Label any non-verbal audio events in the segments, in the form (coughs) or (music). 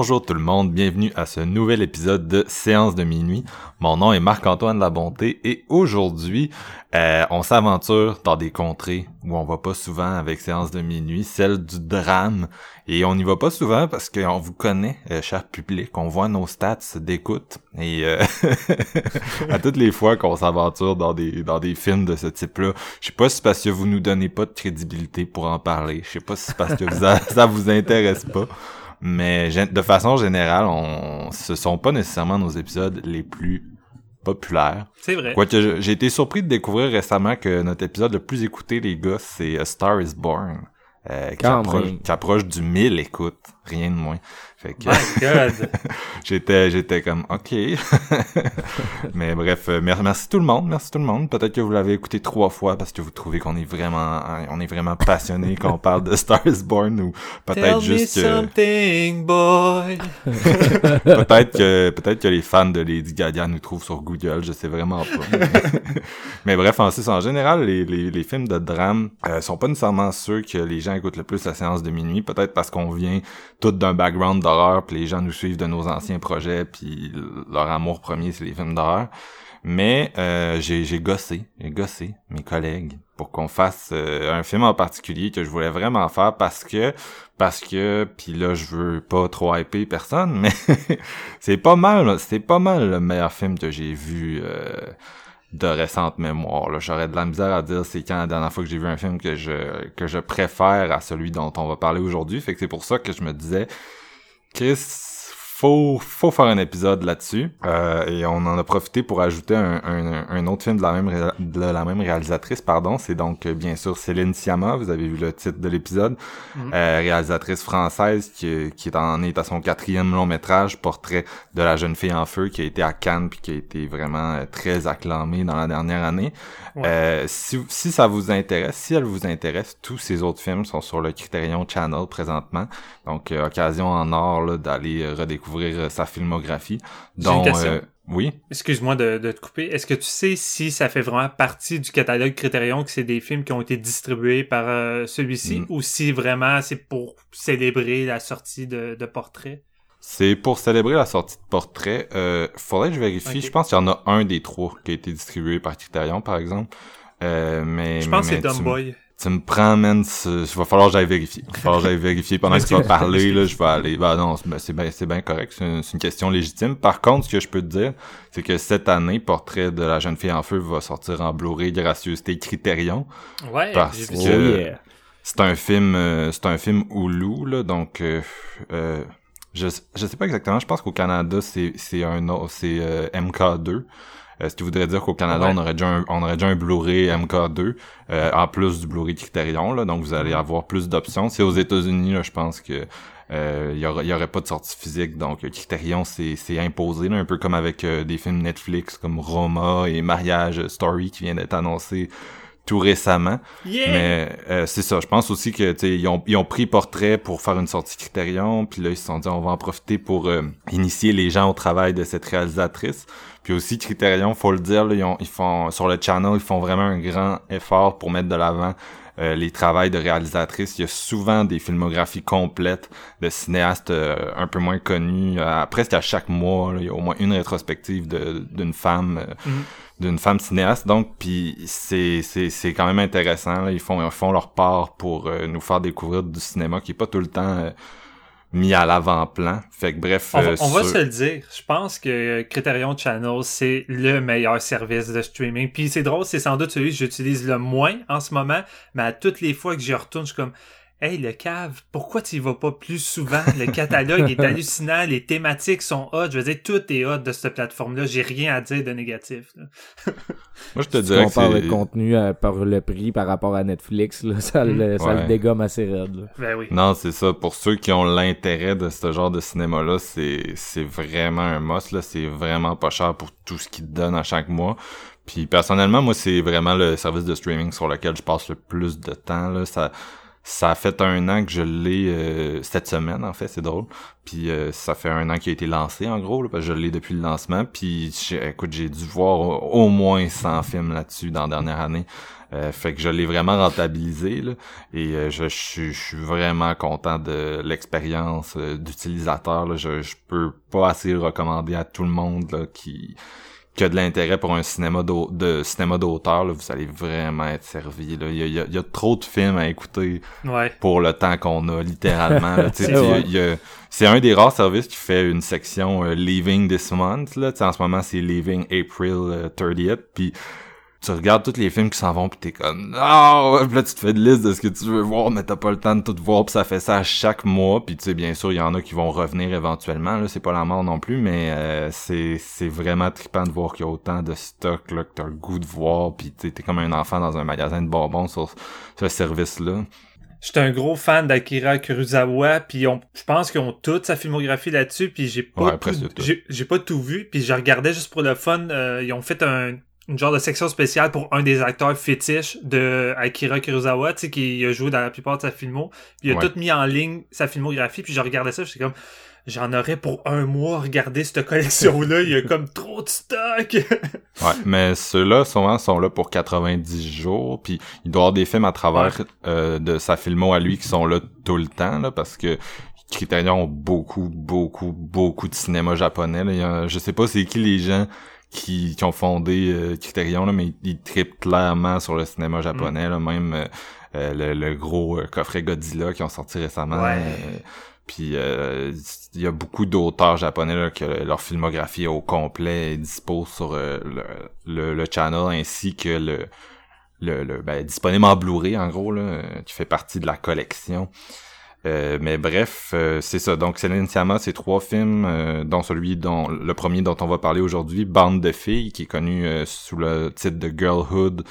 Bonjour tout le monde, bienvenue à ce nouvel épisode de Séance de minuit. Mon nom est Marc-Antoine Labonté et aujourd'hui, euh, on s'aventure dans des contrées où on va pas souvent avec Séance de minuit, celle du drame. Et on n'y va pas souvent parce qu'on vous connaît, euh, cher public, on voit nos stats d'écoute. Et euh, (laughs) à toutes les fois qu'on s'aventure dans des dans des films de ce type-là, je sais pas si c'est parce que vous nous donnez pas de crédibilité pour en parler, je sais pas si c'est parce que ça, (laughs) ça vous intéresse pas. Mais de façon générale, on, ce sont pas nécessairement nos épisodes les plus populaires. C'est vrai. Quoique j'ai été surpris de découvrir récemment que notre épisode le plus écouté, les gars, c'est A Star is Born. Euh, qui, approche, qui, approche, du 1000 écoutes, rien de moins. Fait que (laughs) j'étais j'étais comme OK. (laughs) Mais bref, euh, merci tout le monde, merci tout le monde. Peut-être que vous l'avez écouté trois fois parce que vous trouvez qu'on est vraiment on est vraiment passionné quand on parle de Star is Born ou peut-être juste me something, boy. (laughs) peut-être que peut-être que les fans de Lady Gaga nous trouvent sur Google, je sais vraiment pas. Mais bref, en, en général, les, les, les, films de drame euh, sont pas nécessairement ceux que les gens écoutent le plus la séance de minuit, peut-être parce qu'on vient tout d'un background d'horreur, puis les gens nous suivent de nos anciens projets, puis leur amour premier, c'est les films d'horreur. Mais euh, j'ai gossé, j'ai gossé mes collègues pour qu'on fasse euh, un film en particulier que je voulais vraiment faire parce que parce que puis là je veux pas trop hyper personne mais (laughs) c'est pas mal c'est pas mal le meilleur film que j'ai vu euh, de récente mémoire. J'aurais de la misère à dire c'est quand la dernière fois que j'ai vu un film que je que je préfère à celui dont on va parler aujourd'hui. Fait que c'est pour ça que je me disais Chris faut, faut faire un épisode là-dessus. Euh, et on en a profité pour ajouter un, un, un autre film de la même, de la même réalisatrice, pardon. C'est donc euh, bien sûr Céline Sciamma, vous avez vu le titre de l'épisode. Mhm. euh, réalisatrice française qui, qui est en est à son quatrième long métrage, Portrait de la jeune fille en feu, qui a été à Cannes puis qui a été vraiment euh, très acclamé dans la dernière année. Euh, si, si ça vous intéresse, si elle vous intéresse, tous ces autres films sont sur le Criterion Channel présentement. Donc, occasion en or d'aller redécouvrir euh, sa filmographie. Donc, euh, oui. Excuse-moi de, de, te couper. Est-ce que tu sais si ça fait vraiment partie du catalogue Criterion, que c'est des films qui ont été distribués par euh, celui-ci, mm. ou si vraiment c'est pour célébrer la sortie de, de Portrait? C'est pour célébrer la sortie de Portrait. Euh, faudrait que je vérifie. Je pense qu'il y en a un des trois qui a été distribué par Criterion, par exemple. Euh, mais je pense que c'est Dumb Boy tu me prends, man, il va falloir que j'aille vérifier. Il va falloir que j'aille vérifier. Pendant que tu vas (laughs) parler, là, je vais aller. Bah non, c'est bien, c'est bien correct. C'est une, question légitime. Par contre, ce que je peux te dire, c'est que cette année, Portrait de la jeune fille en feu va sortir en Blu-ray Gracieuseté Critérion. Ouais, parce que c'est un film, euh, c'est un film Hulu, là, donc, euh, euh, je, je sais pas exactement. Je pense qu'au Canada, c'est, c'est un, c'est MK2. Euh, ce qui voudrait dire qu'au Canada, on aurait déjà un, on aurait déjà un Blu-ray MK2 euh, en plus du Blu-ray Criterion. Là, donc vous allez avoir plus d'options. C'est aux États-Unis, là, je pense que il y, aurait, y aurait pas de sortie physique, donc Criterion c'est imposé, là, un peu comme avec des films Netflix comme Roma et Mariage Story qui vient d'être annoncé tout récemment. Mais euh, c'est ça, je pense aussi que ils ont, ils ont pris portrait pour faire une sortie Criterion, puis là ils se sont dit on va en profiter pour euh, initier les gens au travail de cette réalisatrice. Puis aussi Criterion, faut le dire, ils, ont, ils font sur le channel, ils font vraiment un grand effort pour mettre de l'avant euh, les travails de réalisatrices. Il y a souvent des filmographies complètes de cinéastes un peu moins connus. presque à chaque mois, il y a au moins une rétrospective d'une femme. Mm-hmm d'une femme cinéaste donc puis c'est c'est c'est quand même intéressant là. ils font ils font leur part pour euh, nous faire découvrir du cinéma qui est pas tout le temps euh, mis à l'avant-plan. Fait que bref on, va, euh, se le dire. Je pense que Criterion Channel c'est le meilleur service de streaming. Puis c'est drôle c'est sans doute celui que j'utilise le moins en ce moment mais à toutes les fois que j'y retourne je suis comme Hey, le cave, pourquoi tu y vas pas plus souvent? Le (laughs) catalogue est hallucinant, les thématiques sont hot. Je veux dire, tout est hot de cette plateforme-là. J'ai rien à dire de négatif. (laughs) Moi, je te dirais que c'est... le contenu euh, par le prix par rapport à Netflix, là, ça, le, ça le dégomme assez raide. Ben oui. Non, c'est ça. Pour ceux qui ont l'intérêt de ce genre de cinéma-là, c'est, c'est vraiment un must. Là. C'est vraiment pas cher pour tout ce qu'ils te donne à chaque mois. Puis personnellement, moi, c'est vraiment le service de streaming sur lequel je passe le plus de temps. Là. Ça ça a fait un an que je l'ai euh, cette semaine, en fait, c'est drôle. Puis euh, ça fait un an qu'il a été lancé, en gros, parce que je l'ai depuis le lancement. Puis écoute, j'ai dû voir au, moins 100 films là-dessus dans la dernière année. Euh, fait que je l'ai vraiment rentabilisé là, et je, je, suis vraiment content de l'expérience d'utilisateur. Je, je peux pas assez recommander à tout le monde là, qui qui a de l'intérêt pour un cinéma de cinéma d'auteur, vous allez vraiment être servi. Là. Il, y a, il, y a, trop de films à écouter pour le temps qu'on a, littéralement. c'est un des rares services qui fait une section euh, Leaving This Month. Là. en ce moment, c'est Leaving April 30th. Euh, puis tu regardes tous les films qui s'en vont pis t'es comme ah oh! là tu te fais une liste de ce que tu veux voir mais t'as pas le temps de tout voir pis ça fait ça à chaque mois puis tu sais bien sûr il y en a qui vont revenir éventuellement là c'est pas la mort non plus mais euh, c'est c'est vraiment trippant de voir qu'il y a autant de stock là que t'as le goût de voir puis tu t'es comme un enfant dans un magasin de bonbons sur ce service là J'étais un gros fan d'Akira Kurosawa, puis je pense qu'ils ont toute sa filmographie là-dessus, puis j'ai pas, j'ai pas tout vu, puis je regardais juste pour le fun. Euh, ils ont fait un, une genre de section spéciale pour un des acteurs fétiches de Akira Kurosawa, tu sais, qui a joué dans la plupart de sa filmo. Puis il a tout mis en ligne sa filmographie, puis je regardais ça, j'étais comme j'en aurais pour un mois à regarder cette collection-là, il y a comme trop de stock. (laughs) ouais, mais ceux-là, souvent, sont là pour 90 jours, puis il doit y avoir des films à travers euh, de sa filmo à lui qui sont là tout le temps, là, parce que Criterion ont beaucoup, beaucoup, beaucoup de cinéma japonais. Là. je sais pas c'est qui les gens qui, qui ont fondé euh, Criterion, là, mais ils, trippent clairement sur le cinéma japonais, là, même euh, euh, le, gros euh, coffret Godzilla qui ont sorti récemment. puis il y a beaucoup d'auteurs japonais là, que leur filmographie au complet est dispo sur le, le, le, channel ainsi que le le, le ben, disponible en Blu-ray en gros là, qui fait partie de la collection. Euh, mais bref, euh, c'est ça. Donc, Céline Sciamma, c'est trois films, euh, dont celui dont le premier dont on va parler aujourd'hui, Bande de filles, qui est connu sous le titre de Girlhood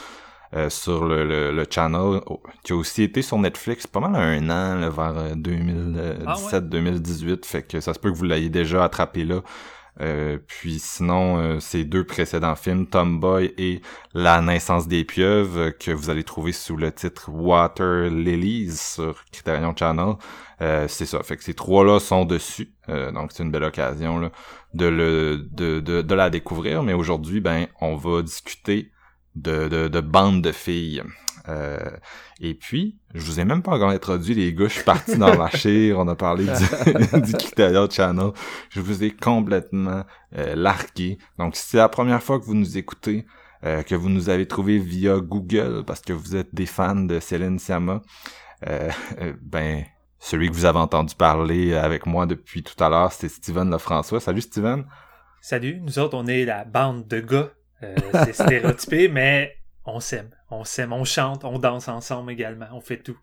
sur le, le, channel, oh, qui a aussi été sur Netflix pas mal un an, vers 2017-2018. Ah fait que ça se peut que vous l'ayez déjà attrapé là. Euh, puis sinon, euh, ces deux précédents films, Tomboy et La naissance des pieuvres, euh, que vous allez trouver sous le titre Water Lilies sur Criterion Channel, c'est ça. Fait que ces trois-là sont dessus. donc c'est une belle occasion là, de, le, de, de, la découvrir. Mais aujourd'hui, ben, on va discuter de, de, de bande de filles. Euh, et puis, je vous ai même pas encore introduit les gars, je suis parti dans la chire, on a parlé du, (laughs) du Channel, je vous ai complètement euh, largué. Donc, si c'est la première fois que vous nous écoutez, euh, que vous nous avez trouvé via Google, parce que vous êtes des fans de Céline Siama, euh, ben, celui que vous avez entendu parler avec moi depuis tout à l'heure, c'était Steven Lefrançois. Salut Steven! Salut, nous autres, on est la bande de gars. c'est stéréotypé, (laughs) mais on s'aime, on s'aime, on chante, on danse ensemble également, on fait tout.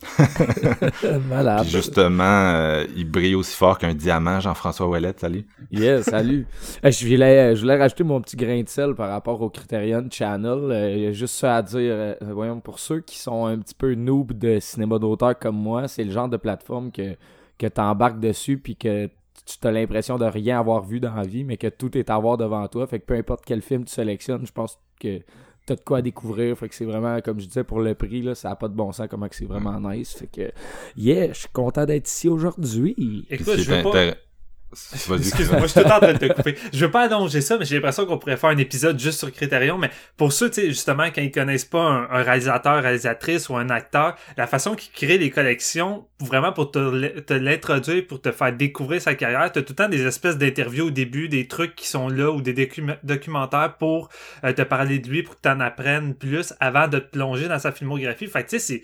(laughs) Malade. justement, euh, il brille aussi fort qu'un diamant, Jean-François Ouellet, salut. Yes, salut. (laughs) Euh, je, voulais, je voulais rajouter mon petit grain de sel par rapport au Criterion Channel. Euh, il y a juste ça à dire. voyons, pour ceux qui sont un petit peu noob de cinéma d'auteur comme moi, c'est le genre de plateforme que, que tu embarques dessus puis que tu as l'impression de rien avoir vu dans la vie, mais que tout est à voir devant toi. Fait que peu importe quel film tu sélectionnes, je pense que t'as de quoi découvrir. Fait que c'est vraiment, comme je disais, pour le prix, là, ça a pas de bon sens comment que c'est vraiment nice. Fait que, yeah, je suis content d'être ici aujourd'hui. Écoute, je veux pas... Excuse-moi, je suis tout en train de te couper. Je veux pas allonger ça, mais j'ai l'impression qu'on pourrait faire un épisode juste sur Criterion. Mais pour ceux, tu sais, justement, quand ils connaissent pas un, réalisateur, réalisatrice ou un acteur, la façon qu'ils créent les collections, vraiment pour te, te l'introduire, pour te faire découvrir sa carrière, t'as tout le temps des espèces d'interviews au début, des trucs qui sont là ou des documentaires pour euh, te parler de lui, pour que t'en apprennes plus avant de te plonger dans sa filmographie. Fait que tu sais, c'est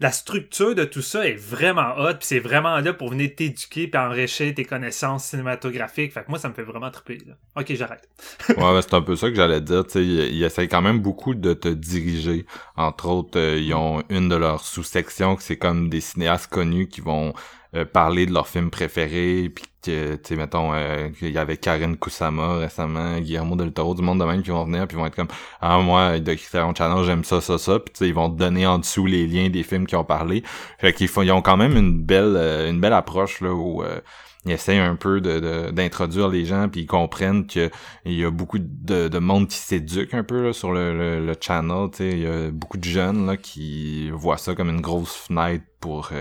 la structure de tout ça est vraiment hot, puis c'est vraiment là pour venir t'éduquer puis enrichir tes connaissances cinématographiques. Fait que moi, ça me fait vraiment triper. Là. Ok, j'arrête. (laughs) ouais, c'est un peu ça que j'allais dire. Tu sais, ils essayent quand même beaucoup de te diriger. Entre autres, euh, ils ont une de leurs sous-sections que c'est comme des cinéastes connus qui vont euh, parler de leur film préféré, puis que, tu sais, mettons, euh, qu'il y avait Karen Kusama récemment, Guillermo del Toro, du monde de même qui vont venir, puis vont être comme, ah, moi, de Criterion Channel, j'aime ça, ça, ça, puis tu sais, ils vont donner en dessous les liens des films qui ont parlé. Fait qu'ils font, ils ont quand même une belle, euh, une belle approche, là, où ils essayent un peu de, d'introduire les gens puis ils comprennent que il y a beaucoup de, de monde qui s'éduque un peu là, sur le, le, le channel tu sais il y a beaucoup de jeunes là qui voient ça comme une grosse fenêtre pour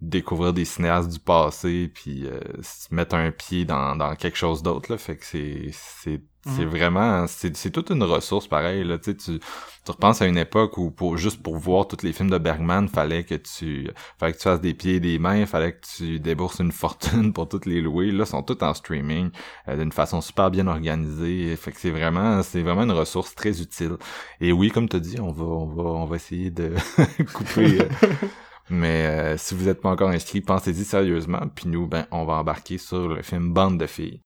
découvrir des cinéastes du passé puis euh, mettre un pied dans, dans quelque chose d'autre là. Fait que c'est c'est c'est mhm. vraiment c'est c'est toute une ressource pareil là. Tu tu tu repenses à une époque où pour juste pour voir tous les films de Bergman fallait que tu fallait que tu fasses des pieds et des mains fallait que tu débourses une (laughs) fortune pour toutes les louer. Là sont toutes en streaming euh, d'une façon super bien organisée. Fait que c'est vraiment c'est vraiment une ressource très utile. Et oui comme tu dit on va on va on va essayer de (laughs) couper euh, (laughs) Mais euh, si vous n'êtes pas encore inscrit, pensez-y sérieusement. Puis nous, ben, on va embarquer sur le film Bande de filles.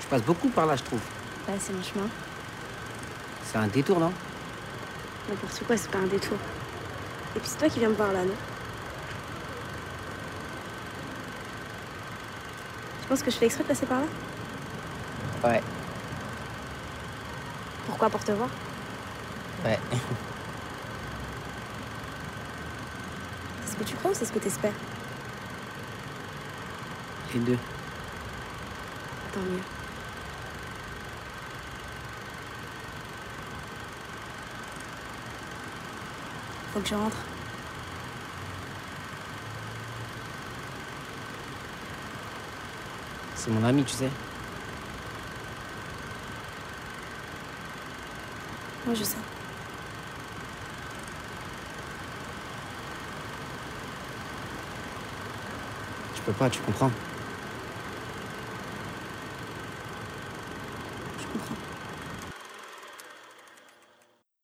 Je passe beaucoup par là, je trouve. Ouais, c'est mon chemin. C'est un détour, non? N'importe quoi, c'est pas un détour. Et puis c'est toi qui viens me voir là, non? Tu penses que je fais exprès de passer par là? Ouais. Pourquoi? Pour te voir? Ouais. (laughs) ce que tu crois ou c'est ce que tu espères Les deux. Tant mieux. Faut que je rentre. C'est mon ami, tu sais. Moi, je sais. Pas, tu comprends Je comprends.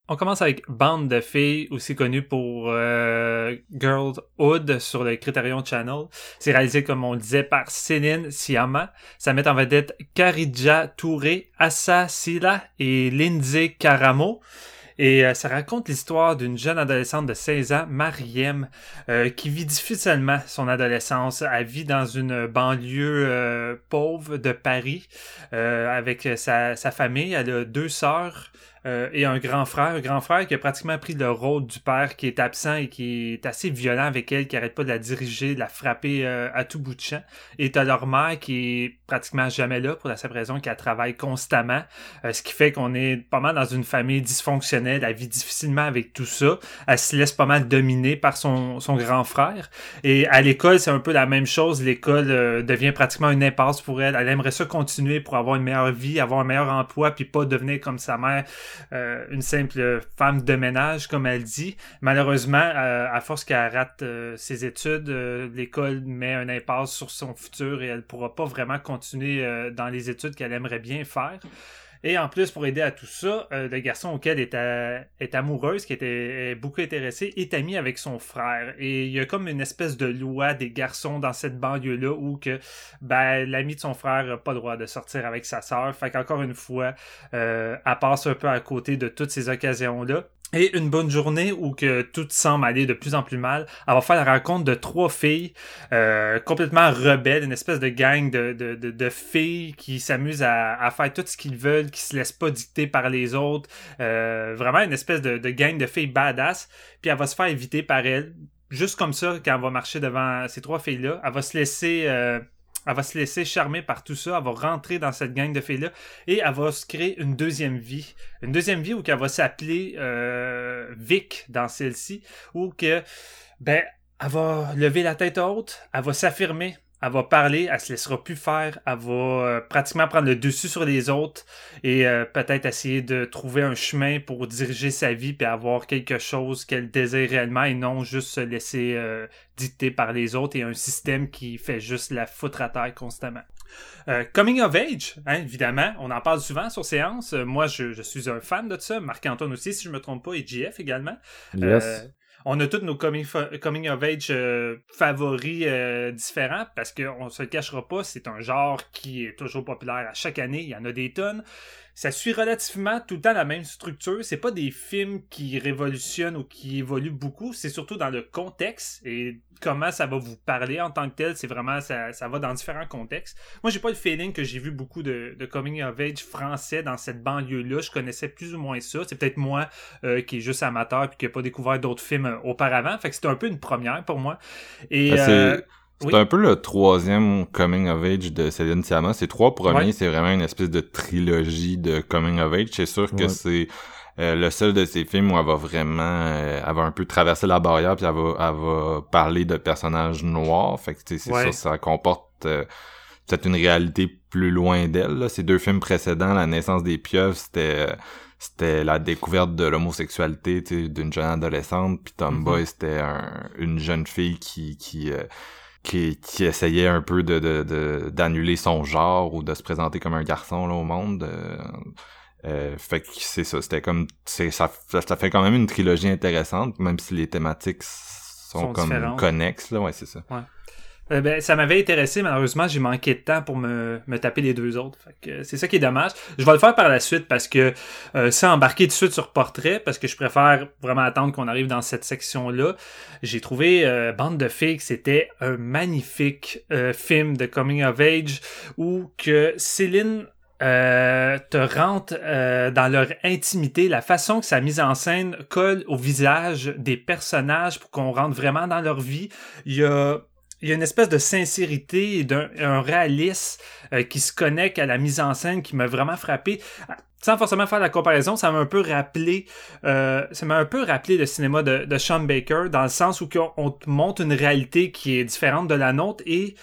On commence avec Bande de filles, aussi connue pour euh, Girlhood sur le Criterion Channel. C'est réalisé, comme on le disait, par Céline Siama. Ça met en vedette Karidja Touré, Assa Sila et Lindsay Karamo. Et euh, ça raconte l'histoire d'une jeune adolescente de 16 ans, Mariem, euh, qui vit difficilement son adolescence. Elle vit dans une banlieue euh, pauvre de Paris avec sa, sa famille. Elle a deux sœurs. Euh, et un grand frère, un grand frère qui a pratiquement pris le rôle du père qui est absent et qui est assez violent avec elle, qui arrête pas de la diriger, de la frapper euh, à tout bout de champ. Et t'as leur mère qui est pratiquement jamais là pour la simple raison qu'elle travaille constamment, euh, ce qui fait qu'on est pas mal dans une famille dysfonctionnelle, elle vit difficilement avec tout ça, elle se laisse pas mal dominer par son, son grand frère. Et à l'école, c'est un peu la même chose, l'école devient pratiquement une impasse pour elle, elle aimerait ça continuer pour avoir une meilleure vie, avoir un meilleur emploi, puis pas devenir comme sa mère euh, une simple femme de ménage, comme elle dit. Malheureusement, euh, à force qu'elle rate euh, ses études, l'école met un impasse sur son futur et elle pourra pas vraiment continuer dans les études qu'elle aimerait bien faire. Et en plus, pour aider à tout ça, le garçon auquel est, est amoureuse, qui était beaucoup intéressé, est ami avec son frère. Et il y a comme une espèce de loi des garçons dans cette banlieue-là où que ben, l'ami de son frère n'a pas le droit de sortir avec sa sœur. Fait qu'encore une fois, euh, elle passe un peu à côté de toutes ces occasions-là. Et une bonne journée où que tout semble aller de plus en plus mal, elle va faire la rencontre de trois filles euh, complètement rebelles, une espèce de gang de, de, de, filles qui s'amusent à, faire tout ce qu'ils veulent, qui se laissent pas dicter par les autres. Euh, vraiment une espèce de, de gang de filles badass. Puis elle va se faire éviter par elle. Juste comme ça, quand elle va marcher devant ces trois filles-là, elle va se laisser... Euh, elle va se laisser charmer par tout ça, elle va rentrer dans cette gang de filles-là et elle va se créer une deuxième vie. Une deuxième vie où elle va s'appeler euh, Vic dans celle-ci, où que, ben, elle va lever la tête haute, elle va s'affirmer, elle va parler, elle se laissera plus faire, elle va euh, pratiquement prendre le dessus sur les autres et euh, peut-être essayer de trouver un chemin pour diriger sa vie puis avoir quelque chose qu'elle désire réellement et non juste se laisser euh, dicter par les autres et un système qui fait juste la foutre à terre constamment. Coming of Age, hein, évidemment, on en parle souvent sur séance. Moi, je, je, suis un fan de ça. Marc-Antoine aussi, si je me trompe pas, et JF également. Yes. On a tous nos coming, coming of age euh, favoris euh, différents parce qu'on se le cachera pas, c'est un genre qui est toujours populaire à chaque année. Il y en a des tonnes. Ça suit relativement tout le temps la même structure. C'est pas des films qui révolutionnent ou qui évoluent beaucoup. C'est surtout dans le contexte et comment ça va vous parler en tant que tel. C'est vraiment ça, ça va dans différents contextes. Moi, j'ai pas le feeling que j'ai vu beaucoup de, de coming of age français dans cette banlieue-là. Je connaissais plus ou moins ça. C'est peut-être moi euh, qui est juste amateur puis qui a pas découvert d'autres films euh, auparavant. Fait que c'était un peu une première pour moi. Et Ben, c'est- Oui. un peu le troisième coming of age de Céline Sciamma. Ces trois premiers, Ouais. c'est vraiment une espèce de trilogie de coming of age. C'est sûr que Ouais. c'est euh, le seul de ces films où elle va vraiment, euh, elle va un peu traverser la barrière puis elle va, elle va parler de personnages noirs. Fait que tu sais, c'est Ouais. ça, ça comporte euh, peut-être une réalité plus loin d'elle. Ces deux films précédents, La naissance des pieuvres, c'était c'était la découverte de l'homosexualité d'une jeune adolescente puis Tomboy Mhm. c'était un- une jeune fille qui qui euh, qui, qui essayait un peu de de- de- d'annuler son genre ou de se présenter comme un garçon là au monde euh, euh, fait que c'est ça c'était comme c'est ça, ça fait quand même une trilogie intéressante même si les thématiques sont, Sont comme différentes. connexes là ouais c'est ça Euh, ben, ça m'avait intéressé, malheureusement, j'ai manqué de temps pour me, me taper les deux autres. Euh, c'est ça qui est dommage. Je vais le faire par la suite parce que euh, sans embarquer tout de suite sur portrait, parce que je préfère vraiment attendre qu'on arrive dans cette section-là. J'ai trouvé euh, Bande de filles c'était un magnifique euh, film de coming of age où que Céline euh, te rentre euh, dans leur intimité, la façon que sa mise en scène colle au visage des personnages pour qu'on rentre vraiment dans leur vie. Il y a il y a une espèce de sincérité et d'un un réalisme euh, qui se connecte à la mise en scène qui m'a vraiment frappé. Sans forcément faire la comparaison, ça m'a un peu rappelé, euh, ça m'a un peu rappelé le cinéma de, de Sean Baker dans le sens où on, te montre une réalité qui est différente de la nôtre et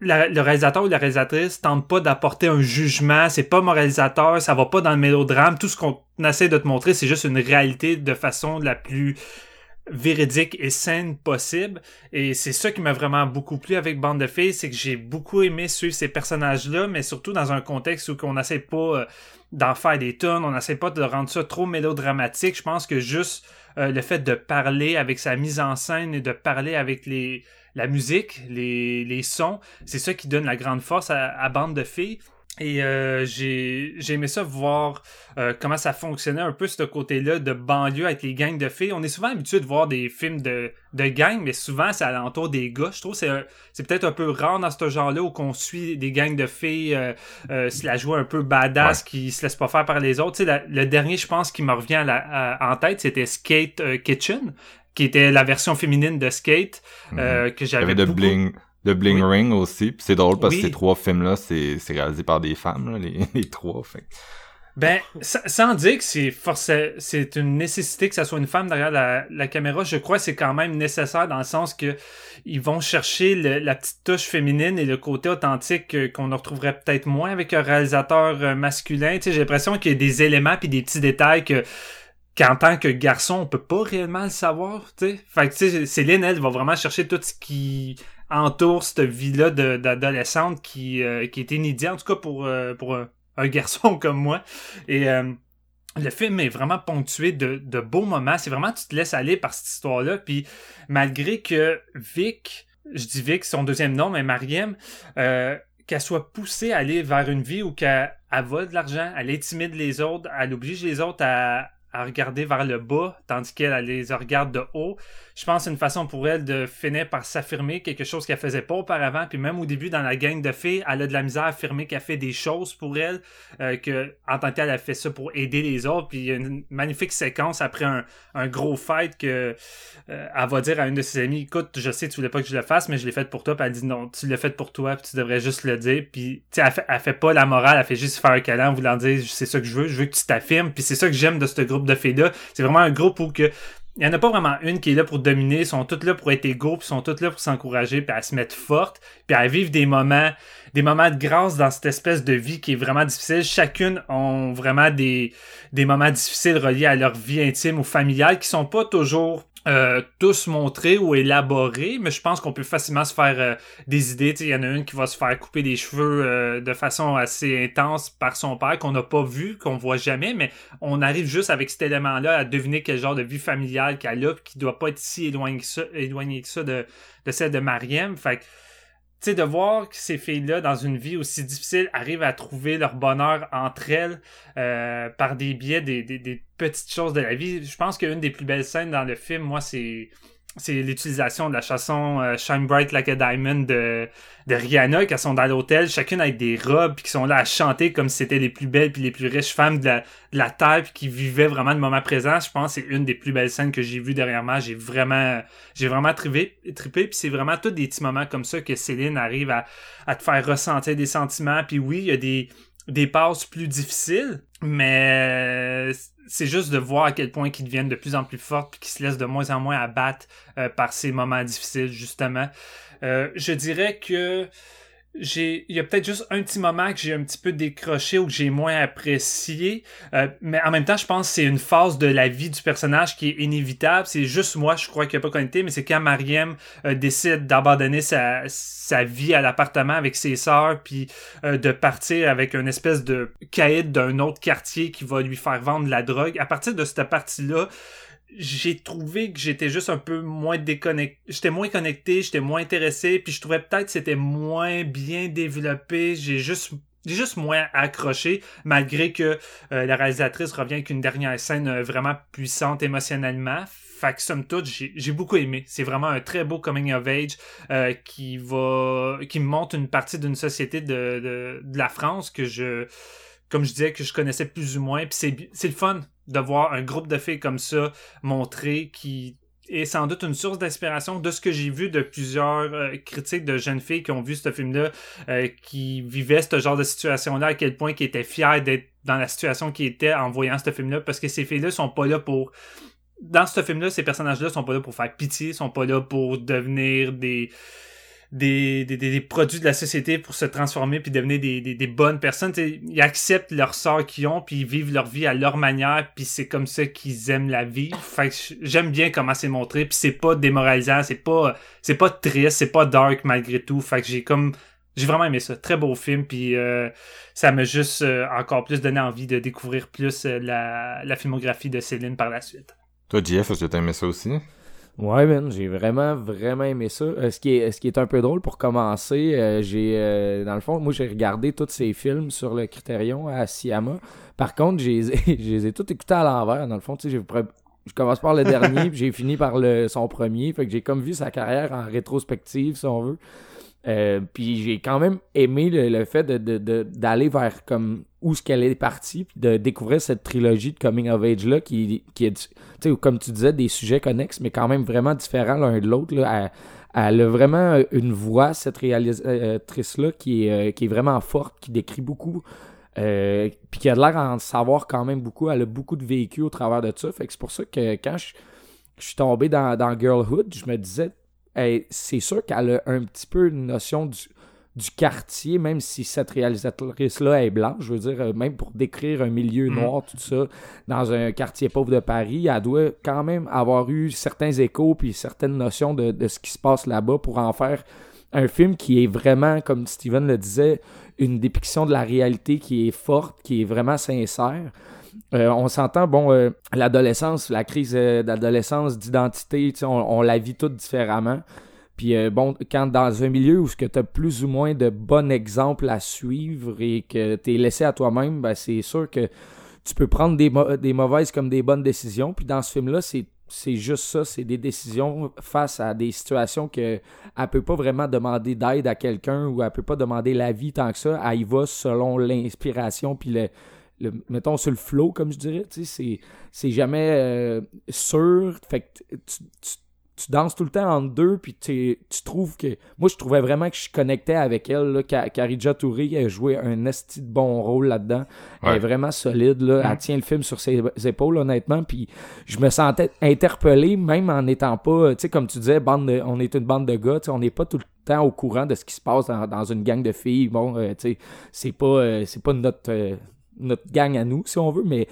le réalisateur ou la réalisatrice tente pas d'apporter un jugement, c'est pas moralisateur, ça va pas dans le mélodrame. Tout ce qu'on essaie de te montrer, c'est juste une réalité de façon la plus véridique et saine possible. Et c'est ça qui m'a vraiment beaucoup plu avec Bande de filles, c'est que j'ai beaucoup aimé suivre ces personnages-là, mais surtout dans un contexte où on n'essaie pas euh, d'en faire des tonnes, on n'essaie pas de rendre ça trop mélodramatique. Je pense que juste euh, le fait de parler avec sa mise en scène et de parler avec les la musique, les, les sons, c'est ça qui donne la grande force à, à Bande de filles. Et euh, j'ai j'ai aimé ça voir euh, comment ça fonctionnait un peu ce côté-là de banlieue avec les gangs de filles. On est souvent habitué de voir des films de, de gangs, mais souvent c'est alentour des gars. Je trouve que c'est peut-être un peu rare dans ce genre-là où qu'on suit des gangs de filles euh, euh, se la jouer un peu badass qui se laisse pas faire par les autres. Tu sais, la- le dernier, je pense, qui me revient à la- à- en tête, c'était Skate euh, Kitchen, qui était la version féminine de Skate euh, que il y j'avais avait de beaucoup- Bling de Bling Oui. Ring aussi puis c'est drôle parce Oui. que ces trois films là c'est c'est réalisé par des femmes là, les, (laughs) les trois fait Ben, sa- sans dire que c'est forcé, c'est une nécessité que ça soit une femme derrière la, la caméra, je crois que c'est quand même nécessaire dans le sens que ils vont chercher le- la petite touche féminine et le côté authentique qu'on ne retrouverait peut-être moins avec un réalisateur euh, masculin. Tu sais, j'ai l'impression qu'il y a des éléments puis des petits détails que qu'en tant que garçon, on peut pas réellement le savoir, tu sais. Fait que, tu sais, Céline, elle, va vraiment chercher tout ce qui entoure cette vie-là d'adolescente qui, euh, qui est inédit, en tout cas pour, euh, pour un, un (laughs) garçon comme moi. Et euh, le film est vraiment ponctué de, de beaux moments. C'est vraiment, tu te laisses aller par cette histoire-là. Puis malgré que Vic, je dis Vic, son deuxième nom, mais Mariem, euh, qu'elle soit poussée à aller vers une vie où qu'elle elle vole de l'argent, elle intimide les autres, elle oblige les autres à, à regarder vers le bas, tandis qu'elle elle les regarde de haut. Je pense une façon pour elle de finir par s'affirmer quelque chose qu'elle faisait pas auparavant. Puis même au début, dans la gang de filles, elle a de la misère à affirmer qu'elle fait des choses pour elle, euh, que en tant que telle, elle fait ça pour aider les autres. Puis il y a une magnifique séquence après un, un gros fight que euh, elle va dire à une de ses amies, écoute, je sais, tu voulais pas que je le fasse, mais je l'ai fait pour toi. Puis elle dit non, tu l'as fait pour toi, puis tu devrais juste le dire. Puis tu sais, elle fait, elle fait pas la morale, elle fait juste faire un câlin en voulant dire, c'est ça que je veux, je veux que tu t'affirmes. Puis c'est ça que j'aime de ce groupe de filles là. C'est vraiment un groupe où que il y en a pas vraiment une qui est là pour dominer, ils sont toutes là pour être égaux, puis sont toutes là pour s'encourager, puis à se mettre forte, puis à vivre des moments, des moments de grâce dans cette espèce de vie qui est vraiment difficile. Chacune ont vraiment des, des moments difficiles reliés à leur vie intime ou familiale qui sont pas toujours euh, tous montrés ou élaborés, mais je pense qu'on peut facilement se faire euh, des idées. Il y en a une qui va se faire couper des cheveux euh, de façon assez intense par son père, qu'on n'a pas vu, qu'on voit jamais, mais on arrive juste avec cet élément-là à deviner quel genre de vie familiale qu'elle a, qui doit pas être si éloigné que ça, que ça de, celle de Mariem. Fait sais, de voir que ces filles-là, dans une vie aussi difficile, arrivent à trouver leur bonheur entre elles euh, par des biais, des, des, des, petites choses de la vie. Je pense qu'une des plus belles scènes dans le film, moi, c'est c'est l'utilisation de la chanson euh, Shine Bright Like a Diamond de, de Rihanna, qui sont dans l'hôtel, chacune avec des robes, puis qui sont là à chanter comme si c'était les plus belles puis les plus riches femmes de la, de Terre, puis qui vivaient vraiment le moment présent. Je pense que c'est une des plus belles scènes que j'ai vues derrière moi. J'ai vraiment, j'ai vraiment trippé, trippé puis c'est vraiment tous des petits moments comme ça que Céline arrive à, te faire ressentir des sentiments. Puis oui, il y a des, des passes plus difficiles, mais c'est juste de voir à quel point qu'ils deviennent de plus en plus fortes qu'ils se laissent de moins en moins abattre euh, par ces moments difficiles justement. Euh, je dirais que j'ai il y a peut-être juste un petit moment que j'ai un petit peu décroché ou que j'ai moins apprécié euh, mais en même temps je pense que c'est une phase de la vie du personnage qui est inévitable. C'est juste moi je crois qu'il n'y a pas connecté mais c'est quand Mariem euh, décide d'abandonner sa, sa vie à l'appartement avec ses sœurs puis euh, de partir avec une espèce de caïd d'un autre quartier qui va lui faire vendre la drogue. À partir de cette partie là j'ai trouvé que j'étais juste un peu moins déconnecté. J'étais moins connecté, j'étais moins intéressé, puis je trouvais peut-être que c'était moins bien développé. J'ai juste j'ai juste moins accroché, malgré que euh, la réalisatrice revient avec une dernière scène euh, vraiment puissante émotionnellement. Fait que somme toute, j'ai beaucoup aimé. C'est vraiment un très beau coming of age euh, qui va qui montre une partie d'une société de, de, de la France que je comme je disais, que je connaissais plus ou moins. Puis c'est le fun de voir un groupe de filles comme ça montrer qui est sans doute une source d'inspiration de ce que j'ai vu de plusieurs euh, critiques de jeunes filles qui ont vu ce film-là, euh, qui vivaient ce genre de situation-là, à quel point qui étaient fiers d'être dans la situation qui était en voyant ce film-là, parce que ces filles-là sont pas là pour dans ce film-là, ces personnages-là sont pas là pour faire pitié, sont pas là pour devenir des des, des, des, produits de la société pour se transformer puis devenir des, des, des bonnes personnes. ils acceptent leur sort qu'ils ont puis ils vivent leur vie à leur manière puis c'est comme ça qu'ils aiment la vie. Fait que j'aime bien comment c'est montré puis c'est pas démoralisant, c'est pas c'est pas triste, c'est pas dark malgré tout. Fait que j'ai comme j'ai vraiment aimé ça. Très beau film puis euh, ça m'a juste euh, encore plus donné envie de découvrir plus euh, la, la filmographie de Céline par la suite. Toi, JF, est-ce aimé ça aussi? Ouais, man, j'ai vraiment, vraiment aimé ça. Euh, ce, qui est, ce qui est un peu drôle pour commencer, euh, j'ai, euh, dans le fond, moi, j'ai regardé tous ces films sur le Criterion à Siama. Par contre, j'ai (laughs) les ai tous écoutés à l'envers, dans le fond. Tu sais, je commence par le dernier, (laughs) puis j'ai fini par le, son premier. Fait que j'ai comme vu sa carrière en rétrospective, si on veut. Euh, puis j'ai quand même aimé le, fait de, d'aller vers comme où ce qu'elle est partie, puis de découvrir cette trilogie de coming of age là qui, qui est, tu comme tu disais, des sujets connexes, mais quand même vraiment différents l'un de l'autre. Là. Elle, a vraiment une voix, cette réalisatrice-là, qui est, euh, qui est vraiment forte, qui décrit beaucoup. Euh, puis qui a l'air en savoir quand même beaucoup. Elle a beaucoup de vécu au travers de ça. Fait que c'est pour ça que quand je, suis tombé dans Girlhood, je me disais, c'est sûr qu'elle a un petit peu une notion du, du quartier, même si cette réalisatrice-là est blanche, je veux dire, euh, même pour décrire un milieu mm. noir, tout ça, dans un quartier pauvre de Paris, elle doit quand même avoir eu certains échos puis certaines notions de, de ce qui se passe là-bas pour en faire un film qui est vraiment, comme Steven le disait, une dépiction de la réalité qui est forte, qui est vraiment sincère. Euh, on s'entend, bon, euh, l'adolescence, la crise euh, d'adolescence, d'identité, on, la vit toutes différemment. Puis bon, quand dans un milieu où tu as plus ou moins de bons exemples à suivre et que tu es laissé à toi-même, ben, c'est sûr que tu peux prendre des, mauvaises comme des bonnes décisions. Puis dans ce film-là, c'est c'est juste ça, c'est des décisions face à des situations que elle peut pas vraiment demander d'aide à quelqu'un ou elle peut pas demander l'avis tant que ça, elle y va selon l'inspiration puis le, mettons sur le flow, comme je dirais, tu sais, c'est jamais euh, sûr. Fait que tu, tu, danses tout le temps entre deux, puis tu trouves que. Moi, je trouvais vraiment que je connectais avec elle. Là, Karija Touré a joué un esti de bon rôle là-dedans. Elle est vraiment solide. Là. Elle mm. tient le film sur ses épaules, honnêtement. Puis je me sentais interpellé, même en n'étant pas. Tu sais, comme tu disais, bande on est une bande de gars. On n'est pas tout le temps au courant de ce qui se passe dans, une gang de filles. Bon, euh, tu sais, c'est pas, euh, c'est pas notre notre gang à nous, si on veut, mais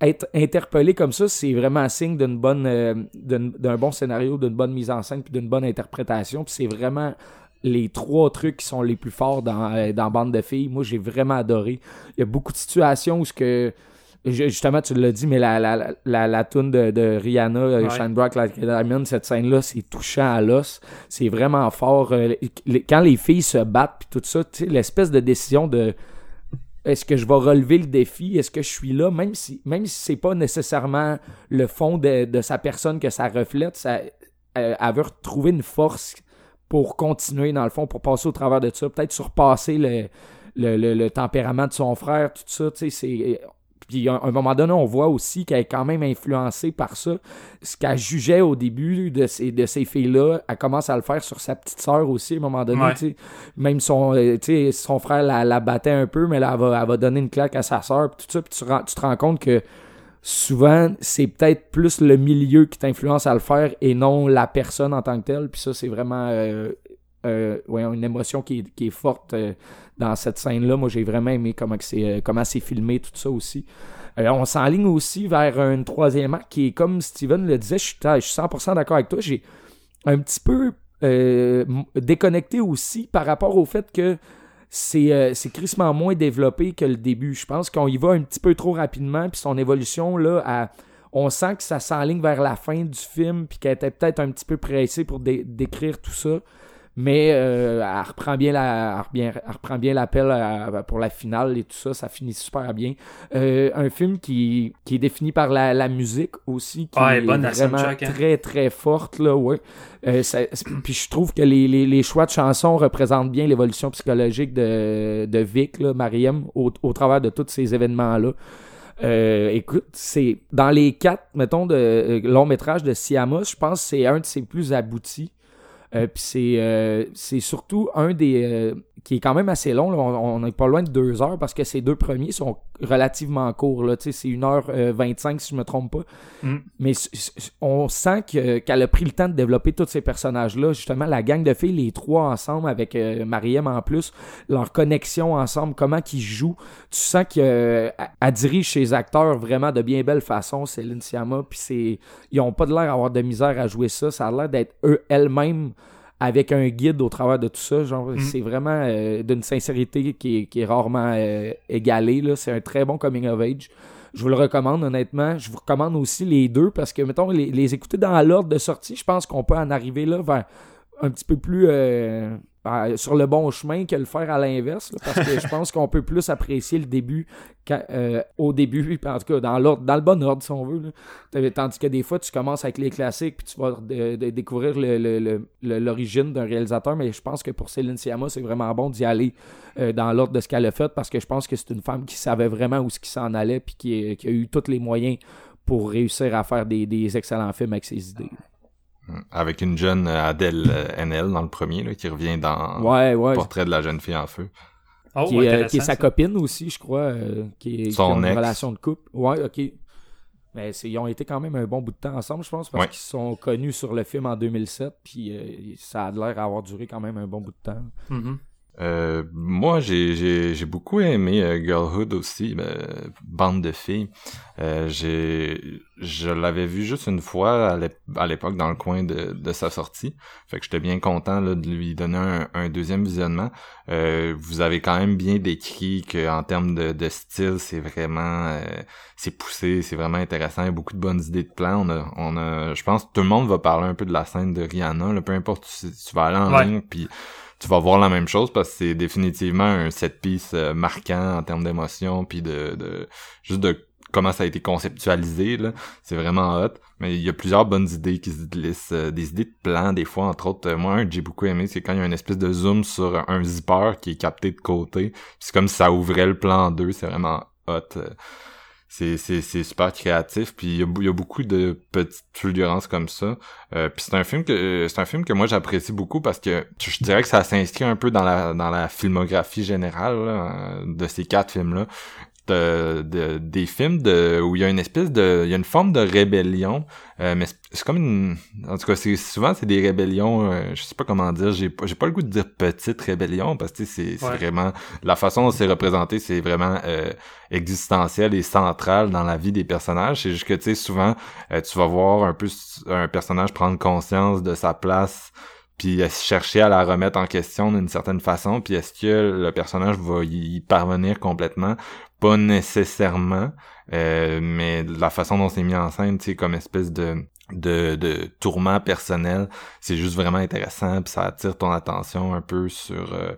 être interpellé comme ça, c'est vraiment un signe d'une bonne, euh, d'un, bon scénario, d'une bonne mise en scène, puis d'une bonne interprétation. Puis c'est vraiment les trois trucs qui sont les plus forts dans, euh, dans Bande de filles. Moi, j'ai vraiment adoré. Il y a beaucoup de situations où ce que justement tu l'as dit mais la la la, la tune de, de Rihanna euh, Ouais. Shine Bright Like Diamond cette scène là c'est touchant à l'os c'est vraiment fort quand les filles se battent puis tout ça l'espèce de décision de est-ce que je vais relever le défi? Est-ce que je suis là? Même si même si pas nécessairement le fond de, de sa personne que ça reflète ça euh, elle veut retrouver une force pour continuer dans le fond pour passer au travers de ça. Peut-être surpasser le le, le, le tempérament de son frère, tout ça, c'est... Puis à un moment donné, on voit aussi qu'elle est quand même influencée par ça. Ce qu'elle jugeait au début de ces, de ces filles-là, elle commence à le faire sur sa petite sœur aussi, à un moment donné. Ouais. Même son, euh, son frère la, la battait un peu, mais là, elle va, elle va donner une claque à sa sœur, puis tout ça. Puis tu, tu te rends compte que souvent, c'est peut-être plus le milieu qui t'influence à le faire et non la personne en tant que telle. Puis ça, c'est vraiment euh, euh, voyons, une émotion qui est, forte euh, dans cette scène-là. Moi, j'ai vraiment aimé comment c'est euh, comment c'est filmé, tout ça aussi. On s'enligne aussi vers un troisième acte qui est, comme Steven le disait, je suis, je suis 100% d'accord avec toi. J'ai un petit peu déconnecté aussi par rapport au fait que c'est c'est crissement moins développé que le début. Je pense qu'on y va un petit peu trop rapidement, puis son évolution, là, on sent que ça s'enligne vers la fin du film, puis qu'elle était peut-être un petit peu pressée pour dé- décrire tout ça. Mais euh, elle reprend bien la, elle reprend- bien l'appel à- pour la finale et tout ça, ça finit super bien. Euh, un film qui, qui est défini par la, la musique aussi, qui Ah, est bonne, vraiment soundtrack, hein. très très forte là, ouais. Euh, ça- puis je trouve que les, les, les choix de chansons représentent bien l'évolution psychologique de, de Vic, là, Mariem, au, au travers de tous ces événements-là. Euh, écoute, c'est dans les quatre, mettons, de euh, longs métrages de Siamus, je pense que c'est un de ses plus aboutis. Euh, puis c'est euh, c'est surtout un des euh, qui est quand même assez long. là. On n'est pas loin de deux heures parce que ces deux premiers sont relativement courts. C'est 1h25 si je me trompe pas. Mm. Mais on sent que- qu'elle a pris le temps de développer tous ces personnages-là. Justement, la gang de filles, les trois ensemble, avec euh, Mariem en plus, leur connexion ensemble, comment qu'ils jouent. Tu sens qu'elle dirige ses acteurs vraiment de bien belle façon, Céline Sciamma. Puis c'est, ils ont pas de l'air d'avoir de misère à jouer ça. Ça a l'air d'être eux elles-mêmes avec un guide au travers de tout ça. Genre, Mm. c'est vraiment euh, d'une sincérité qui est, qui est rarement euh, égalée. Là. C'est un très bon coming of age. Je vous le recommande, honnêtement. Je vous recommande aussi les deux parce que, mettons, les, les écouter dans l'ordre de sortie, je pense qu'on peut en arriver là vers un petit peu plus euh, euh, sur le bon chemin que le faire à l'inverse. parce que je (laughs) pense qu'on peut plus apprécier le début euh, au début, (laughs) en tout cas dans l'ordre, dans le bon ordre, si on veut. là. Tandis que des fois, tu commences avec les classiques, puis tu vas de- de- découvrir l'origine d'un réalisateur. Mais je pense que pour Céline Sciamma, c'est vraiment bon d'y aller euh, dans l'ordre de ce qu'elle a fait, parce que je pense que c'est une femme qui savait vraiment où ce qui s'en allait, puis qui, qui a eu tous les moyens pour réussir à faire des, des excellents films avec ses idées. Avec une jeune Adèle euh, NL dans le premier, là, qui revient dans Ouais, ouais. Portrait de la jeune fille en feu. Oh, qui, est, euh, qui est sa ça. copine aussi, je crois, euh, qui, est, Son qui une ex. relation de couple. Ouais, ok. Mais c'est- ils ont été quand même un bon bout de temps ensemble, je pense, parce Ouais. qu'ils sont connus sur le film en 2007, puis euh, ça a l'air d'avoir duré quand même un bon bout de temps. Mhm. Euh, moi, j'ai, j'ai, j'ai beaucoup aimé euh, Girlhood aussi, euh, bande de filles. Euh, j'ai, je l'avais vu juste une fois à l'ép- à l'époque dans le coin de, de sa sortie. Fait que j'étais bien content là, de lui donner un, un deuxième visionnement. Euh, vous avez quand même bien décrit qu'en termes de, de style, c'est vraiment, c'est poussé, c'est vraiment intéressant. Il y a beaucoup de bonnes idées de plans. On a, on a, je pense que tout le monde va parler un peu de la scène de Rihanna. Là, peu importe, tu, tu vas aller en Ouais. ligne, puis tu vas voir la même chose parce que c'est définitivement un set piece euh, marquant en termes d'émotion puis de, de juste de comment ça a été conceptualisé là. C'est vraiment hot. Mais il y a plusieurs bonnes idées qui se glissent euh, des idées de plans des fois entre autres. Euh, moi un que j'ai beaucoup aimé c'est quand il y a une espèce de zoom sur un zipper qui est capté de côté. C'est comme si ça ouvrait le plan en deux. C'est vraiment hot c'est, super créatif puis il y, a, y a beaucoup de petites fulgurances comme ça. Euh, puis c'est un film que euh, c'est un film que moi j'apprécie beaucoup parce que je dirais que ça s'inscrit un peu dans la dans la filmographie générale là, euh, de ces quatre films là de, des films de où il y a une espèce de il y a une forme de rébellion euh, mais c'est comme une en tout cas c'est souvent c'est des rébellions euh, je sais pas comment dire j'ai j'ai pas le goût de dire petite rébellion parce que c'est c'est vraiment la façon dont c'est représenté c'est vraiment euh, existentiel et central dans la vie des personnages. C'est juste que tu sais souvent tu vas voir un peu un personnage prendre conscience de sa place puis chercher à la remettre en question d'une certaine façon, puis est-ce que le personnage va y parvenir complètement? Pas nécessairement, euh, mais la façon dont c'est mis en scène, tu comme espèce de de, de tourment personnel, c'est juste vraiment intéressant, puis ça attire ton attention un peu sur euh,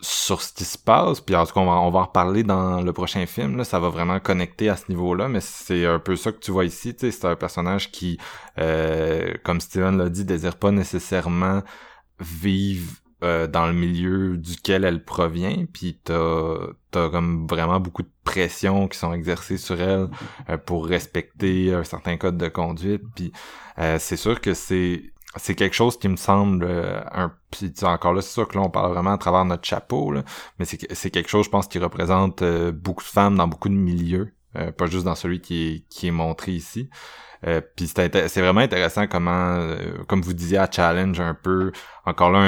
sur ce qui se passe, puis en tout cas on va, on va en reparler dans le prochain film, là, ça va vraiment connecter à ce niveau-là, mais c'est un peu ça que tu vois ici, tu sais, c'est un personnage qui, euh, comme Steven l'a dit, désire pas nécessairement vivre euh, dans le milieu duquel elle provient, puis t'as as comme vraiment beaucoup de pression qui sont exercées sur elle euh, pour respecter un certain code de conduite, puis euh, c'est sûr que c'est c'est quelque chose qui me semble un puis encore là c'est sûr que là on parle vraiment à travers notre chapeau là, mais c'est quelque chose je pense qui représente beaucoup de femmes dans beaucoup de milieux pas juste dans celui qui est qui est montré ici euh, puis c'est vraiment intéressant comment, euh, comme vous disiez, à challenge un peu. Encore là,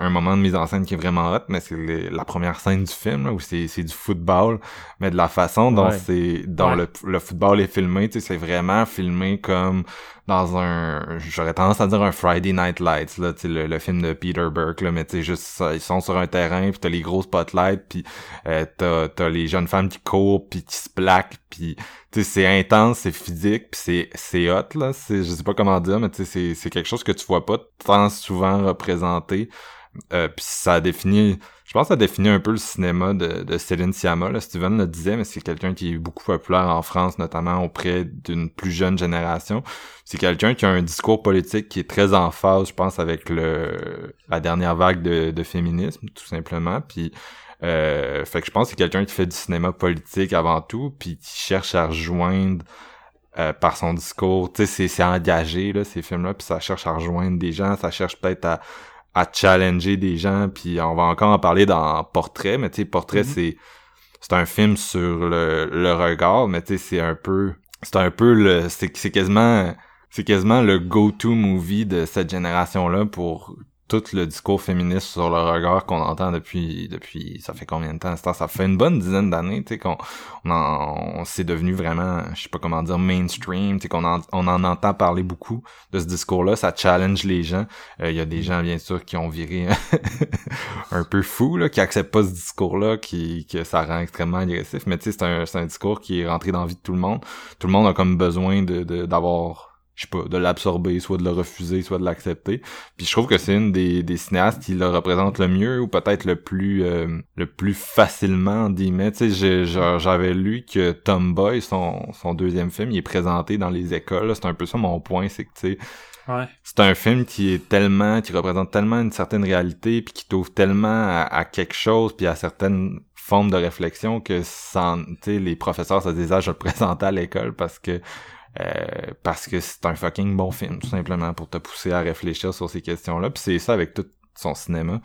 un, moment de mise en scène qui est vraiment hot, mais c'est la première scène du film où c'est du football, mais de la façon dont c'est dont le, le, football est filmé, tu sais, c'est vraiment filmé comme dans un j'aurais tendance à dire un Friday Night Lights là tu le, le film de Peter Burke là mais tu sais juste ils sont sur un terrain puis t'as les gros spotlights puis euh, t'as t'as les jeunes femmes qui courent puis qui se plaquent puis tu sais c'est intense c'est physique puis c'est c'est hot là c'est je sais pas comment dire mais tu sais c'est c'est quelque chose que tu vois pas tant souvent représenté euh, puis ça définit je pense que ça définit un peu le cinéma de, de Céline Sciamma. Là. Steven le disait, mais c'est quelqu'un qui est beaucoup populaire en France, notamment auprès d'une plus jeune génération. C'est quelqu'un qui a un discours politique qui est très en phase, je pense, avec le la dernière vague de, de féminisme, tout simplement. Puis euh, fait que je pense que c'est quelqu'un qui fait du cinéma politique avant tout, puis qui cherche à rejoindre euh, par son discours, tu sais, c'est engagé, là, ces films-là, puis ça cherche à rejoindre des gens, ça cherche peut-être à à challenger des gens puis on va encore en parler dans Portrait mais tu sais Portrait mm-hmm. c'est c'est un film sur le, le regard mais tu sais c'est un peu c'est un peu le c'est c'est quasiment c'est quasiment le go-to movie de cette génération là pour tout le discours féministe sur le regard qu'on entend depuis depuis ça fait combien de temps? Ça fait une bonne dizaine d'années tu sais qu'on on on s'est devenu vraiment je sais pas comment dire mainstream tu sais qu'on on en entend parler beaucoup de ce discours là ça challenge les gens. Il euh, y a des gens bien sûr qui ont viré (laughs) un peu fou là qui acceptent pas ce discours là qui que ça rend extrêmement agressif. Mais tu sais c'est un c'est un discours qui est rentré dans la vie de tout le monde. Tout le monde a comme besoin de d'avoir je sais pas, de l'absorber, soit de le refuser, soit de l'accepter. Puis je trouve que c'est une des, des cinéastes qui le représente le mieux ou peut-être le plus euh, le plus facilement mais Tu sais, j'avais lu que Tomboy, son, son deuxième film, il est présenté dans les écoles. C'est un peu ça mon point, c'est que tu sais. Ouais. C'est un film qui est tellement, qui représente tellement une certaine réalité, puis qui t'ouvre tellement à, quelque chose, puis à certaines formes de réflexion que sans, les professeurs se disaient, ah, je le (laughs) présentais à l'école parce que euh, parce que c'est un fucking bon film, tout simplement, pour te pousser à réfléchir sur ces questions-là. Puis c'est ça avec tout son cinéma.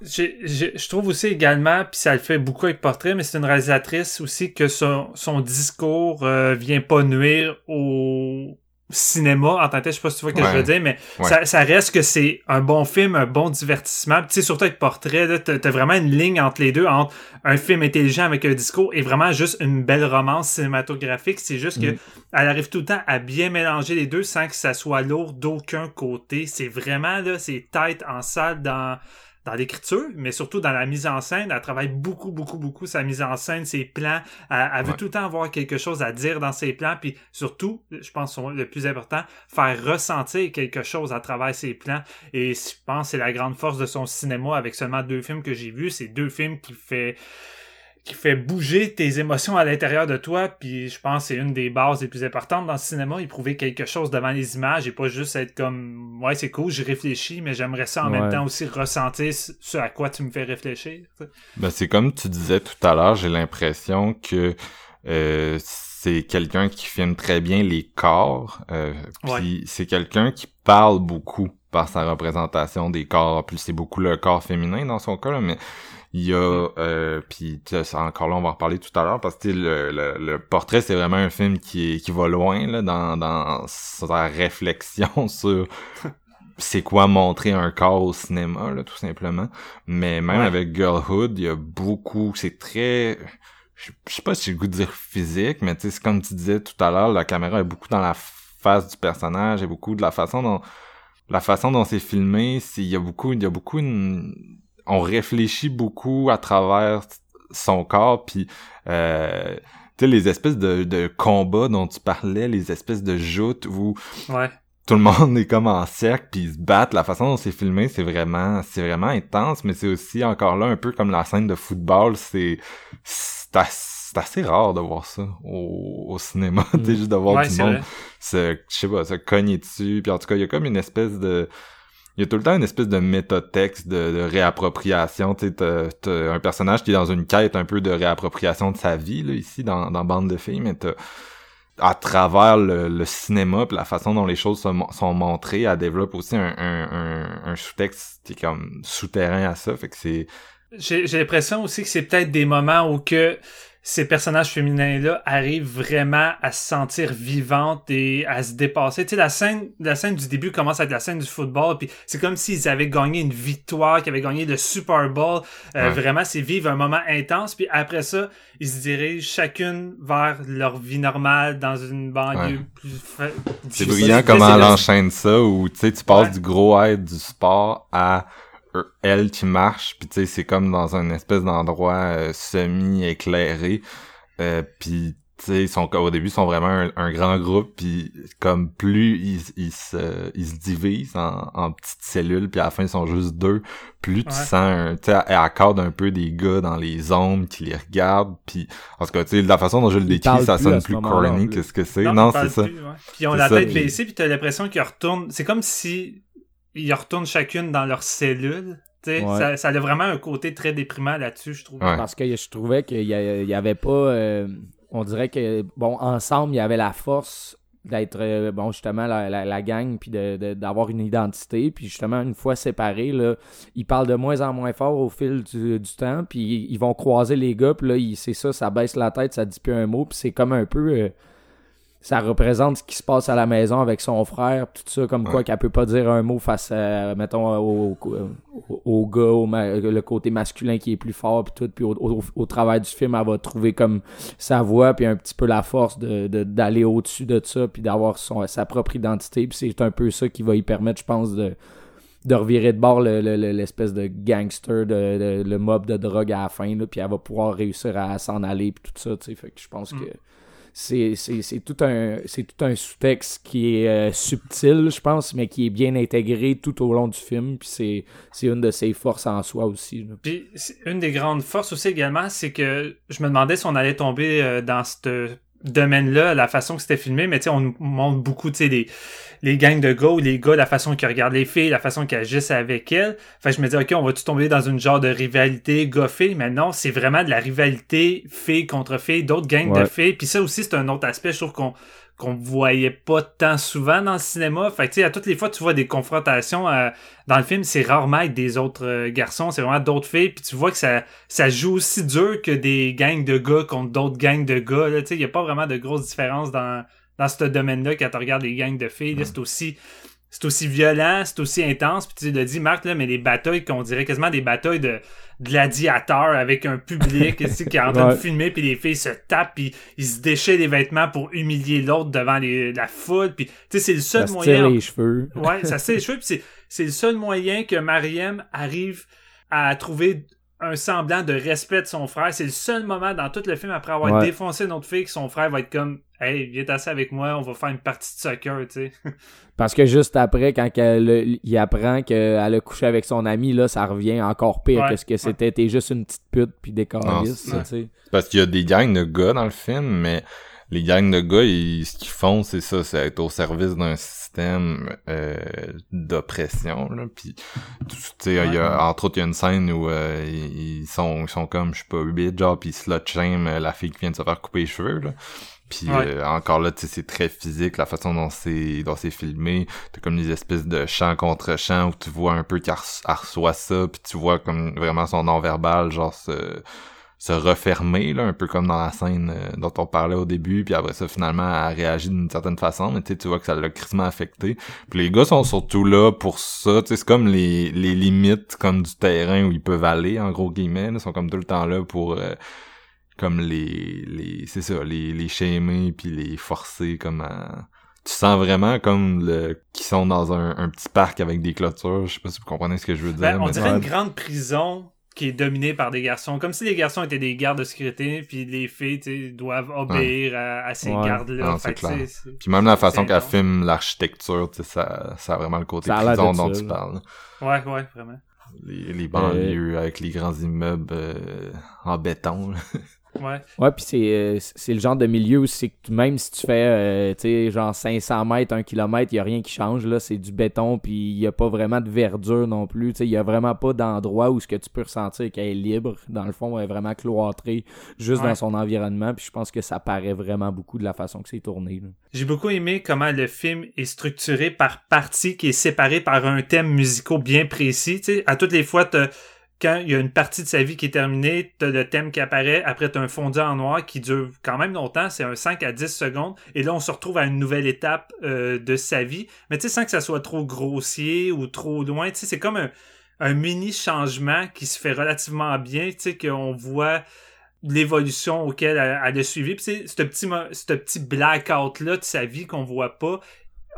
Je trouve aussi également, puis ça le fait beaucoup avec Portrait, mais c'est une réalisatrice aussi que son, son discours euh, vient pas nuire au, cinéma en tant que tel, je sais pas si tu vois ce que je veux dire, mais ça, ça, reste que c'est un bon film, un bon divertissement. Tu sais, surtout avec Portrait, t'as as vraiment une ligne entre les deux, entre un film intelligent avec un discours et vraiment juste une belle romance cinématographique. C'est juste que mm. elle arrive tout le temps à bien mélanger les deux sans que ça soit lourd d'aucun côté. C'est vraiment, là, c'est tête en salle dans dans l'écriture, mais surtout dans la mise en scène. Elle travaille beaucoup, beaucoup, beaucoup sa mise en scène, ses plans. Elle, veut tout le temps avoir quelque chose à dire dans ses plans, puis surtout, je pense le plus important, faire ressentir quelque chose à travers ses plans. Et je pense que c'est la grande force de son cinéma avec seulement deux films que j'ai vus. C'est deux films qui fait qui fait bouger tes émotions à l'intérieur de toi, puis je pense que c'est une des bases les plus importantes dans le cinéma, y prouver quelque chose devant les images et pas juste être comme ouais c'est cool, j'ai réfléchi, mais j'aimerais ça en même temps aussi ressentir ce à quoi tu me fais réfléchir. Ben c'est comme tu disais tout à l'heure, j'ai l'impression que Euh, c'est quelqu'un qui filme très bien les corps. Euh, puis c'est quelqu'un qui parle beaucoup par sa représentation des corps. Plus c'est beaucoup le corps féminin dans son cas, mais il y a euh, puis encore là on va en reparler tout à l'heure parce que le, le, portrait c'est vraiment un film qui qui va loin là dans dans sa réflexion (laughs) sur c'est quoi montrer un corps au cinéma là tout simplement. Mais même avec Girlhood il y a beaucoup c'est très je sais pas si j'ai le goût de dire physique mais tu sais comme tu disais tout à l'heure la caméra est beaucoup dans la face du personnage et beaucoup de la façon dont la façon dont c'est filmé il y a beaucoup il y a beaucoup une, on réfléchit beaucoup à travers son corps puis euh, tu sais les espèces de, de combats dont tu parlais les espèces de joutes où ouais. tout le monde est comme en cercle puis ils se battent. La façon dont c'est filmé c'est vraiment c'est vraiment intense mais c'est aussi encore là un peu comme la scène de football. C'est c'est assez, rare de voir ça au, au cinéma (laughs) mm. juste de voir du monde se je sais pas se cogner dessus. Puis en tout cas il y a comme une espèce de il y a tout le temps une espèce de métatexte de, de réappropriation. Tu sais, un personnage qui est dans une quête un peu de réappropriation de sa vie, là, ici, dans, dans Bande de filles, mais à travers le, cinéma pis la façon dont les choses sont, sont montrées, elle développe aussi un, un, un, sous-texte qui est comme souterrain à ça. Fait que c'est. J'ai l'impression aussi que c'est peut-être des moments où que ces personnages féminins-là arrivent vraiment à se sentir vivantes et à se dépasser. Tu sais, la scène, la scène du début commence avec la scène du football, puis c'est comme s'ils avaient gagné une victoire, qu'ils avaient gagné le Super Bowl. Euh, Vraiment, c'est vivre un moment intense, puis après ça, ils se dirigent chacune vers leur vie normale dans une banlieue plus... C'est brillant comment elle enchaîne ça, où tu sais, tu passes du gros aide du sport à elle qui marche puis tu sais c'est comme dans un espèce d'endroit euh, semi éclairé euh, puis tu sais sont au début ils sont vraiment un, grand groupe puis comme plus ils, ils se ils se divisent en, en petites cellules puis à la fin ils sont juste deux plus tu sens tu sais elle accorde un peu des gars dans les ombres qui les regardent puis en tout cas tu sais la façon dont je le décris ça sonne plus corny que ce que c'est. Non, c'est ça. puis ils ont la tête baissée puis t'as l'impression qu'ils retournent. C'est comme si ils retournent chacune dans leur cellule. Ça, ça, a vraiment un côté très déprimant là-dessus, je trouve. Parce que je trouvais qu'il y, avait pas. Euh, on dirait que, bon, ensemble, il y avait la force d'être, euh, bon, justement, la, la, gang, puis d'avoir une identité. Puis justement, une fois séparés, là, ils parlent de moins en moins fort au fil du, temps. Puis ils vont croiser les gars, puis là, c'est ça, ça baisse la tête, ça dit plus un mot. Puis c'est comme un peu. Euh, ça représente ce qui se passe à la maison avec son frère, tout ça, comme quoi qu'elle peut pas dire un mot face à, mettons, au, au, gars, au le côté masculin qui est plus fort, puis tout, puis au, travail du film, elle va trouver comme sa voix, puis un petit peu la force de d'aller au-dessus de ça, puis d'avoir sa propre identité, puis c'est un peu ça qui va y permettre, je pense, de de revirer de bord l'espèce de gangster, de, le mob de drogue à la fin, là, puis elle va pouvoir réussir à s'en aller, puis tout ça, tu sais, fait que je pense mm. que c'est tout un tout un sous-texte qui est euh, subtil, je pense, mais qui est bien intégré tout au long du film. Puis c'est une de ses forces en soi aussi. Puis une des grandes forces aussi également, c'est que je me demandais si on allait tomber euh, dans cette domaine-là, la façon que c'était filmé, mais tu sais, on nous montre beaucoup, tu sais, les, les gangs de gars ou les gars, la façon qu'ils regardent les filles, la façon qu'ils agissent avec elles. Fait je me dis, OK, on va-tu tomber dans une genre de rivalité gars-filles? Mais non, c'est vraiment de la rivalité filles contre filles, d'autres gangs de filles. Puis ça aussi, c'est un autre aspect, je trouve qu'on qu'on voyait pas tant souvent dans le cinéma. Fait que, tu sais, à toutes les fois, tu vois des confrontations euh, dans le film, c'est rarement avec des autres euh, garçons, c'est vraiment d'autres filles. Puis tu vois que ça, ça joue aussi dur que des gangs de gars contre d'autres gangs de gars. Tu sais, il y a pas vraiment de grosses différences dans, dans ce domaine-là quand tu regardes les gangs de filles. C'est aussi c'est aussi violent, c'est aussi intense. Puis tu l'as dit, Marc, là, mais les batailles qu'on dirait quasiment des batailles de gladiateurs avec un public qui est en train de filmer, puis les filles se tapent, puis ils se déchirent les vêtements pour humilier l'autre devant la foule. Puis tu sais, c'est le seul ça moyen. les cheveux. ouais, ça se les cheveux. Puis c'est le seul moyen que Mariem arrive à trouver un semblant de respect de son frère. C'est le seul moment dans tout le film après avoir défoncé notre fille que son frère va être comme Hey, viens t'asseoir avec moi, on va faire une partie de soccer, tu sais. (laughs) Parce que juste après, quand il apprend qu'elle a couché avec son ami, là, ça revient encore pire que ce que c'était. T'es juste une petite pute puis des tu sais. Parce qu'il y a des gangs de gars dans le film, mais les gangs de gars, ce qu'ils font, c'est ça, c'est être au service d'un système euh, d'oppression là puis tu sais il y a entre autres il y a une scène où euh, ils sont ils sont comme je sais pas huit genre puis ils slut shame la fille qui vient de se faire couper les cheveux là. Puis euh, encore là, tu sais, c'est très physique la façon dont c'est dont c'est filmé. T'as comme des espèces de chant contre chant où tu vois un peu qu'elle reçoit ça, puis tu vois comme vraiment son non verbal, genre se, se refermer là, un peu comme dans la scène euh, dont on parlait au début. Puis après ça, finalement, elle réagit d'une certaine façon, mais tu vois que ça l'a crissement affecté. Puis les gars sont surtout là pour ça. Tu sais, c'est comme les les limites comme du terrain où ils peuvent aller en gros guillemets. Ils sont comme tout le temps là pour euh, comme les les c'est ça les les shamer puis les forcer comme à tu sens vraiment comme le qui sont dans un, un, petit parc avec des clôtures je sais pas si vous comprenez ce que je veux ben, dire on dirait une grande prison qui est dominée par des garçons. Comme si les garçons étaient des gardes de sécurité puis les filles doivent obéir à, ces gardes là puis même la façon qu'elle filme l'architecture ça ça a vraiment le côté prison dont tu parles. Ouais ouais vraiment. Les, les banlieues avec les grands immeubles euh, en béton (laughs) Ouais. Ouais, puis c'est, euh, c'est le genre de milieu où c'est que même si tu fais, euh, tu sais, genre 500 mètres, 1 km, il n'y a rien qui change, là. C'est du béton, puis il n'y a pas vraiment de verdure non plus. Tu sais, il n'y a vraiment pas d'endroit où ce que tu peux ressentir qu'elle est libre. Dans le fond, elle est vraiment cloîtrée juste dans son environnement, puis je pense que ça paraît vraiment beaucoup de la façon que c'est tourné. J'ai beaucoup aimé comment le film est structuré par partie qui est séparé par un thème musical bien précis. Tu sais, à toutes les fois, tu quand il y a une partie de sa vie qui est terminée, t'as le thème qui apparaît, après t'as un fondu en noir qui dure quand même longtemps, c'est un 5 à 10 secondes, et là on se retrouve à une nouvelle étape euh, de sa vie, mais tu sais, sans que ça soit trop grossier ou trop loin, tu sais, c'est comme un, mini changement qui se fait relativement bien, tu sais, qu'on voit l'évolution auquel elle, a suivi. Puis, ce petit, ce petit blackout-là de sa vie qu'on voit pas,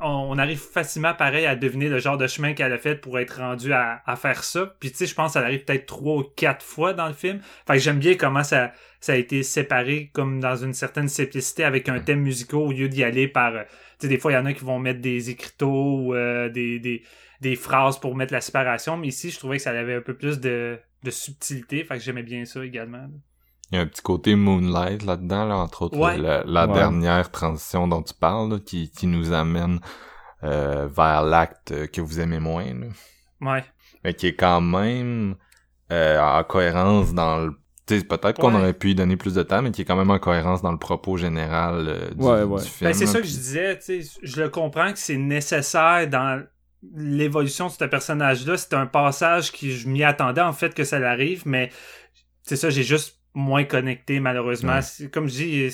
on arrive facilement pareil à deviner le genre de chemin qu'elle a fait pour être rendue à, faire ça. Puis tu sais, je pense qu'elle arrive peut-être trois ou quatre fois dans le film. Fait que j'aime bien comment ça, ça a été séparé comme dans une certaine simplicité avec un thème musical au lieu d'y aller par... Euh, tu sais, des fois, il y en a qui vont mettre des écriteaux ou euh, des, des, des, phrases pour mettre la séparation. Mais ici, je trouvais que ça avait un peu plus de, de subtilité. Fait que j'aimais bien ça également. Il y a un petit côté Moonlight là-dedans, là, entre autres, la, dernière transition dont tu parles, qui, qui nous amène euh, vers l'acte que vous aimez moins. Là. Ouais. Mais qui est quand même euh, en cohérence dans le peut-être qu'on aurait pu y donner plus de temps, mais qui est quand même en cohérence dans le propos général euh, du, film. Ben, c'est ça que je disais, je le comprends que c'est nécessaire dans l'évolution de ce personnage-là. C'est un passage qui je m'y attendais en fait que ça l'arrive, mais c'est ça, j'ai juste moins connecté, malheureusement. Comme je dis,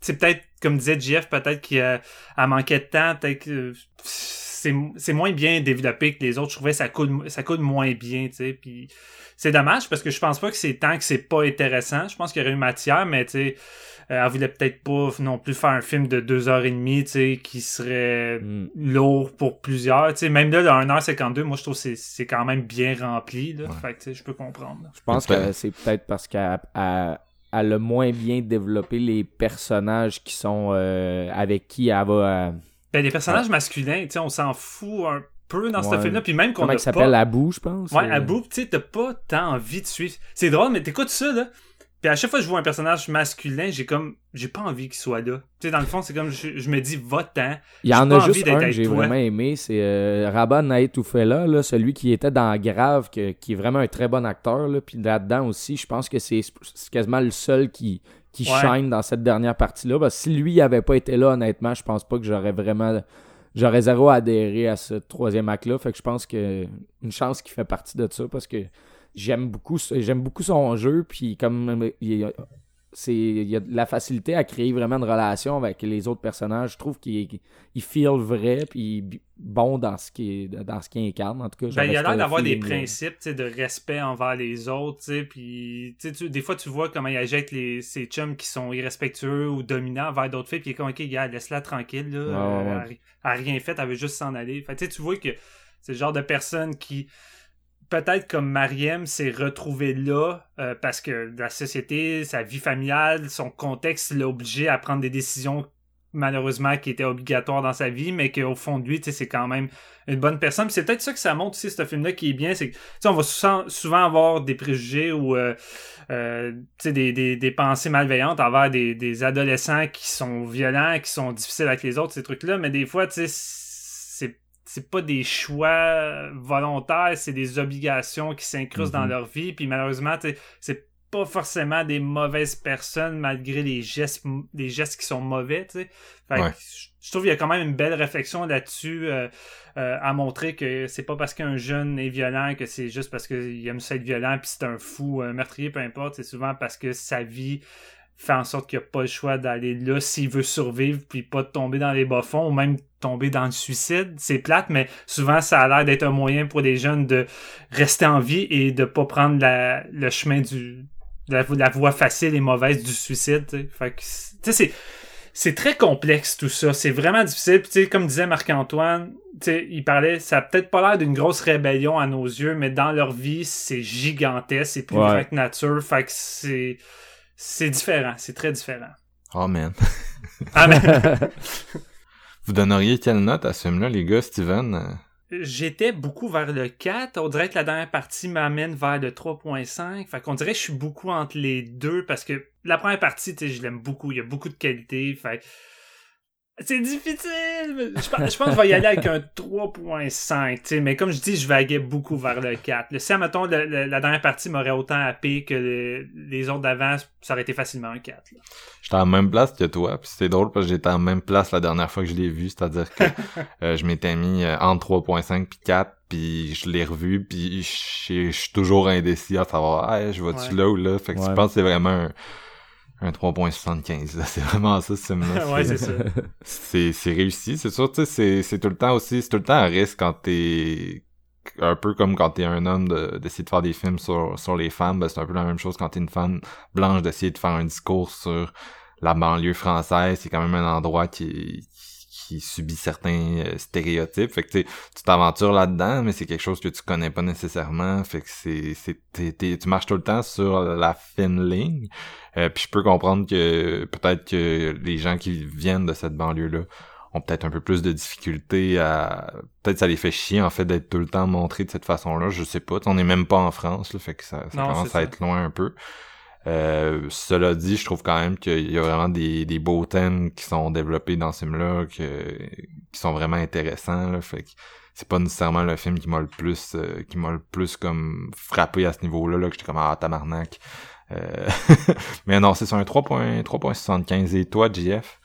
c'est peut-être, comme disait Jeff, peut-être qu'il a, manqué de temps, peut-être que c'est moins bien développé que les autres. Je trouvais que ça coule, ça coule moins bien, tu sais. Puis c'est dommage parce que je pense pas que c'est tant que c'est pas intéressant. Je pense qu'il y aurait une matière, mais tu sais, elle voulait peut-être pas non plus faire un film de deux heures et demie, tu sais, qui serait mm. lourd pour plusieurs. Tu sais, même là, dans 1h52, moi, je trouve que c'est quand même bien rempli, là. Fait que, tu sais, je peux comprendre. Je pense que c'est peut-être parce qu'elle a le moins bien développé les personnages qui sont euh, avec qui elle va. Euh, ben, les personnages masculins, tu sais, on s'en fout un peu dans ce film-là. Puis même qu'on Comment s'appelle? Abou, je pense. Ouais, Abou, tu sais, t'as pas tant envie de suivre. C'est drôle, mais t'écoutes ça, là. Puis à chaque fois que je vois un personnage masculin, j'ai comme j'ai pas envie qu'il soit là. Tu sais dans le fond, c'est comme je, me dis va-t'en. Il y en a juste un que j'ai vraiment aimé, c'est euh, Raban Naetoufela, là, celui qui était dans Grave qui est vraiment un très bon acteur là, puis là-dedans aussi, je pense que c'est quasiment le seul qui qui shine dans cette dernière partie-là. Parce que si lui avait pas été là, honnêtement, je pense pas que j'aurais vraiment j'aurais zéro adhéré à ce troisième acte-là. Fait que je pense que une chance qu'il fait partie de ça parce que j'aime beaucoup j'aime beaucoup son jeu puis comme il, c'est il y a de la facilité à créer vraiment une relation avec les autres personnages. Je trouve qu'il il feel vrai puis bon dans ce qui dans ce qu'il incarne. En tout cas ben, il a l'air d'avoir des principes de respect envers les autres puis des fois tu vois comment il ajette les ses chums qui sont irrespectueux ou dominants envers d'autres filles puis il est comme ok gars laisse-la tranquille là, euh, Elle, a rien fait elle veut juste s'en aller. Fait, tu vois que c'est le genre de personne qui peut-être comme Mariem s'est retrouvé là euh, parce que la société, sa vie familiale, son contexte l'a obligé à prendre des décisions malheureusement qui étaient obligatoires dans sa vie, mais qu'au fond de lui, c'est quand même une bonne personne. c'est peut-être ça que ça montre aussi, ce film-là qui est bien, c'est on va souvent, avoir des préjugés ou euh, euh, des, pensées malveillantes envers des, des adolescents qui sont violents, qui sont difficiles avec les autres, ces trucs-là, mais des fois, tu sais, c'est pas des choix volontaires, c'est des obligations qui s'incrustent dans Mhm. leur vie. Puis malheureusement, c'est pas forcément des mauvaises personnes malgré les gestes, les gestes qui sont mauvais. Fait que Ouais. je trouve qu'il y a quand même une belle réflexion là-dessus euh, euh, à montrer que c'est pas parce qu'un jeune est violent que c'est juste parce qu'il aime ça être violent puis c'est un fou, un meurtrier, peu importe. C'est souvent parce que sa vie fait en sorte qu'il a pas le choix d'aller là s'il veut survivre puis pas tomber dans les bas-fonds ou même tomber dans le suicide. C'est plate, mais souvent ça a l'air d'être un moyen pour les jeunes de rester en vie et de pas prendre la, le chemin du la, la voie facile et mauvaise du suicide. tu sais. Fait que, tu sais, c'est c'est très complexe tout ça. C'est vraiment difficile. Puis, tu sais, comme disait Marc-Antoine, tu sais, il parlait, ça a peut-être pas l'air d'une grosse rébellion à nos yeux, mais dans leur vie, c'est gigantesque, c'est plus Ouais. que nature. Fait que c'est c'est différent, c'est très différent. Oh man. Ah, mais (laughs) Vous donneriez quelle note à ce film-là, les gars, Steven? J'étais beaucoup vers le 4. On dirait que la dernière partie m'amène vers le 3.5. Fait qu'on dirait que je suis beaucoup entre les deux parce que la première partie, tu sais, je l'aime beaucoup. Il y a beaucoup de qualité. Fait c'est difficile. Je pense, je pense que je vais y aller avec un 3.5. tu sais, Mais comme je dis, je vaguais beaucoup vers le 4. Le, si, mettons, la dernière partie m'aurait autant happé que le- les autres d'avant, ça aurait été facilement un 4. là. J'étais en même place que toi, puis c'était drôle parce que j'étais en même place la dernière fois que je l'ai vu, c'est-à-dire que (laughs) euh, je m'étais mis euh, entre 3.5 puis 4, puis je l'ai revu, puis je suis toujours indécis à savoir, ah, je vais-tu Ouais. là ou là, fait que Ouais. je pense que c'est vraiment un, un 3.75, là. c'est vraiment ça, ce film-là. (laughs) ouais, c'est ça. c'est c'est réussi c'est sûr tu sais c'est c'est tout le temps aussi c'est tout le temps un risque quand t'es un peu comme quand t'es un homme de- d'essayer de faire des films sur sur les femmes ben c'est un peu la même chose quand t'es une femme blanche d'essayer de faire un discours sur la banlieue française c'est quand même un endroit qui qui subit certains euh, stéréotypes fait que tu sais, tu t'aventures là-dedans mais c'est quelque chose que tu connais pas nécessairement fait que c'est c'est t'es- t'es- tu marches tout le temps sur la fine ligne euh, puis je peux comprendre que peut-être que les gens qui viennent de cette banlieue-là ont peut-être un peu plus de difficultés à... Peut-être ça les fait chier, en fait, d'être tout le temps montrés de cette façon-là. Je sais pas. On n'est même pas en France, là, fait que ça, ça Non, commence à ça. être loin un peu. Euh, cela dit, je trouve quand même qu'il y a vraiment des, des beaux thèmes qui sont développés dans ce film-là, que, qui sont vraiment intéressants. Là, fait que c'est pas nécessairement le film qui m'a le plus euh, qui m'a le plus comme frappé à ce niveau-là, là, que j'étais comme ah tabarnak. Euh, (laughs) mais non, c'est sur un 3.- 3.75. Et toi, JF?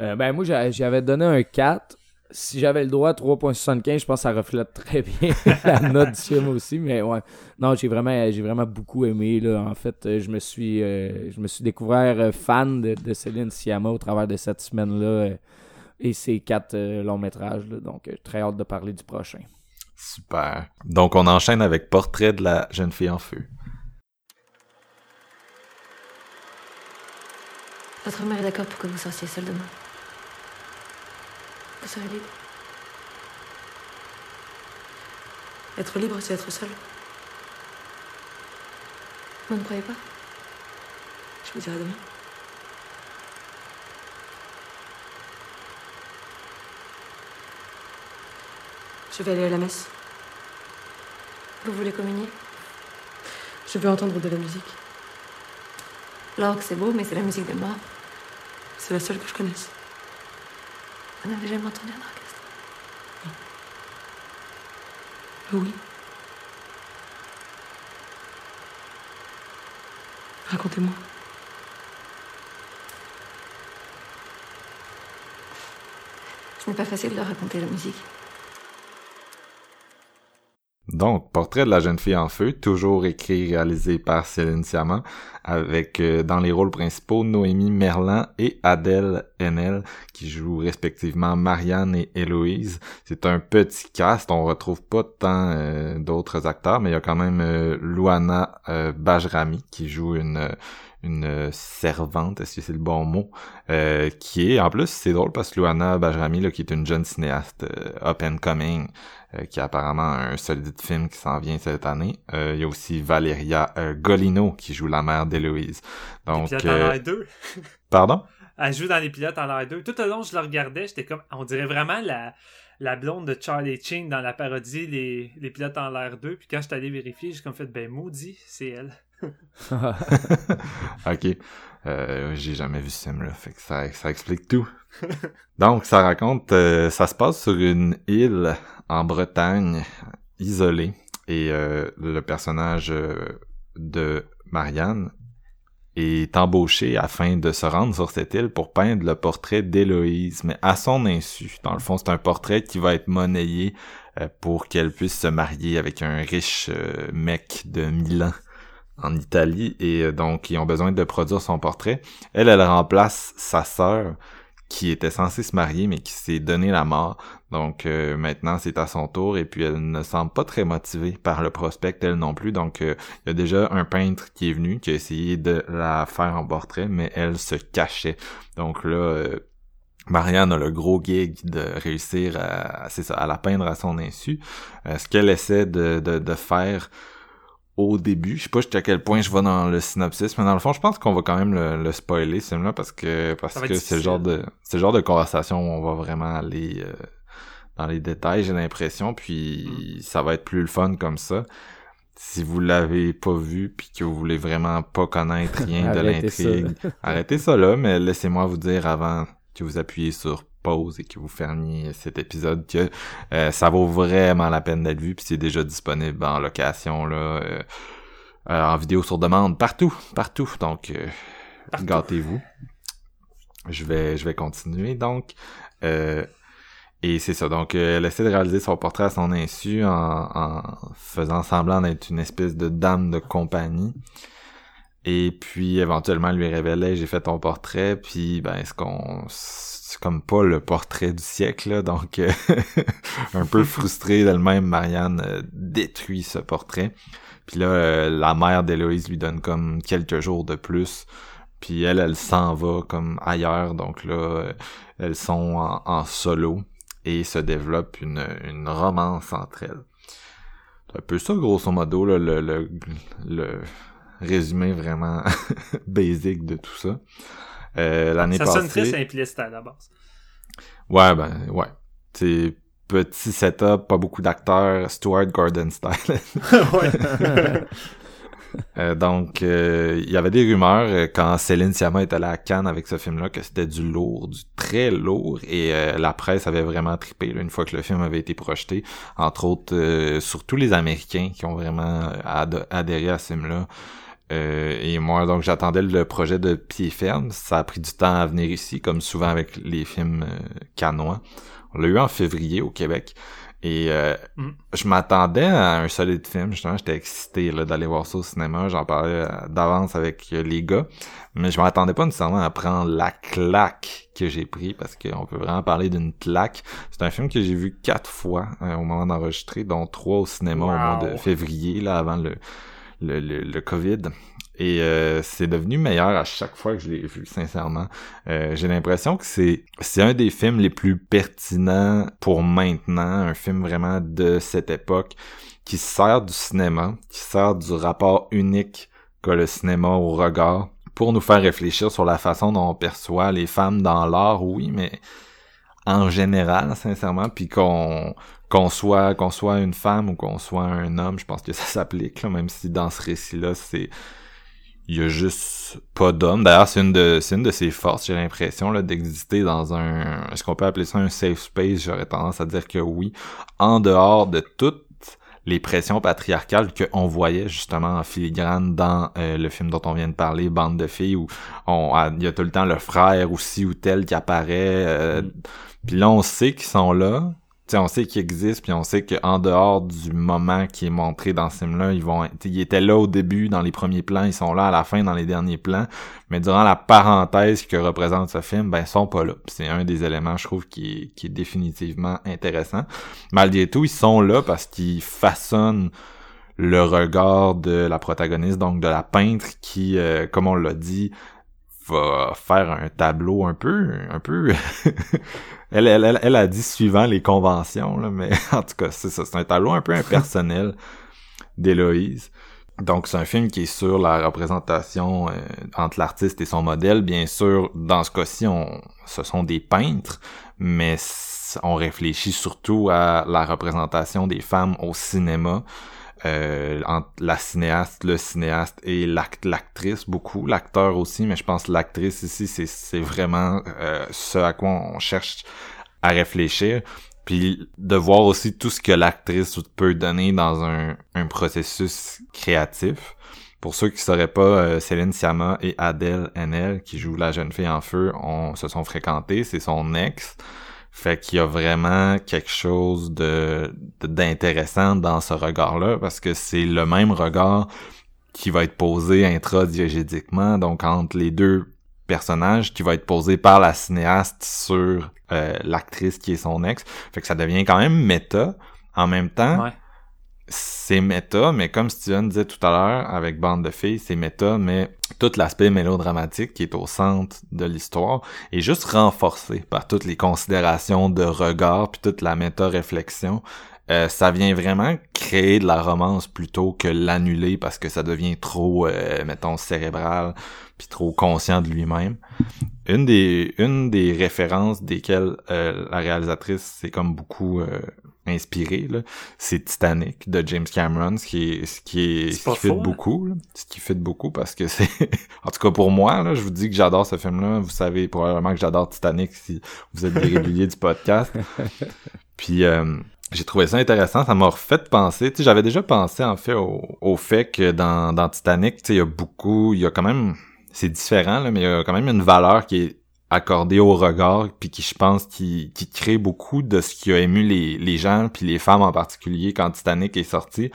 Euh, ben moi j'a- j'avais donné un 4. Si j'avais le droit à 3.75, je pense que ça reflète très bien (laughs) la note du film aussi. Mais ouais. Non, j'ai vraiment j'ai vraiment beaucoup aimé. Là. En fait, euh, je me suis euh, je me suis découvert euh, fan de, de Céline Sciamma au travers de cette semaine-là euh, et ses quatre euh, longs métrages. là. Donc euh, très hâte de parler du prochain. Super. Donc, on enchaîne avec Portrait de la jeune fille en feu. Votre mère est d'accord pour que vous sortiez seule demain. Vous serez libre. Être libre, c'est être seul. Vous ne croyez pas? Je vous dirai demain. Je vais aller à la messe. Vous voulez communier? Je veux entendre de la musique. L'orgue, c'est beau, mais c'est la musique des morts. C'est la seule que je connaisse. Vous n'avez jamais entendu un orchestre Oui. Racontez-moi. Ce n'est pas facile de raconter la musique. Donc, Portrait de la jeune fille en feu, toujours écrit et réalisé par Céline Sciamma, avec euh, dans les rôles principaux Noémie Merlan et Adèle Haenel, qui jouent respectivement Marianne et Héloïse. C'est un petit cast, on retrouve pas tant euh, d'autres acteurs, mais il y a quand même euh, Luana euh, Bajrami qui joue une une euh, servante, est-ce que c'est le bon mot, euh, qui est, en plus, c'est drôle parce que Luana Bajrami, là, qui est une jeune cinéaste euh, up and coming, euh, qui a apparemment un solide film qui s'en vient cette année. Euh, il y a aussi Valeria euh, Golino qui joue la mère d'Héloïse. Les Donc, pilotes en l'air 2. (laughs) pardon? Elle joue dans les pilotes en l'air 2. Tout au long, je le regardais, j'étais comme. On dirait vraiment la, la blonde de Charlie Ching dans la parodie Les, les pilotes en l'air 2. Puis quand je suis allé vérifier, j'ai comme fait, ben maudit, c'est elle. (laughs) ok. Euh, j'ai jamais vu ce film-là, fait que ça, ça explique tout. (laughs) Donc, ça raconte, euh, ça se passe sur une île en Bretagne, isolée, et euh, le personnage euh, de Marianne est embauché afin de se rendre sur cette île pour peindre le portrait d'Héloïse, mais à son insu. Dans le fond, c'est un portrait qui va être monnayé pour qu'elle puisse se marier avec un riche mec de Milan en Italie et euh, donc ils ont besoin de produire son portrait. Elle, elle remplace sa sœur qui était censée se marier mais qui s'est donné la mort. Donc euh, maintenant c'est à son tour et puis elle ne semble pas très motivée par le prospect elle non plus. Donc euh, il y a déjà un peintre qui est venu qui a essayé de la faire en portrait mais elle se cachait. Donc là Marianne a le gros gig de réussir à, la peindre à son insu. ce qu'elle essaie de faire au début. Je sais pas jusqu'à quel point je vais dans le synopsis, mais dans le fond, je pense qu'on va quand même le, spoiler, ce là parce que parce que c'est le genre de c'est le genre de conversation où on va vraiment aller euh, dans les détails, j'ai l'impression, puis mm. ça va être plus le fun comme ça. Si vous l'avez pas vu puis que vous voulez vraiment pas connaître (laughs) rien de l'intrigue, arrêtez ça là, mais laissez-moi vous dire avant que vous appuyez sur pause et que vous fermiez cet épisode que euh, ça vaut vraiment la peine d'être vu puis c'est déjà disponible en location là euh, euh, en vidéo sur demande partout partout. Donc gâtez-vous. Je vais je vais continuer donc et c'est ça. Donc elle essaie de réaliser son portrait à son insu en, en faisant semblant d'être une espèce de dame de compagnie et puis éventuellement lui révélait j'ai fait ton portrait puis ben est-ce qu'on c'est comme pas le portrait du siècle, donc euh, (laughs) un peu frustré d'elle-même, Marianne euh, détruit ce portrait. Puis là, euh, la mère d'Héloïse lui donne comme quelques jours de plus. Puis elle, elle s'en va comme ailleurs, donc là, elles sont en, solo et se développe une, une romance entre elles. C'est un peu ça, grosso modo, là, le, le, le résumé vraiment (laughs) basique de tout ça. Euh, l'année passée. Ça sonne très simpliste à la base. Ouais, ben, ouais. C'est petit setup, pas beaucoup d'acteurs, Stuart Gordon style. (laughs) (laughs) Euh, donc, euh, il y avait des rumeurs quand Céline Sciamma était allée à Cannes avec ce film-là que c'était du lourd, du très lourd, et la presse avait vraiment trippé une fois que le film avait été projeté. Entre autres, surtout les Américains qui ont vraiment adhéré à ce film-là. Euh, et moi, donc, j'attendais le projet de pied ferme. Ça a pris du temps à venir ici, comme souvent avec les films euh, canois. On l'a eu en février au Québec. Et euh, mm. je m'attendais à un solide film, justement, j'étais excité d'aller voir ça au cinéma, j'en parlais d'avance avec les gars, mais je m'attendais pas nécessairement à prendre la claque que j'ai pris, parce qu'on peut vraiment parler d'une claque. C'est un film que j'ai vu quatre fois au moment d'enregistrer, dont trois au cinéma au mois de février, là, avant le, le, le, COVID. Et euh, c'est devenu meilleur à chaque fois que je l'ai vu, sincèrement. Euh, j'ai l'impression que c'est c'est un des films les plus pertinents pour maintenant, un film vraiment de cette époque qui sert du cinéma, qui sert du rapport unique qu'a le cinéma au regard pour nous faire réfléchir sur la façon dont on perçoit les femmes dans l'art, oui, mais en général, sincèrement, puis qu'on qu'on soit qu'on soit une femme ou qu'on soit un homme, je pense que ça (laughs) s'applique, même si dans ce récit-là, c'est il y a juste pas d'homme. D'ailleurs, c'est une de c'est une de ses forces, j'ai l'impression, là, d'exister dans un est-ce qu'on peut appeler ça un safe space? J'aurais tendance à dire que oui. En dehors de toutes les pressions patriarcales qu'on voyait justement en filigrane dans euh, le film dont on vient de parler, Bande de filles, où on il y a tout le temps le frère aussi ou tel qui apparaît. Euh, mm. Puis là, on sait qu'ils sont là, on sait qu'ils existent, puis on sait qu'en dehors du moment qui est montré dans ce film-là, ils vont, ils étaient là au début dans les premiers plans, ils sont là à la fin dans les derniers plans, mais durant la parenthèse que représente ce film, ben ils sont pas là. C'est un des éléments, je trouve, qui est, définitivement intéressant. Malgré tout, ils sont là parce qu'ils façonnent le regard de la protagoniste, donc de la peintre, qui, euh, comme on l'a dit, va faire un tableau un peu, un peu (laughs) Elle, elle, elle, a dit suivant les conventions, là, mais (laughs) en tout cas, c'est ça. C'est un tableau un peu impersonnel d'Héloïse. Donc, c'est un film qui est sur la représentation euh, entre l'artiste et son modèle. Bien sûr, dans ce cas-ci, on, ce sont des peintres, mais on réfléchit surtout à la représentation des femmes au cinéma. Euh, entre la cinéaste, le cinéaste et l'act l'actrice beaucoup, l'acteur aussi, mais je pense l'actrice ici, c'est, vraiment euh, ce à quoi on cherche à réfléchir. Puis de voir aussi tout ce que l'actrice peut donner dans un, un processus créatif. Pour ceux qui sauraient pas, euh, Céline Sciamma et Adèle Haenel, qui jouent la jeune fille en feu, on, se sont fréquentés. C'est son ex. Fait qu'il y a vraiment quelque chose de d'intéressant dans ce regard-là, parce que c'est le même regard qui va être posé intradiégédiquement, donc entre les deux personnages, qui va être posé par la cinéaste sur euh, l'actrice qui est son ex. Fait que ça devient quand même méta. En même temps, Ouais. c'est méta, mais comme Steven disait tout à l'heure avec Bande de filles, c'est méta, mais tout l'aspect mélodramatique qui est au centre de l'histoire est juste renforcé par toutes les considérations de regard puis toute la méta-réflexion. Euh, ça vient vraiment créer de la romance plutôt que l'annuler parce que ça devient trop, euh, mettons, cérébral puis trop conscient de lui-même. Une des, une des références desquelles euh, la réalisatrice s'est comme beaucoup inspirée, là, c'est Titanic de James Cameron, ce qui est, ce qui est, ce qui fait faux, hein? beaucoup, là. ce qui fait beaucoup parce que c'est, (laughs) en tout cas pour moi, là, je vous dis que j'adore ce film-là. Vous savez probablement que j'adore Titanic si vous êtes des (laughs) réguliers du podcast. Puis euh, j'ai trouvé ça intéressant, ça m'a refait penser, tu sais, j'avais déjà pensé en fait au, au fait que dans, dans Titanic, tu sais, il y a beaucoup, il y a quand même, c'est différent là, mais il y a quand même une valeur qui est accordée au regard, puis qui je pense qui, qui crée beaucoup de ce qui a ému les, les gens, puis les femmes en particulier quand Titanic est sorti.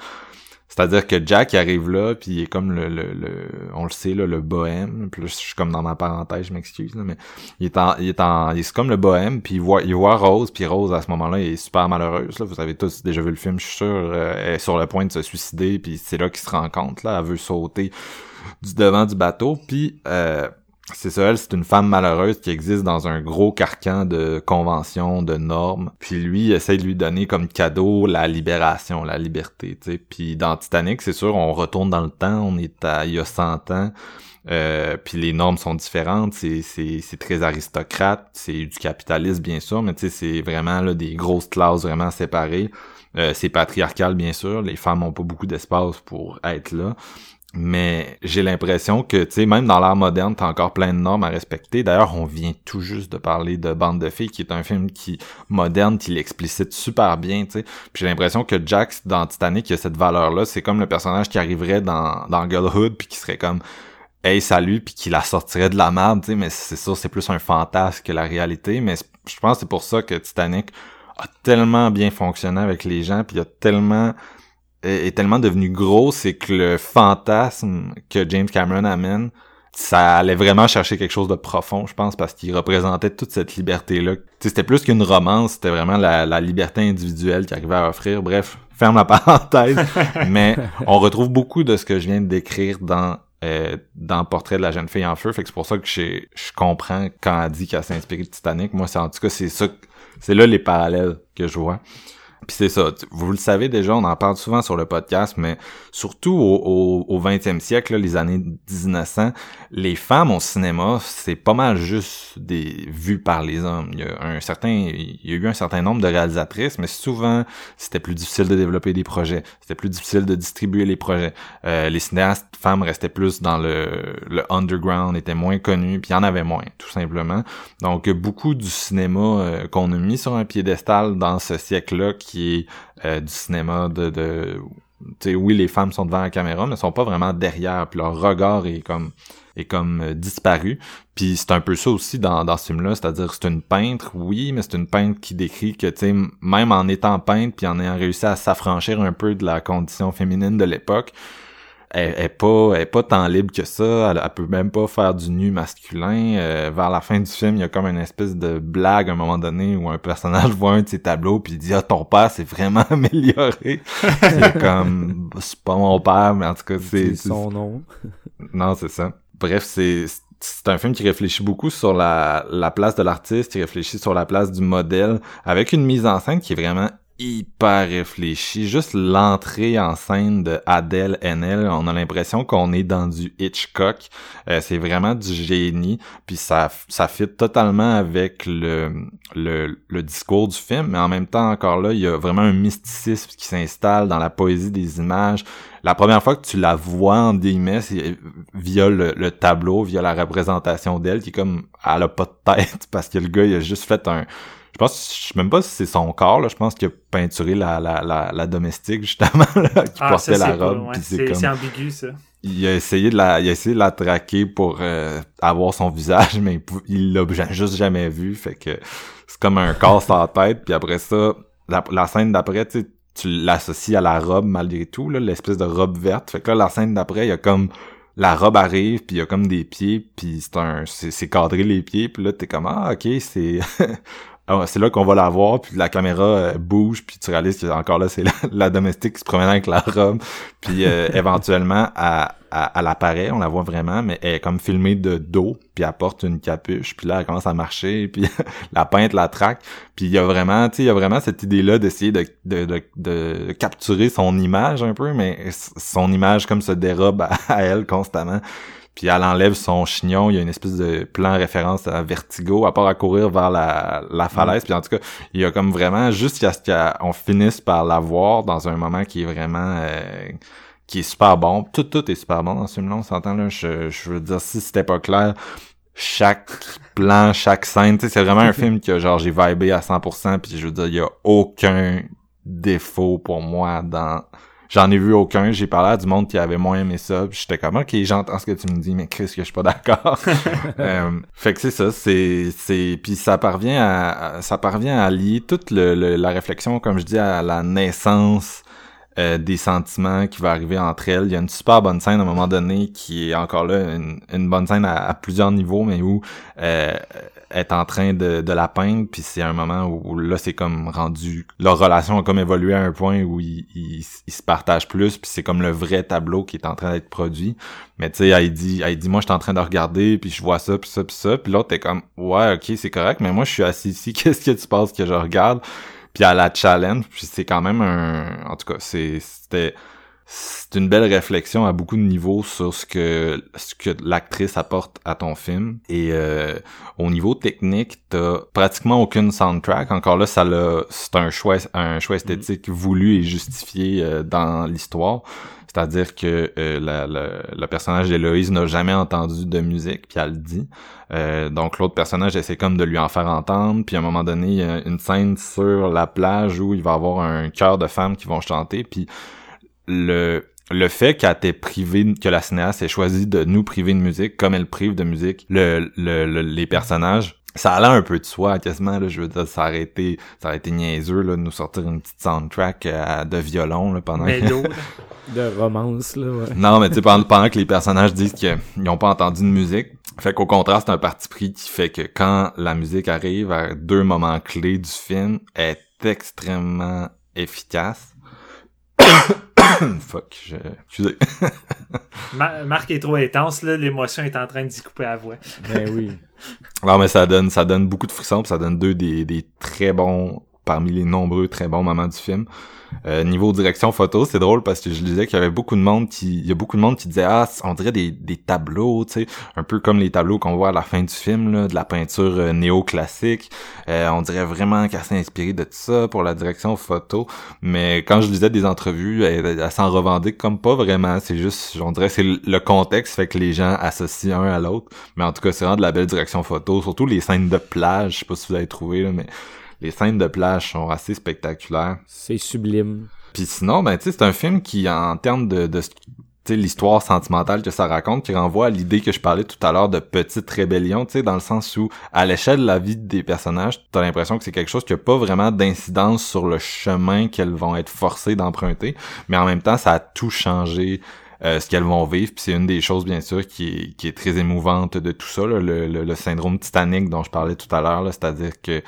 C'est-à-dire que Jack arrive là, puis il est comme le, le, le- on le sait là, le bohème. Là, je suis comme dans ma parenthèse, je m'excuse mais il est en, il est en, il est comme le bohème, puis il voit, il voit Rose, puis Rose à ce moment-là est super malheureuse. Là, vous avez tous déjà vu le film, je suis sûr, euh, elle est sur le point de se suicider, puis c'est là qu'il se rend compte là, elle veut sauter du devant du bateau, puis euh, c'est ça, elle, c'est une femme malheureuse qui existe dans un gros carcan de conventions, de normes. Puis lui, il essaie de lui donner comme cadeau la libération, la liberté, tu sais. Puis dans Titanic, c'est sûr, on retourne dans le temps, on est à il y a 100 ans. Euh, puis les normes sont différentes, c'est, très aristocrate, c'est du capitalisme bien sûr, mais tu sais, c'est vraiment là, des grosses classes vraiment séparées. Euh, c'est patriarcal bien sûr, les femmes ont pas beaucoup d'espace pour être là. Mais j'ai l'impression que, tu sais, même dans l'art moderne, t'as encore plein de normes à respecter. D'ailleurs, on vient tout juste de parler de Bande de filles, qui est un film qui moderne, qui l'explicite super bien, tu sais. Puis j'ai l'impression que Jack, dans Titanic, il a cette valeur-là. C'est comme le personnage qui arriverait dans, dans Girlhood, puis qui serait comme Hey, salut, puis qui la sortirait de la merde, tu sais. Mais c'est sûr, c'est plus un fantasme que la réalité. Mais je pense que c'est pour ça que Titanic a tellement bien fonctionné avec les gens, puis il a tellement est, tellement devenu gros, c'est que le fantasme que James Cameron amène, ça allait vraiment chercher quelque chose de profond, je pense, parce qu'il représentait toute cette liberté-là. C'était plus qu'une romance, c'était vraiment la, liberté individuelle qu'il arrivait à offrir. Bref, ferme la (laughs) parenthèse. mais on retrouve beaucoup de ce que je viens de décrire dans euh, dans Portrait de la jeune fille en feu. Fait que c'est pour ça que je, je comprends quand elle dit qu'elle s'est inspirée de Titanic. Moi, c'est en tout cas, c'est ça, c'est là les parallèles que je vois. Puis c'est ça, vous le savez déjà, on en parle souvent sur le podcast, mais surtout au, au, au 20e siècle, là, les années 1900, les femmes au cinéma, c'est pas mal juste des vues par les hommes. Il y a un certain, il y a eu un certain nombre de réalisatrices, mais souvent c'était plus difficile de développer des projets, c'était plus difficile de distribuer les projets. Euh, les cinéastes femmes restaient plus dans le, le underground, étaient moins connus, puis il y en avait moins, tout simplement. Donc beaucoup du cinéma euh, qu'on a mis sur un piédestal dans ce siècle-là, euh, du cinéma de, oui, les femmes sont devant la caméra, mais sont pas vraiment derrière, puis leur regard est comme est comme euh, disparu. Puis c'est un peu ça aussi dans, dans ce film-là, c'est-à-dire c'est une peintre, oui, mais c'est une peintre qui décrit que, même en étant peintre, puis en ayant réussi à s'affranchir un peu de la condition féminine de l'époque, elle, elle est pas elle est pas tant libre que ça elle, elle peut même pas faire du nu masculin Euh, vers la fin du film il y a comme une espèce de blague à un moment donné où un personnage (laughs) voit un de ses tableaux puis il dit ah ton père c'est vraiment (laughs) amélioré c'est comme c'est pas mon père mais en tout cas c'est C'est son nom. (laughs) non, c'est ça. Bref, c'est c'est un film qui réfléchit beaucoup sur la, la place de l'artiste, qui réfléchit sur la place du modèle, avec une mise en scène qui est vraiment hyper réfléchi. Juste l'entrée en scène de Adele NL, on a l'impression qu'on est dans du Hitchcock. Euh, c'est vraiment du génie. Puis ça, ça fit totalement avec le, le, le discours du film. Mais en même temps, encore là, il y a vraiment un mysticisme qui s'installe dans la poésie des images. La première fois que tu la vois en guillemets, c'est via le, le, tableau, via la représentation d'elle, qui est comme, elle a pas de tête (laughs) parce que le gars, il a juste fait un, je pense, je sais même pas si c'est son corps, là. Je pense qu'il a peinturé la, la, la, la domestique, justement, là, qui Ah, portait ça, la robe. ouais, c'est comme, ambigu, ça. il a essayé de la, il a essayé de la traquer pour euh, avoir son visage, (laughs) mais il l'a juste jamais vu. Fait que c'est comme un corps sans tête. Puis après ça, la, la scène d'après, tu tu l'associes à la robe malgré tout, là, l'espèce de robe verte. Fait que là, la scène d'après, il y a comme la robe arrive, puis il y a comme des pieds, puis c'est un, c'est c'est cadré les pieds, puis là t'es comme ah ok c'est (laughs) Ah, c'est là qu'on va la voir, puis la caméra euh, bouge, puis tu réalises que encore là, c'est la, (laughs) la domestique qui se promène avec la robe, puis euh, (laughs) éventuellement, elle, elle, elle apparaît, on la voit vraiment, mais elle est comme filmée de dos, puis elle porte une capuche, puis là, elle commence à marcher, (laughs) puis la peintre la traque, puis il y a vraiment, tu sais, il y a vraiment cette idée-là d'essayer de, de, de, de capturer son image un peu, mais son image comme se dérobe à, à elle constamment. Puis elle enlève son chignon, il y a une espèce de plan référence à Vertigo, à part à courir vers la, la falaise. Puis en tout cas, il y a comme vraiment, juste ce qu'on finisse par la voir dans un moment qui est vraiment... euh, qui est super bon. Tout, tout est super bon dans ce film-là, on s'entend là. Je, je veux dire, si c'était pas clair, chaque plan, chaque scène, tu sais, c'est vraiment un (laughs) film que genre j'ai vibé à 100%, puis je veux dire, il y a aucun défaut pour moi dans... J'en ai vu aucun, j'ai parlé à du monde qui avait moins aimé ça, j'étais comme, ok, j'entends ce que tu me dis, mais Chris, que je suis pas d'accord. (laughs) Euh, fait que c'est ça, c'est, c'est, puis ça parvient à, à- ça parvient à lier toute le, le- la réflexion, comme je dis, à la naissance euh, des sentiments qui va arriver entre elles. Il y a une super bonne scène à un moment donné qui est encore là une, une bonne scène à, à plusieurs niveaux, mais où euh, est en train de, de la peindre, puis c'est un moment où, là c'est comme rendu leur relation a comme évolué à un point où ils, ils, se partagent plus, puis c'est comme le vrai tableau qui est en train d'être produit. Mais tu sais, elle dit, dit, moi, je suis en train de regarder, puis je vois ça, puis ça, puis ça. Puis l'autre, t'es comme, ouais, ok, c'est correct, mais moi, je suis assis ici. (laughs) Qu'est-ce que tu penses que je regarde? Puis elle la challenge, puis c'est quand même un... En tout cas, c'était... C'est une belle réflexion à beaucoup de niveaux sur ce que ce que l'actrice apporte à ton film. Et euh, au niveau technique, t'as pratiquement aucune soundtrack. Encore là, ça l'a, c'est un choix, un choix esthétique voulu et justifié euh, dans l'histoire. C'est-à-dire que euh, la- la- le personnage d'Héloïse n'a jamais entendu de musique, puis elle le dit. Donc l'autre personnage essaie comme de lui en faire entendre, puis à un moment donné, une scène sur la plage où il va avoir un chœur de femmes qui vont chanter, puis le le fait qu'elle t'ait privé, que la cinéaste ait choisi de nous priver de musique, comme elle prive de musique le, le, le- les personnages, ça allait un peu de soi, quasiment, là, je veux dire, ça aurait été, ça aurait été niaiseux, là, de nous sortir une petite soundtrack euh, de violon, là, pendant Mélo. (laughs) De romance, là, ouais. non, mais tu sais, pendant, pendant que les personnages disent qu'ils n'ont pas entendu de musique, fait qu'au contraire, c'est un parti pris qui fait que quand la musique arrive à deux moments clés du film, elle est extrêmement efficace. (coughs) Fuck, je... excusez. (laughs) Ma- Marc est trop intense, là. L'émotion est en train d'y couper la voix. Ben oui. Non, mais ça donne, ça donne beaucoup de frissons, puis ça donne deux des, des très bons, parmi les nombreux très bons moments du film. Euh, niveau direction photo, c'est drôle parce que je disais qu'il y avait beaucoup de monde qui, il y a beaucoup de monde qui disait ah, on dirait des, des tableaux, tu sais, un peu comme les tableaux qu'on voit à la fin du film, là, de la peinture euh, néoclassique. Euh, on dirait vraiment qu'elle s'est inspirée de tout ça pour la direction photo. Mais quand je lisais des entrevues, elle, elle s'en revendique comme pas vraiment. C'est juste, on dirait c'est le contexte fait que les gens associent un à l'autre. Mais en tout cas, c'est vraiment de la belle direction photo. Surtout les scènes de plage, je sais pas si vous avez trouvé, là, mais les scènes de plage sont assez spectaculaires. C'est sublime. Puis sinon, ben tu sais, c'est un film qui, en termes de, de tu sais, l'histoire sentimentale que ça raconte, qui renvoie à l'idée que je parlais tout à l'heure de petite rébellion, tu sais, dans le sens où, à l'échelle de la vie des personnages, t'as l'impression que c'est quelque chose qui a pas vraiment d'incidence sur le chemin qu'elles vont être forcées d'emprunter, mais en même temps, ça a tout changé euh, ce qu'elles vont vivre. Puis c'est une des choses, bien sûr, qui est, qui est très émouvante de tout ça, là, le, le, le syndrome Titanic dont je parlais tout à l'heure, c'est-à-dire que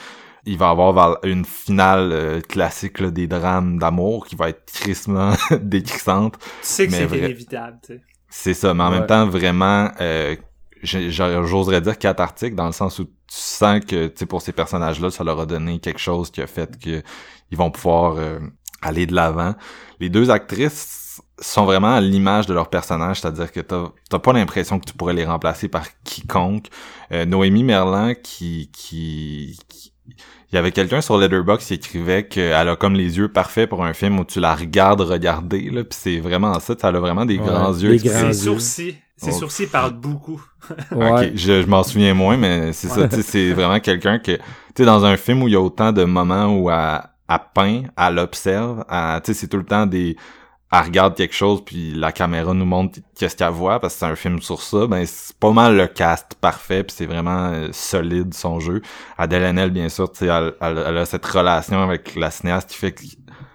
il va avoir une finale euh, classique là, des drames d'amour qui va être tristement (laughs) décrissante. Tu sais que c'est vrai. inévitable, tu sais. C'est ça, mais en Ouais. même temps, vraiment, euh, j'oserais dire cathartique, dans le sens où sens que, tu sais, pour ces personnages-là, ça leur a donné quelque chose qui a fait que ils vont pouvoir euh, aller de l'avant. Les deux actrices sont vraiment à l'image de leur personnage, c'est-à-dire que t'as t'as pas l'impression que tu pourrais les remplacer par quiconque. Euh, Noémie Merlan qui, qui, qui- il y avait quelqu'un sur Letterboxd qui écrivait qu'elle a comme les yeux parfaits pour un film où tu la regardes regarder là, puis c'est vraiment ça, elle a vraiment des Ouais, grands des yeux. Ses sourcils, ses Oh. sourcils parlent beaucoup. (laughs) Ouais. Ok, je, je m'en souviens moins, mais c'est ça, tu sais, c'est vraiment quelqu'un que, tu sais, dans un film où il y a autant de moments où elle, elle peint, elle observe, elle- tu sais, c'est tout le temps des, elle regarde quelque chose puis la caméra nous montre qu'est-ce qu'elle voit parce que c'est un film sur ça, ben c'est pas mal le cast parfait puis c'est vraiment euh, solide son jeu. Adèle Haenel, bien sûr, tu elle, elle- elle a cette relation avec la cinéaste qui fait que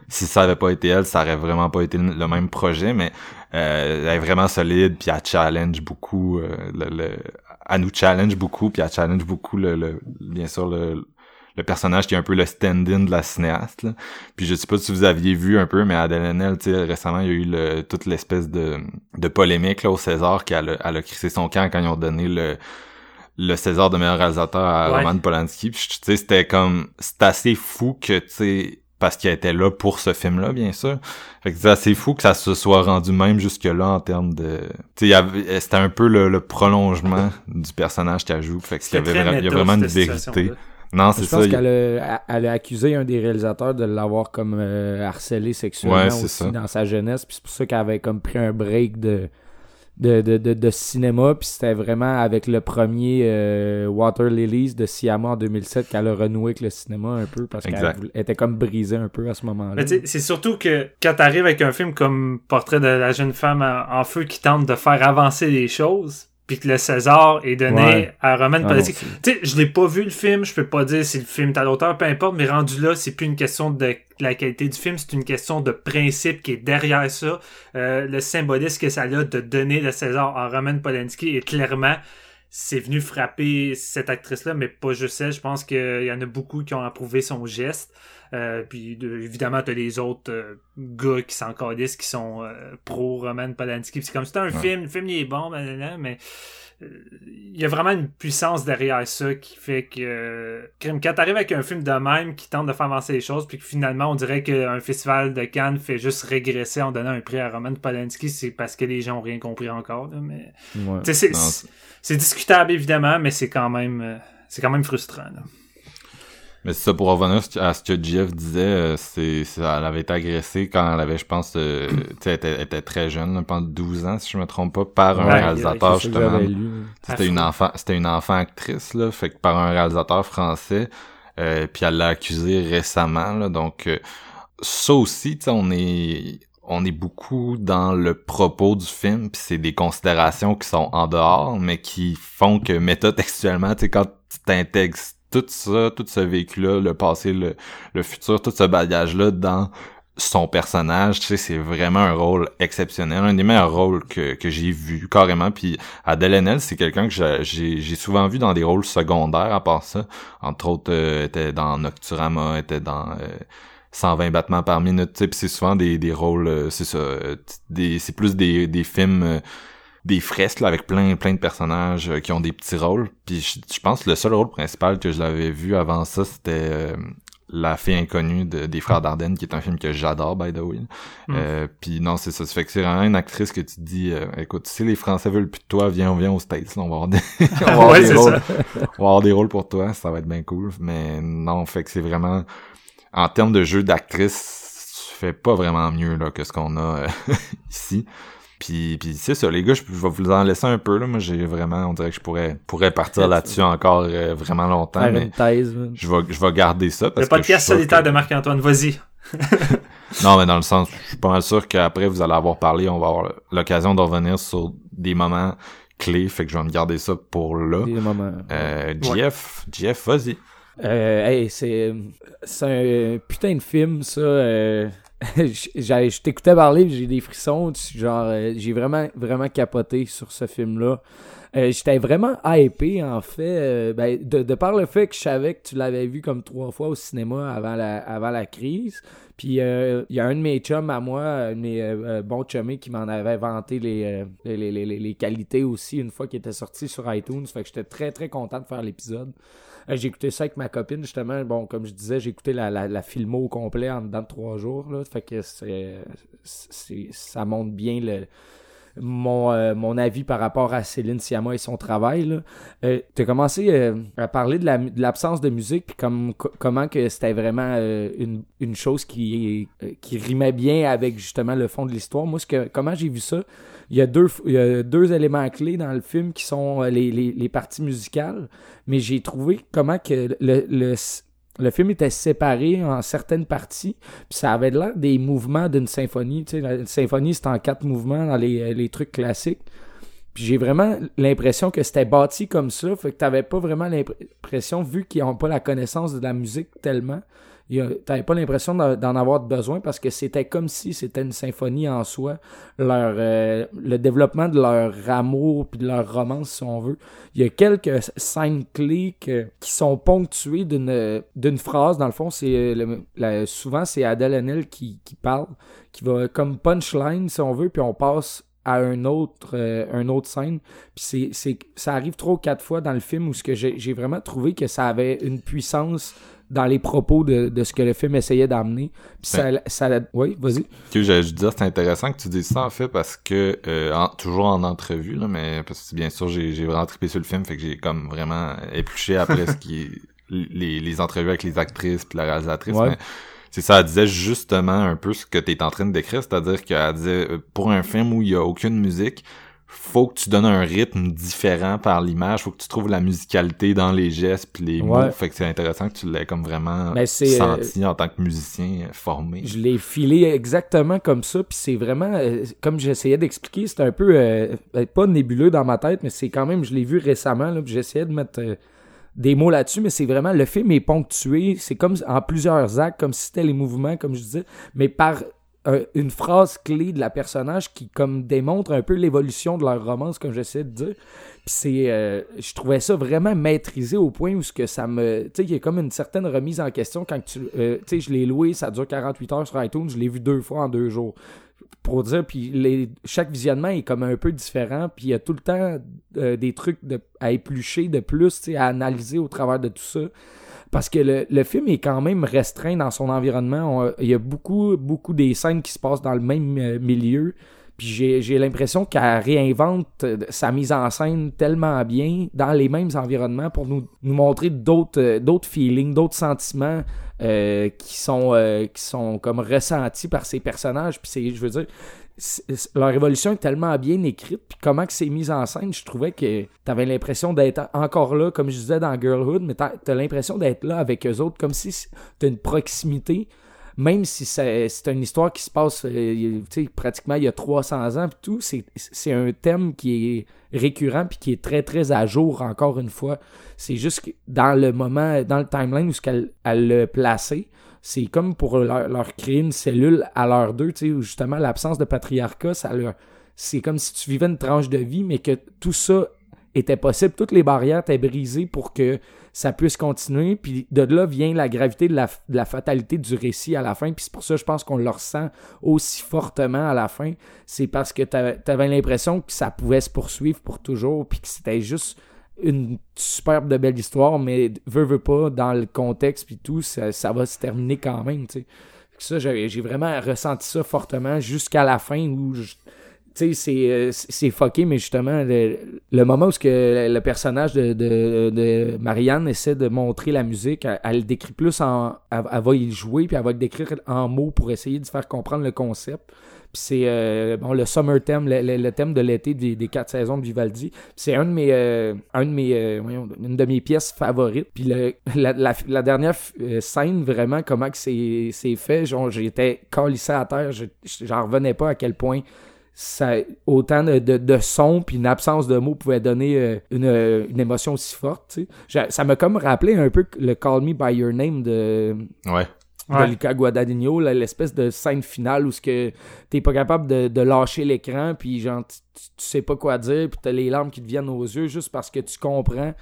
si ça avait pas été elle, ça aurait vraiment pas été le le même projet, mais euh, elle est vraiment solide, puis elle challenge beaucoup, euh, le, le- elle nous challenge beaucoup, puis elle challenge beaucoup le, le bien sûr le, le personnage qui est un peu le stand-in de la cinéaste. Là. Puis je sais pas si vous aviez vu un peu, mais Adèle Haenel, tu sais, récemment, il y a eu le, toute l'espèce de, de polémique là, au César qu'elle a, elle a crissé son camp quand ils ont donné le le César de meilleur réalisateur à Ouais. Roman Polanski. Puis tu sais, c'était comme c'est assez fou que tu sais parce qu'il était là pour ce film-là, bien sûr. Fait que c'est assez fou que ça se soit rendu même jusque-là en termes de... Tu sais, c'était un peu le, le prolongement (laughs) du personnage qu'elle joue. Fait que il y, avait vra- y a vraiment une cette Non, Je c'est pense ça. il- qu'elle a, elle a accusé un des réalisateurs de l'avoir comme euh, harcelé sexuellement Ouais, c'est aussi ça. dans sa jeunesse. Puis c'est pour ça qu'elle avait comme pris un break de, de, de, de, de cinéma. Puis c'était vraiment avec le premier euh, Water Lilies de Siama en 2007 qu'elle a renoué avec le cinéma un peu parce qu'elle Exact. voulait- elle était comme brisée un peu à ce moment-là. Mais tu sais, c'est surtout que quand t'arrives avec un film comme Portrait de la jeune femme en, en feu qui tente de faire avancer les choses, puis que le César est donné Ouais. à Roman Ah Polanski. Tu sais, je l'ai pas vu le film, je peux pas dire si le film est à l'auteur, peu importe, mais rendu là, c'est plus une question de la qualité du film, c'est une question de principe qui est derrière ça. Euh, le symbolisme que ça a de donner le César à Roman Polanski est clairement c'est venu frapper cette actrice-là, mais pas juste elle. Je pense qu'il y en a beaucoup qui ont approuvé son geste. Euh, puis de- évidemment, t'as les autres euh, gars qui s'en calissent, qui sont euh, pro Roman Polanski. C'est comme c'est un Ouais. film, le film il est bon, mais il y a vraiment une puissance derrière ça qui fait que quand t'arrives avec un film de même qui tente de faire avancer les choses, puis que finalement on dirait qu'un festival de Cannes fait juste régresser en donnant un prix à Roman Polanski, c'est parce que les gens ont rien compris encore. là, mais Ouais. c'est- discutable évidemment, mais c'est quand même c'est quand même frustrant. là. Mais c'est ça, pour revenir à ce que Jeff disait, euh, c'est, c'est- elle avait été agressée quand elle avait, je pense, euh, tu sais, elle était, elle était très jeune, là, pendant 12 ans, si je me trompe pas, par un Ouais, réalisateur, justement. C'était une enfant, c'était une enfant actrice là, fait que par un réalisateur français. Euh, puis elle l'a accusé récemment là, donc euh, ça aussi, tu sais, on est on est beaucoup dans le propos du film, puis c'est des considérations qui sont en dehors, mais qui font que métatextuellement, tu sais, quand tu t'intègres tout ça, tout ce véhicule-là, le passé, le, le futur, tout ce bagage-là dans son personnage, tu sais, c'est vraiment un rôle exceptionnel, un des meilleurs rôles que, que j'ai vu carrément. Puis Adèle Haenel, c'est quelqu'un que j'ai- souvent vu dans des rôles secondaires à part ça. Entre autres, euh, était dans Nocturama, était dans euh, 120 battements par minute, tu sais, c'est souvent des, des rôles, euh, c'est ça, euh, des, c'est plus des, des films, euh, des fresques là, avec plein plein de personnages euh, qui ont des petits rôles. Puis je, je pense que le seul rôle principal que je l'avais vu avant ça, c'était euh, La fée inconnue de, des frères Dardenne, qui est un film que j'adore, by the way. Mm. Euh, puis non, c'est ça. Ça fait que c'est vraiment une actrice que tu te dis, euh, écoute, si les Français veulent plus de toi, viens, viens aux States, là, on va avoir des, (laughs) on va avoir Ouais, des rôles. on va avoir des rôles pour toi, ça va être bien cool. Mais non, fait que c'est vraiment, en termes de jeu d'actrice, tu fais pas vraiment mieux là que ce qu'on a euh, (laughs) ici. Puis, puis c'est ça, les gars, je, je vais vous en laisser un peu là. Moi, j'ai vraiment, on dirait que je pourrais, pourrais partir là-dessus encore euh, vraiment longtemps, Faire mais une thèse. je vais, je vais garder ça. Parce Le podcast que solitaire que- de Marc-Antoine, vas-y. (laughs) non, mais dans le sens, je suis pas mal sûr qu'après vous allez avoir parlé, on va avoir l'occasion de revenir sur des moments clés, fait que je vais me garder ça pour là. Des moments. Euh, GF, GF, vas-y. Euh, hey, c'est c'est un putain de film ça. Euh, (laughs) j'ai- je t'écoutais parler, j'ai des frissons, genre euh, j'ai vraiment vraiment capoté sur ce film là. J'étais vraiment hypé en fait, euh, ben, de, de par le fait que je savais que tu l'avais vu comme trois fois au cinéma avant la, avant la crise. Puis euh, il y a un de mes chums à moi, un de mes euh, euh, bons chummés qui m'en avait vanté les, euh, les, les, les, qualités aussi une fois qu'il était sorti sur iTunes. Fait que j'étais très très content de faire l'épisode. Euh, j'ai écouté ça avec ma copine justement. Bon, comme je disais, j'ai écouté la, la, la filmo au complet en dedans de trois jours. Là. Fait que ça montre bien le, mon, euh, mon avis par rapport à Céline Sciamma et son travail. Euh, tu as commencé euh, à parler de, la, de l'absence de musique, puis comme, co- comment que c'était vraiment euh, une, une chose qui, qui rimait bien avec justement le fond de l'histoire. Moi, ce que, comment j'ai vu ça, il y, a deux, il y a deux éléments clés dans le film qui sont les, les, parties musicales, mais j'ai trouvé comment que le, le film était séparé en certaines parties, puis ça avait l'air des mouvements d'une symphonie. Tu sais, une symphonie, c'est en quatre mouvements dans les, les trucs classiques. Puis j'ai vraiment l'impression que c'était bâti comme ça, fait que t'avais pas vraiment l'impression, vu qu'ils n'ont pas la connaissance de la musique tellement, a- t'avais pas l'impression d'en avoir besoin parce que c'était comme si c'était une symphonie en soi. Leur, euh, le développement de leur amour puis de leur romance, si on veut. Il y a quelques scènes clés qui sont ponctuées d'une phrase. Dans le fond, c'est euh, souvent c'est Adèle Haenel qui, qui parle, qui va comme punchline, si on veut, puis on passe à un autre, euh, un autre scène. Puis ça arrive ou quatre fois dans le film où j'ai vraiment trouvé que ça avait une puissance dans les propos de, de ce que le film essayait d'amener. Puis ça, ça, oui, vas-y. Que je, je disais, c'est intéressant que tu dises ça en fait parce que euh, en- toujours en entrevue là, mais parce que bien sûr j'ai j'ai vraiment trippé sur le film, fait que j'ai comme vraiment épluché après (laughs) ce qui est les, les entrevues avec les actrices puis la réalisatrice. Ouais. Mais c'est ça, elle disait justement un peu ce que t'es en train de décrire, c'est-à-dire qu'elle disait euh, pour un film où il y a aucune musique, faut que tu donnes un rythme différent par l'image, faut que tu trouves la musicalité dans les gestes puis les Ouais. mots. Fait que c'est intéressant que tu l'aies comme vraiment Ben, euh, senti en tant que musicien formé. Je l'ai filé exactement comme ça, puis c'est vraiment, euh, comme j'essayais d'expliquer, c'est un peu, euh, euh, pas nébuleux dans ma tête, mais c'est quand même, je l'ai vu récemment, là, puis j'essayais de mettre des mots là-dessus, mais c'est vraiment, le film est ponctué, c'est comme en plusieurs actes, comme si c'était les mouvements, comme je disais, mais par une phrase clé de la personnage qui comme démontre un peu l'évolution de leur romance, comme j'essaie de dire. Puis c'est, euh, je trouvais ça vraiment maîtrisé au point où ce que ça me, tu sais, il y a comme une certaine remise en question quand tu, euh, tu sais, je l'ai loué, ça dure 48 heures sur iTunes, je l'ai vu deux fois en deux jours. Pour dire, puis les, chaque visionnement est comme un peu différent, puis il y a tout le temps euh, des trucs à éplucher de plus, tu sais, à analyser au travers de tout ça. Parce que le, le film est quand même restreint dans son environnement. On- il y a beaucoup, beaucoup des scènes qui se passent dans le même euh, milieu. Puis j'ai, l'impression qu'elle réinvente euh, sa mise en scène tellement bien dans les mêmes environnements pour nous, nous montrer d'autres, euh, feelings, d'autres sentiments qui, sont, qui sont comme ressentis par ces personnages. Puis je veux dire, leur évolution est tellement bien écrite, puis comment que c'est mis en scène, je trouvais que t'avais l'impression d'être encore là, comme je disais dans Girlhood, mais t'as, t'as l'impression d'être là avec eux autres, comme si t'as une proximité, même si c'est, une histoire qui se passe, euh, pratiquement il y a 300 ans, tout, c'est, un thème qui est récurrent, puis qui est très, très à jour, encore une fois. C'est juste dans le moment, dans le timeline où ce qu'elle elle l'a placé, c'est comme pour leur, créer une cellule à l'heure d'eux, tu sais, où justement l'absence de patriarcat, ça leur, c'est comme si tu vivais une tranche de vie, mais que tout ça était possible, toutes les barrières étaient brisées pour que ça puisse continuer, puis de là vient la gravité de la, fatalité du récit à la fin, puis c'est pour ça je pense qu'on le ressent aussi fortement à la fin, c'est parce que t'avais t'avais l'impression que ça pouvait se poursuivre pour toujours, puis que c'était juste une superbe de belle histoire, mais veut, veut pas, dans le contexte puis tout, ça, ça va se terminer quand même, tu sais. Ça, j'ai vraiment ressenti ça fortement jusqu'à la fin où tu sais, c'est, euh, c'est fucké, mais justement, le, le moment où que le personnage de, de, de Marianne essaie de montrer la musique, elle, elle le décrit plus en. Elle, elle va y jouer, puis elle va le décrire en mots pour essayer de faire comprendre le concept. C'est euh, bon, le summer theme, le, thème de l'été des, quatre saisons de Vivaldi. C'est une de mes pièces favorites. Puis la, dernière euh, scène, vraiment, comment c'est fait, genre, j'étais calissé à terre, je- j'en revenais pas à quel point autant de, de, de sons puis une absence de mots pouvait donner euh, une, émotion aussi forte. Ça m'a comme rappelé un peu le Call Me By Your Name de, Ouais. De Ouais. Luca Guadagnino, l'espèce de scène finale où que t'es pas capable de, de lâcher l'écran puis genre tu, tu- tu sais pas quoi dire puis t'as les larmes qui te viennent aux yeux juste parce que tu comprends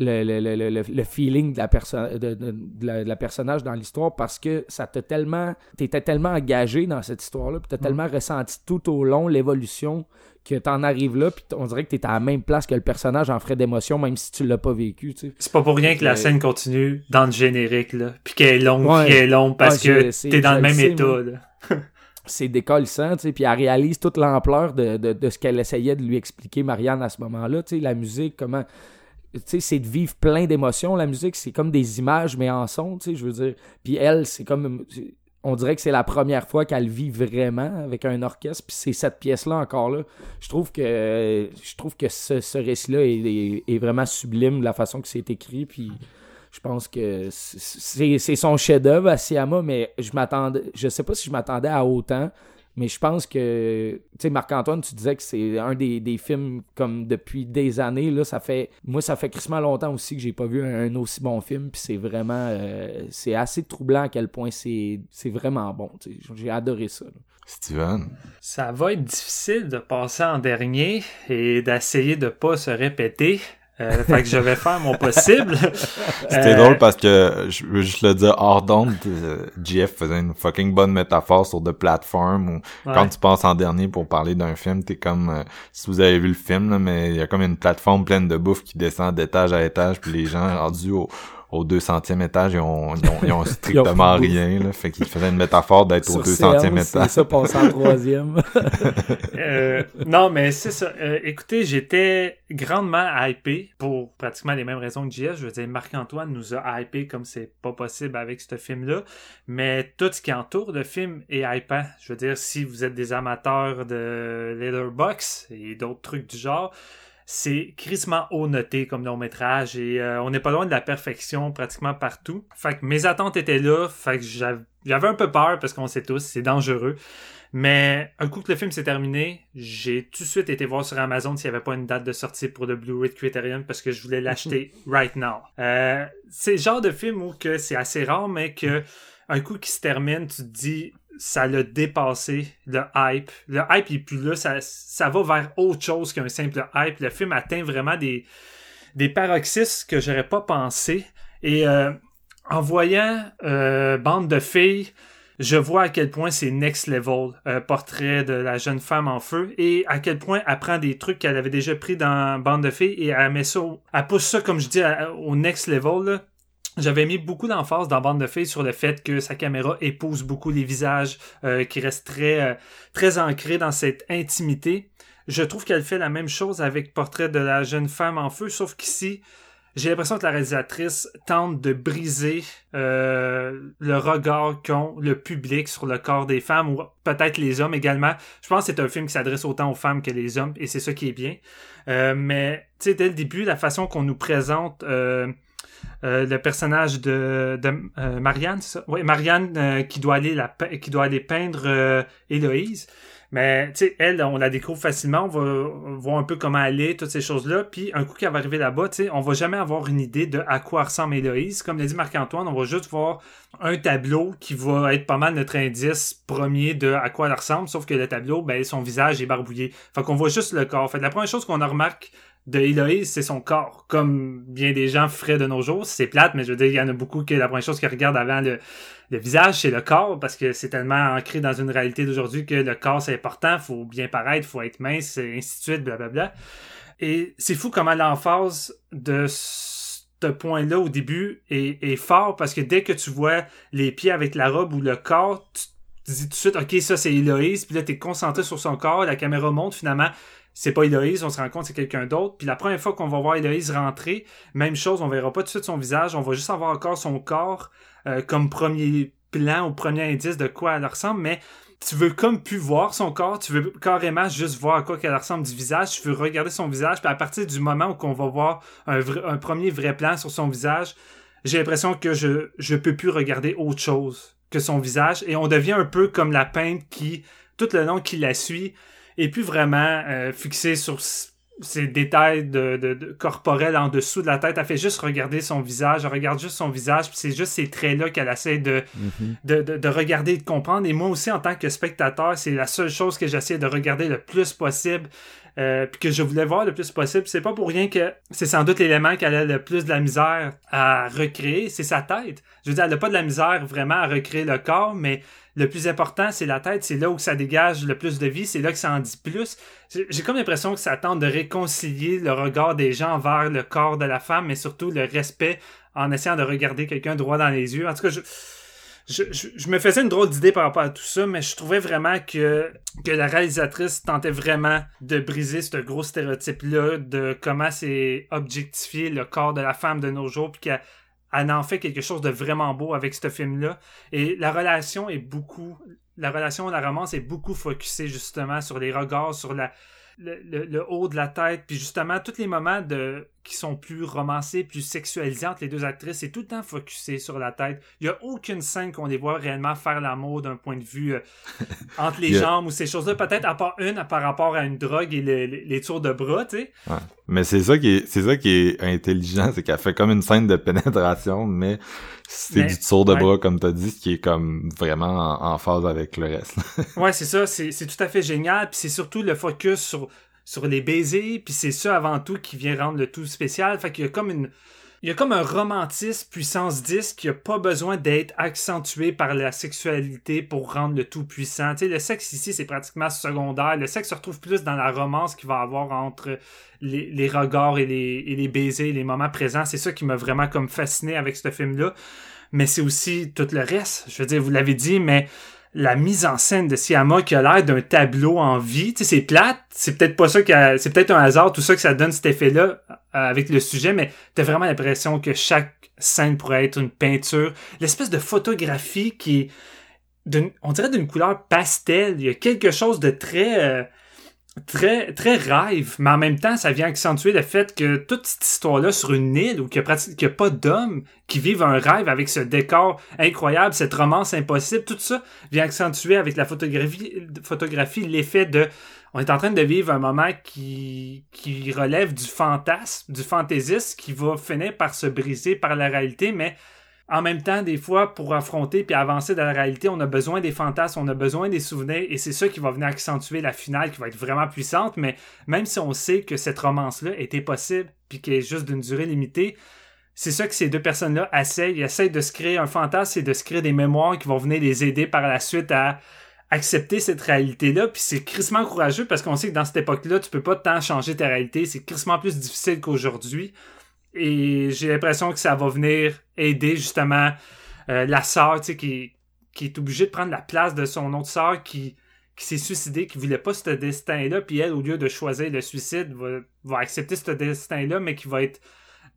le, le, le, le, le feeling de la, perso- de, de- de la, de personnage dans l'histoire parce que ça t'a tellement. T'étais tellement engagé dans cette histoire-là, puis t'as tellement ressenti tout au long l'évolution que t'en arrives là, puis on dirait que t'es à la même place que le personnage en frais d'émotion, même si tu l'as pas vécu, tu sais. C'est pas pour rien que la Euh, scène continue dans le générique, là. Puis qu'elle est longue, Ouais. puis qu'elle est longue, parce je que t'es dans le même sais, état, là. (laughs) c'est décollissant, tu sais, puis elle réalise toute l'ampleur de, de, de ce qu'elle essayait de lui expliquer, Marianne, à ce moment-là, tu sais, la musique, comment... Tu sais, c'est de vivre plein d'émotions, la musique, c'est comme des images, mais en son, tu sais, je veux dire. Puis elle, c'est comme... On dirait que c'est la première fois qu'elle vit vraiment avec un orchestre, puis c'est cette pièce-là encore là. Je trouve que je trouve que ce, récit-là est, vraiment sublime de la façon que c'est écrit, puis je pense que c'est c'est son chef-d'œuvre à Siama, mais je m'attendais, je sais pas si je m'attendais à autant, mais je pense que, tu sais, Marc-Antoine, tu disais que c'est un des, des films comme depuis des années, là, ça fait, moi, ça fait crissement longtemps aussi que j'ai pas vu un, un aussi bon film, puis c'est vraiment, euh, c'est assez troublant à quel point c'est c'est vraiment bon, j'ai adoré ça. là. Steven? Ça va être difficile de passer en dernier et d'essayer de pas se répéter. Euh, fait que je vais faire mon possible. (laughs) C'était Euh, drôle parce que, je veux juste le dire, hors d'onde, euh, GF faisait une fucking bonne métaphore sur The Platform où ouais. quand tu passes en dernier pour parler d'un film, t'es comme, euh, si vous avez vu le film, là, mais il y a comme une plateforme pleine de bouffe qui descend d'étage à étage puis les gens (laughs) rendus au, au 200e étage, ils ont, ils ont, ils ont (laughs) strictement rien, là. Fait qu'il faisait une métaphore d'être au Sur 200e séance, étage. C'est ça, passer en troisième. (laughs) Euh, non, mais c'est ça. Euh, écoutez, j'étais grandement hypé pour pratiquement les mêmes raisons que JS. Je veux dire, Marc-Antoine nous a hypé comme c'est pas possible avec ce film-là. Mais tout ce qui entoure le film est hypant. Je veux dire, si vous êtes des amateurs de Letterboxd et d'autres trucs du genre, c'est crissement haut noté comme long métrage et euh, on n'est pas loin de la perfection pratiquement partout. Fait que mes attentes étaient là, fait que j'av- j'avais un peu peur parce qu'on sait tous, c'est dangereux. Mais un coup que le film s'est terminé, j'ai tout de suite été voir sur Amazon s'il n'y avait pas une date de sortie pour le Blu-ray de Criterion parce que je voulais l'acheter (laughs) right now. Euh, c'est le genre de film où que c'est assez rare, mais que un coup qui se termine, tu te dis ça l'a dépassé le hype. Le hype il plus là, ça, ça va vers autre chose qu'un simple hype. Le film atteint vraiment des, paroxysmes que j'aurais pas pensé. Et euh, en voyant euh, Bande de filles, je vois à quel point c'est next level, euh, portrait de la jeune femme en feu, et à quel point elle prend des trucs qu'elle avait déjà pris dans Bande de filles et elle met ça, elle pousse ça, comme je dis, au next level. J'avais mis beaucoup d'emphase dans Bande de filles sur le fait que sa caméra épouse beaucoup les visages, euh, qui reste très, euh, très ancré dans cette intimité. Je trouve qu'elle fait la même chose avec Portrait de la jeune femme en feu, sauf qu'ici, j'ai l'impression que la réalisatrice tente de briser euh, le regard qu'ont le public sur le corps des femmes ou peut-être les hommes également. Je pense que c'est un film qui s'adresse autant aux femmes que les hommes et c'est ça qui est bien. Euh, mais tu sais, dès le début, la façon qu'on nous présente euh, euh, le personnage de, euh, Marianne, ça? Oui, Marianne euh, qui doit aller qui doit peindre Héloïse. Mais tu sais, elle, on la découvre facilement, on va voir un peu comment elle est, toutes ces choses-là. Puis un coup qu'elle va arriver là-bas, tu sais, on va jamais avoir une idée de à quoi ressemble Héloïse. Comme l'a dit Marc-Antoine, on va juste voir un tableau qui va être pas mal notre indice premier de à quoi elle ressemble, sauf que le tableau, ben, son visage est barbouillé. Fait qu'on voit juste le corps. Fait la première chose qu'on a remarqué de Héloïse, c'est son corps. Comme bien des gens feraient de nos jours. C'est plate, mais je veux dire, il y en a beaucoup que la première chose qu'ils regardent avant le, visage, c'est le corps, parce que c'est tellement ancré dans une réalité d'aujourd'hui que le corps, c'est important, faut bien paraître, faut être mince, et ainsi de suite, blablabla. Et c'est fou comment l'emphase de ce point-là au début est, est fort, parce que dès que tu vois les pieds avec la robe ou le corps, tu te dis tout de suite, OK, ça c'est Héloïse, puis là, t'es concentré sur son corps, la caméra monte, finalement, c'est pas Héloïse, on se rend compte c'est quelqu'un d'autre. Puis la première fois qu'on va voir Héloïse rentrer, même chose, on verra pas tout de suite son visage, on va juste avoir encore son corps euh, comme premier plan ou premier indice de quoi elle ressemble, mais tu veux comme plus voir son corps, tu veux carrément juste voir à quoi qu'elle ressemble du visage, tu veux regarder son visage, puis à partir du moment où on va voir un, premier vrai plan sur son visage, j'ai l'impression que je je peux plus regarder autre chose que son visage. Et on devient un peu comme la peintre qui tout le long qui la suit et plus vraiment euh, fixé sur ces détails de, de, de corporels en dessous de la tête. Elle fait juste regarder son visage, elle regarde juste son visage, puis c'est juste ces traits-là qu'elle essaie de, de, de, de regarder et de comprendre. Et moi aussi, en tant que spectateur, c'est la seule chose que j'essaie de regarder le plus possible. Euh, puis que je voulais voir le plus possible. C'est pas pour rien que c'est sans doute l'élément qu'elle a le plus de la misère à recréer, c'est sa tête. Je veux dire, elle a pas de la misère vraiment à recréer le corps, mais le plus important, c'est la tête. C'est là où ça dégage le plus de vie. C'est là que ça en dit plus. J'ai comme l'impression que ça tente de réconcilier le regard des gens vers le corps de la femme, mais surtout le respect en essayant de regarder quelqu'un droit dans les yeux. En tout cas, je, je, me faisais une drôle d'idée par rapport à tout ça, mais je trouvais vraiment que, que la réalisatrice tentait vraiment de briser ce gros stéréotype-là de comment c'est objectifier le corps de la femme de nos jours, puis qu'elle elle en fait quelque chose de vraiment beau avec ce film-là. Et la relation est beaucoup, la relation, la romance est beaucoup focusée justement sur les regards, sur la, le, haut de la tête, puis justement, tous les moments de, qui sont plus romancés, plus sexualisés entre les deux actrices, c'est tout le temps focusé sur la tête. Il n'y a aucune scène qu'on les voit réellement faire l'amour d'un point de vue euh, entre les (laughs) jambes ou ces choses-là. Peut-être à part une par rapport à une drogue et les tours de bras, tu sais. Mais c'est ça qui est, c'est ça qui est intelligent, c'est qu'elle fait comme une scène de pénétration, mais c'est du tour de bras, comme t'as dit, ce qui est comme vraiment en, phase avec le reste. (laughs) ouais, c'est ça, c'est, c'est tout à fait génial, puis c'est surtout le focus sur sur les baisers, puis c'est ça avant tout qui vient rendre le tout spécial. Fait qu'il y a comme une. Il y a comme un romantisme puissance 10 qui a pas besoin d'être accentué par la sexualité pour rendre le tout puissant. Tu sais, le sexe ici, c'est pratiquement secondaire. Le sexe se retrouve plus dans la romance qu'il va avoir entre les, les regards et les, et les baisers, les moments présents. C'est ça qui m'a vraiment comme fasciné avec ce film-là. Mais c'est aussi tout le reste. Je veux dire, vous l'avez dit, mais la mise en scène de Siama qui a l'air d'un tableau en vie. Tu sais, c'est plate. C'est peut-être pas ça que c'est peut-être un hasard, tout ça que ça donne cet effet-là euh, avec le sujet, mais t'as vraiment l'impression que chaque scène pourrait être une peinture. L'espèce de photographie qui est on dirait d'une couleur pastel. Il y a quelque chose de très, euh, très, très rêve, mais en même temps, ça vient accentuer le fait que toute cette histoire-là sur une île où il n'y a, pas d'hommes qui vivent un rêve avec ce décor incroyable, cette romance impossible, tout ça vient accentuer avec la photographie, photographie l'effet de on est en train de vivre un moment qui, qui relève du fantasme, du fantaisisme, qui va finir par se briser par la réalité, mais en même temps, des fois, pour affronter puis avancer dans la réalité, on a besoin des fantasmes, on a besoin des souvenirs, et c'est ça qui va venir accentuer la finale, qui va être vraiment puissante. Mais même si on sait que cette romance-là était possible, puis qu'elle est juste d'une durée limitée, c'est ça que ces deux personnes-là essayent. Ils essayent de se créer un fantasme et de se créer des mémoires qui vont venir les aider par la suite à accepter cette réalité-là. Puis c'est crissement courageux parce qu'on sait que dans cette époque-là, tu peux pas tant changer ta réalité. C'est crissement plus difficile qu'aujourd'hui. Et j'ai l'impression que ça va venir aider justement euh, la sœur, qui, qui est obligée de prendre la place de son autre sœur qui, qui s'est suicidée, qui voulait pas ce destin-là, puis elle, au lieu de choisir le suicide, va, accepter ce destin-là, mais qui va être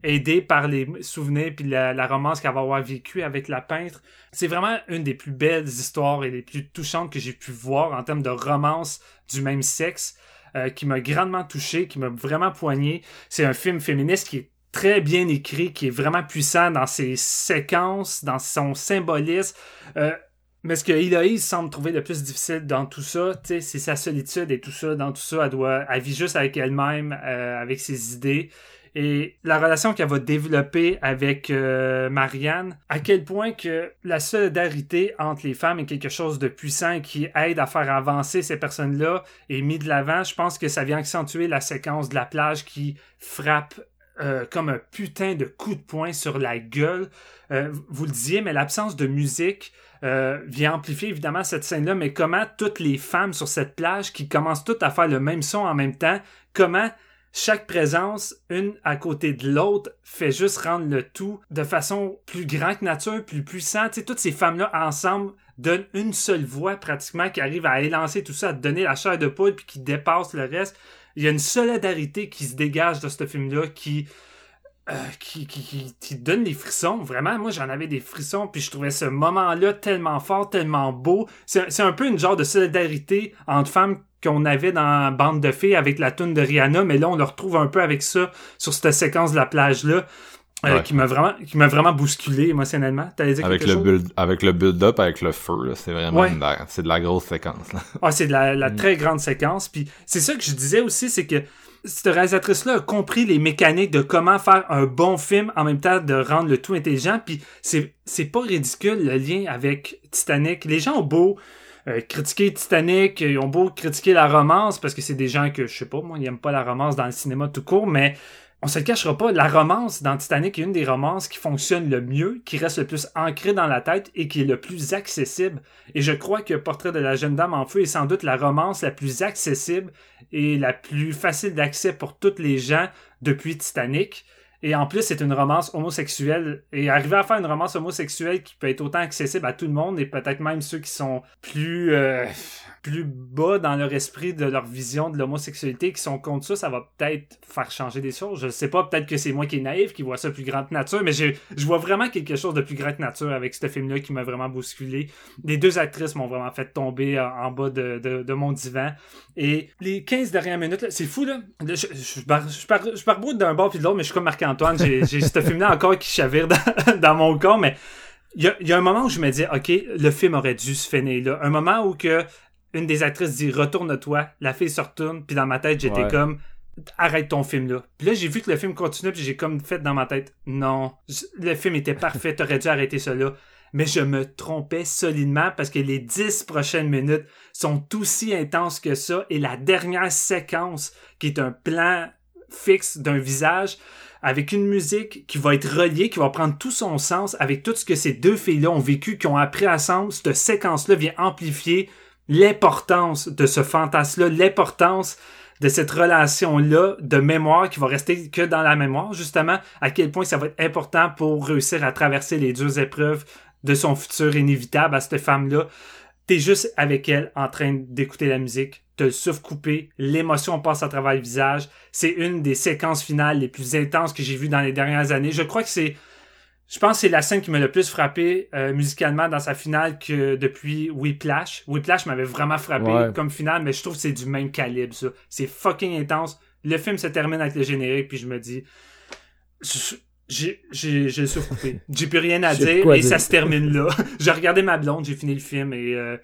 aidée par les souvenirs puis la, la romance qu'elle va avoir vécue avec la peintre. C'est vraiment une des plus belles histoires et les plus touchantes que j'ai pu voir en termes de romance du même sexe. Euh, qui m'a grandement touché, qui m'a vraiment poigné. C'est un film féministe qui est très bien écrit, qui est vraiment puissant dans ses séquences, dans son symbolisme. Euh, mais ce que Héloïse semble trouver le plus difficile dans tout ça, c'est sa solitude et tout ça. Dans tout ça, elle vit juste avec elle-même, euh, avec ses idées. Et la relation qu'elle va développer avec euh, Marianne, à quel point que la solidarité entre les femmes est quelque chose de puissant qui aide à faire avancer ces personnes-là et mis de l'avant, je pense que ça vient accentuer la séquence de la plage qui frappe euh, comme un putain de coup de poing sur la gueule. Euh, vous le disiez, mais l'absence de musique euh, vient amplifier évidemment cette scène-là, mais comment toutes les femmes sur cette plage qui commencent toutes à faire le même son en même temps, comment chaque présence, une à côté de l'autre, fait juste rendre le tout de façon plus grande que nature, plus puissant. Tu sais, toutes ces femmes-là ensemble donnent une seule voix pratiquement qui arrive à élancer tout ça, à donner la chair de poule puis qui dépasse le reste il y a une solidarité qui se dégage de ce film-là qui, euh, qui, qui, qui, donne des frissons. Vraiment, moi, j'en avais des frissons, puis je trouvais ce moment-là tellement fort, tellement beau. C'est un peu une genre de solidarité entre femmes qu'on avait dans Bande de fées avec la tune de Rihanna, mais là, on le retrouve un peu avec ça sur cette séquence de la plage-là. Euh, qui m'a vraiment qui m'a vraiment bousculé émotionnellement. Dire avec le build avec le build up avec le feu c'est vraiment c'est de la grosse séquence là. Ah, c'est de la, la mm. très grande séquence puis c'est ça que je disais aussi c'est que cette réalisatrice là a compris les mécaniques de comment faire un bon film en même temps de rendre le tout intelligent puis c'est c'est pas ridicule le lien avec Titanic. Les gens ont beau euh, critiquer Titanic, ils ont beau critiquer la romance, parce que c'est des gens que, je sais pas, moi, ils aiment pas la romance dans le cinéma tout court, mais on se le cachera pas, la romance dans Titanic est une des romances qui fonctionne le mieux, qui reste le plus ancrée dans la tête et qui est le plus accessible. Et je crois que Portrait de la jeune dame en feu est sans doute la romance la plus accessible et la plus facile d'accès pour toutes les gens depuis Titanic. Et en plus, c'est une romance homosexuelle. Et arriver à faire une romance homosexuelle qui peut être autant accessible à tout le monde et peut-être même ceux qui sont plus euh, plus bas dans leur esprit de leur vision de l'homosexualité, qui sont contre ça, ça va peut-être faire changer des choses. Je sais pas, peut-être que c'est moi qui est naïf, qui vois ça plus grande nature, mais je, je vois vraiment quelque chose de plus grande nature avec ce film-là qui m'a vraiment bousculé. Les deux actrices m'ont vraiment fait tomber en, bas de, de, de, mon divan. Et les 15 dernières minutes, c'est fou, là. Je, je, je, pars, je d'un bord puis de l'autre, mais je suis comme Marc-Antoine. J'ai ce film-là encore qui chavire dans, (laughs) dans mon corps, mais il y a, y a, un moment où je me dis, OK, le film aurait dû se finir là. Un moment où que une des actrices dit retourne-toi, la fille se retourne, puis dans ma tête j'étais comme arrête ton film là. Puis là j'ai vu que le film continuait, puis j'ai comme fait dans ma tête non, le film était parfait, t'aurais dû arrêter cela. Mais je me trompais solidement parce que les dix prochaines minutes sont aussi intenses que ça et la dernière séquence qui est un plan fixe d'un visage avec une musique qui va être reliée, qui va prendre tout son sens avec tout ce que ces deux filles-là ont vécu, qui ont appris ensemble. Cette séquence-là vient amplifier l'importance de ce fantasme-là, l'importance de cette relation-là de mémoire qui va rester que dans la mémoire, justement, à quel point ça va être important pour réussir à traverser les deux épreuves de son futur inévitable à cette femme-là. T'es juste avec elle en train d'écouter la musique, te le souffle coupé, l'émotion passe à travers le visage. C'est une des séquences finales les plus intenses que j'ai vues dans les dernières années. Je crois que c'est je pense que c'est la scène qui m'a le plus frappé euh, musicalement dans sa finale que depuis Whiplash. Whiplash m'avait vraiment frappé comme finale, mais je trouve que c'est du même calibre, ça. C'est fucking intense. Le film se termine avec le générique, puis je me dis... J'ai coupé. (laughs) J'ai plus rien à dire et ça se termine là. (laughs) j'ai regardé ma blonde, j'ai fini le film et euh,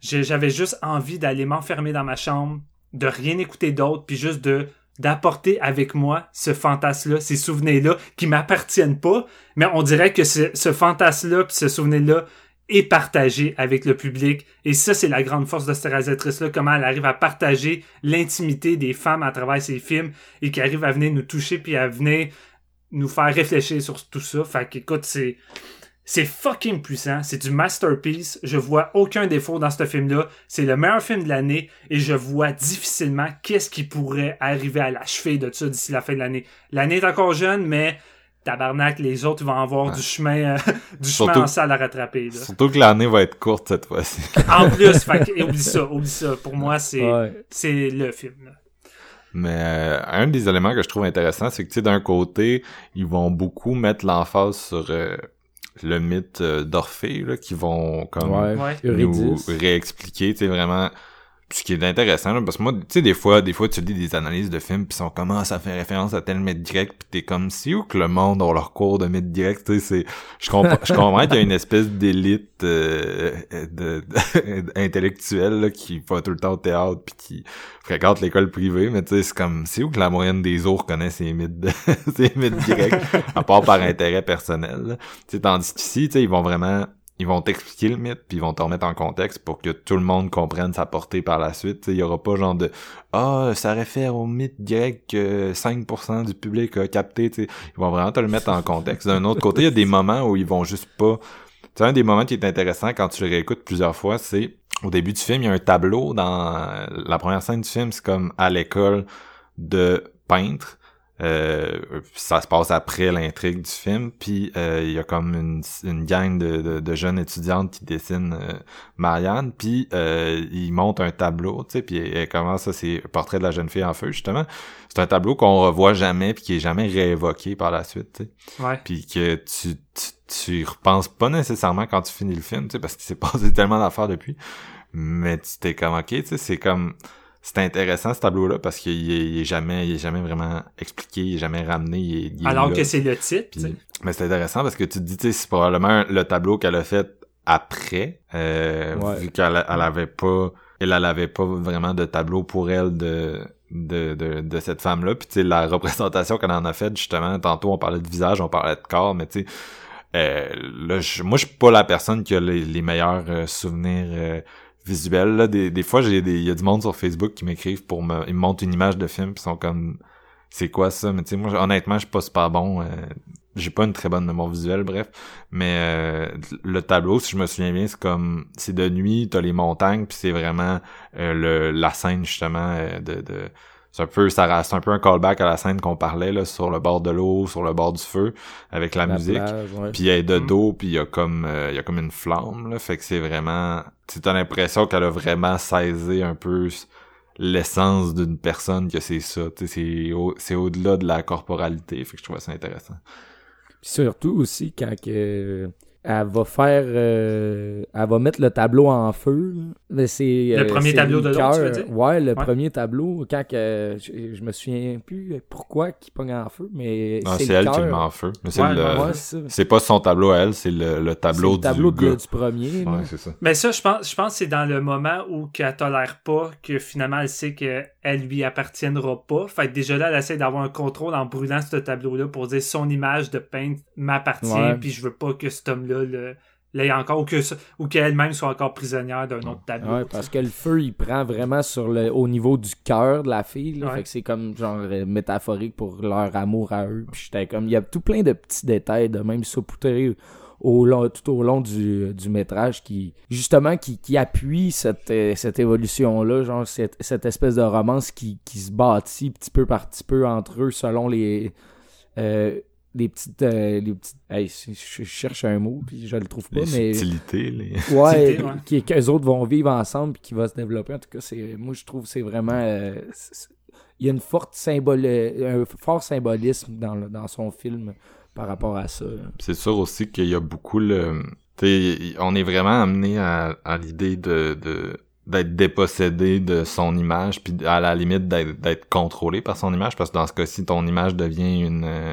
j'avais juste envie d'aller m'enfermer dans ma chambre, de rien écouter d'autre, puis juste de d'apporter avec moi ce fantasme-là, ces souvenirs-là qui m'appartiennent pas, mais on dirait que ce, fantasme-là puis ce souvenir-là est partagé avec le public. Et ça, c'est la grande force de cette réalisatrice-là, comment elle arrive à partager l'intimité des femmes à travers ses films et qui arrive à venir nous toucher puis à venir nous faire réfléchir sur tout ça. Fait qu'écoute, c'est, c'est fucking puissant, c'est du masterpiece. Je vois aucun défaut dans ce film-là. C'est le meilleur film de l'année et je vois difficilement qu'est-ce qui pourrait arriver à l'achever de ça d'ici la fin de l'année. L'année est encore jeune, mais tabarnak, les autres vont avoir du chemin, euh, (laughs) du chemin en salle à rattraper. Surtout que l'année va être courte cette fois-ci. (laughs) en plus, fait, oublie ça, oublie ça. Pour moi, c'est c'est le film. Mais euh, un des éléments que je trouve intéressant, c'est que tu sais, d'un côté, ils vont beaucoup mettre l'emphase sur euh, le mythe euh, d'Orphée là, qui vont comme nous réexpliquer, tu sais vraiment ce qui est intéressant là, parce que moi tu sais des fois des fois tu lis des analyses de films puis sont comment ça fait référence à tel mythe direct puis t'es comme si où que le monde a leur cours de mythe direct tu sais c'est je comprends je comprends qu'il y a une espèce d'élite euh, (laughs) intellectuelle qui va tout le temps au théâtre puis qui fréquente l'école privée mais tu sais c'est comme c'est où que la moyenne des autres connaît ces mythes (laughs) ces mythes directs à part par intérêt personnel tu sais tandis qu'ici tu sais ils vont vraiment ils vont t'expliquer le mythe puis ils vont te remettre en contexte pour que tout le monde comprenne sa portée par la suite. Il y aura pas genre de ah ça réfère au mythe grec que 5% du public a capté. Ils vont vraiment te le mettre en contexte. D'un autre côté, il y a des moments où ils vont juste pas. Tu un des moments qui est intéressant quand tu le réécoutes plusieurs fois, c'est au début du film, il y a un tableau dans la première scène du film, c'est comme à l'école de peintre euh, ça se passe après l'intrigue du film, puis euh, il y a comme une, une gang de, de, jeunes étudiantes qui dessinent euh, Marianne, puis euh, ils montent un tableau, tu sais, puis elle commence ça, c'est portrait de la jeune fille en feu justement. C'est un tableau qu'on revoit jamais puis qui est jamais réévoqué par la suite, tu sais. Ouais. Puis que tu, tu tu repenses pas nécessairement quand tu finis le film, tu sais, parce qu'il s'est (laughs) passé tellement d'affaires depuis. Mais tu t'es comme ok, tu sais, c'est comme c'est intéressant ce tableau-là parce qu'il est, jamais, il est jamais vraiment expliqué, il est jamais ramené. Il Alors que c'est le titre. mais c'est intéressant parce que tu te dis, c'est probablement le tableau qu'elle a fait après, euh, vu qu'elle elle avait pas, elle, elle avait pas vraiment de tableau pour elle de de, de, de cette femme-là. Puis tu sais, la représentation qu'elle en a faite, justement, tantôt on parlait de visage, on parlait de corps, mais tu sais, euh, là, moi je suis pas la personne qui a les, meilleurs euh, souvenirs visuel. Là, des, des fois, j'ai des, il y a du monde sur Facebook qui m'écrivent pour me, ils me montrent une image de film, puis sont comme, c'est quoi ça? Mais tu sais, moi, honnêtement, je suis pas super bon. Euh, j'ai pas une très bonne mémoire visuelle, bref. Mais euh, le tableau, si je me souviens bien, c'est comme, c'est de nuit, t'as les montagnes, puis c'est vraiment euh, le, la scène justement de, de c'est un peu ça c'est un peu un callback à la scène qu'on parlait là sur le bord de l'eau sur le bord du feu avec la, musique puis il y a de mm. dos puis il y a comme il y a comme une flamme là fait que c'est vraiment tu as l'impression qu'elle a vraiment saisi un peu l'essence d'une personne que c'est ça c'est au, au-delà de la corporalité. Fait que je trouve ça intéressant. Surtout aussi quand que elle va faire euh, elle va mettre le tableau en feu c'est le euh, premier tableau de l'autre tu veux dire? Ouais le premier tableau quand que je, me souviens plus pourquoi qui pogne en feu mais c'est elle qui le met en feu. Mais c'est c'est pas son tableau à elle c'est le, tableau, le tableau du, du premier ouais, c'est ça. Mais ça je pense je pense c'est dans le moment où qu'elle tolère pas que finalement elle sait qu'elle lui appartiendra pas fait que déjà là elle essaie d'avoir un contrôle en brûlant ce tableau là pour dire son image de peintre m'appartient puis je veux pas que cet homme là là, encore, ou que ou qu'elle-même soit encore prisonnière d'un autre tableau. Ouais, parce que le feu, il prend vraiment sur le, au niveau du cœur de la fille. Fait que c'est comme genre euh, métaphorique pour leur amour à eux. Puis j'étais comme, il y a tout plein de petits détails de même saupoudrés au long, tout au long du, du métrage qui justement qui, qui appuie cette, euh, cette évolution là genre cette, cette espèce de romance qui, qui se bâtit petit peu par petit peu entre eux selon les euh, les petites euh, les petites je, cherche un mot puis je le trouve pas les mais subtilités les ouais, (laughs) qui qu'eux autres vont vivre ensemble puis qui va se développer. En tout cas c'est moi je trouve c'est vraiment euh, il y a une forte symbole un fort symbolisme dans dans son film par rapport à ça c'est sûr aussi qu'il y a beaucoup le on est vraiment amené à, à l'idée de, de d'être dépossédé de son image puis à la limite d'être contrôlé par son image parce que dans ce cas-ci ton image devient une euh,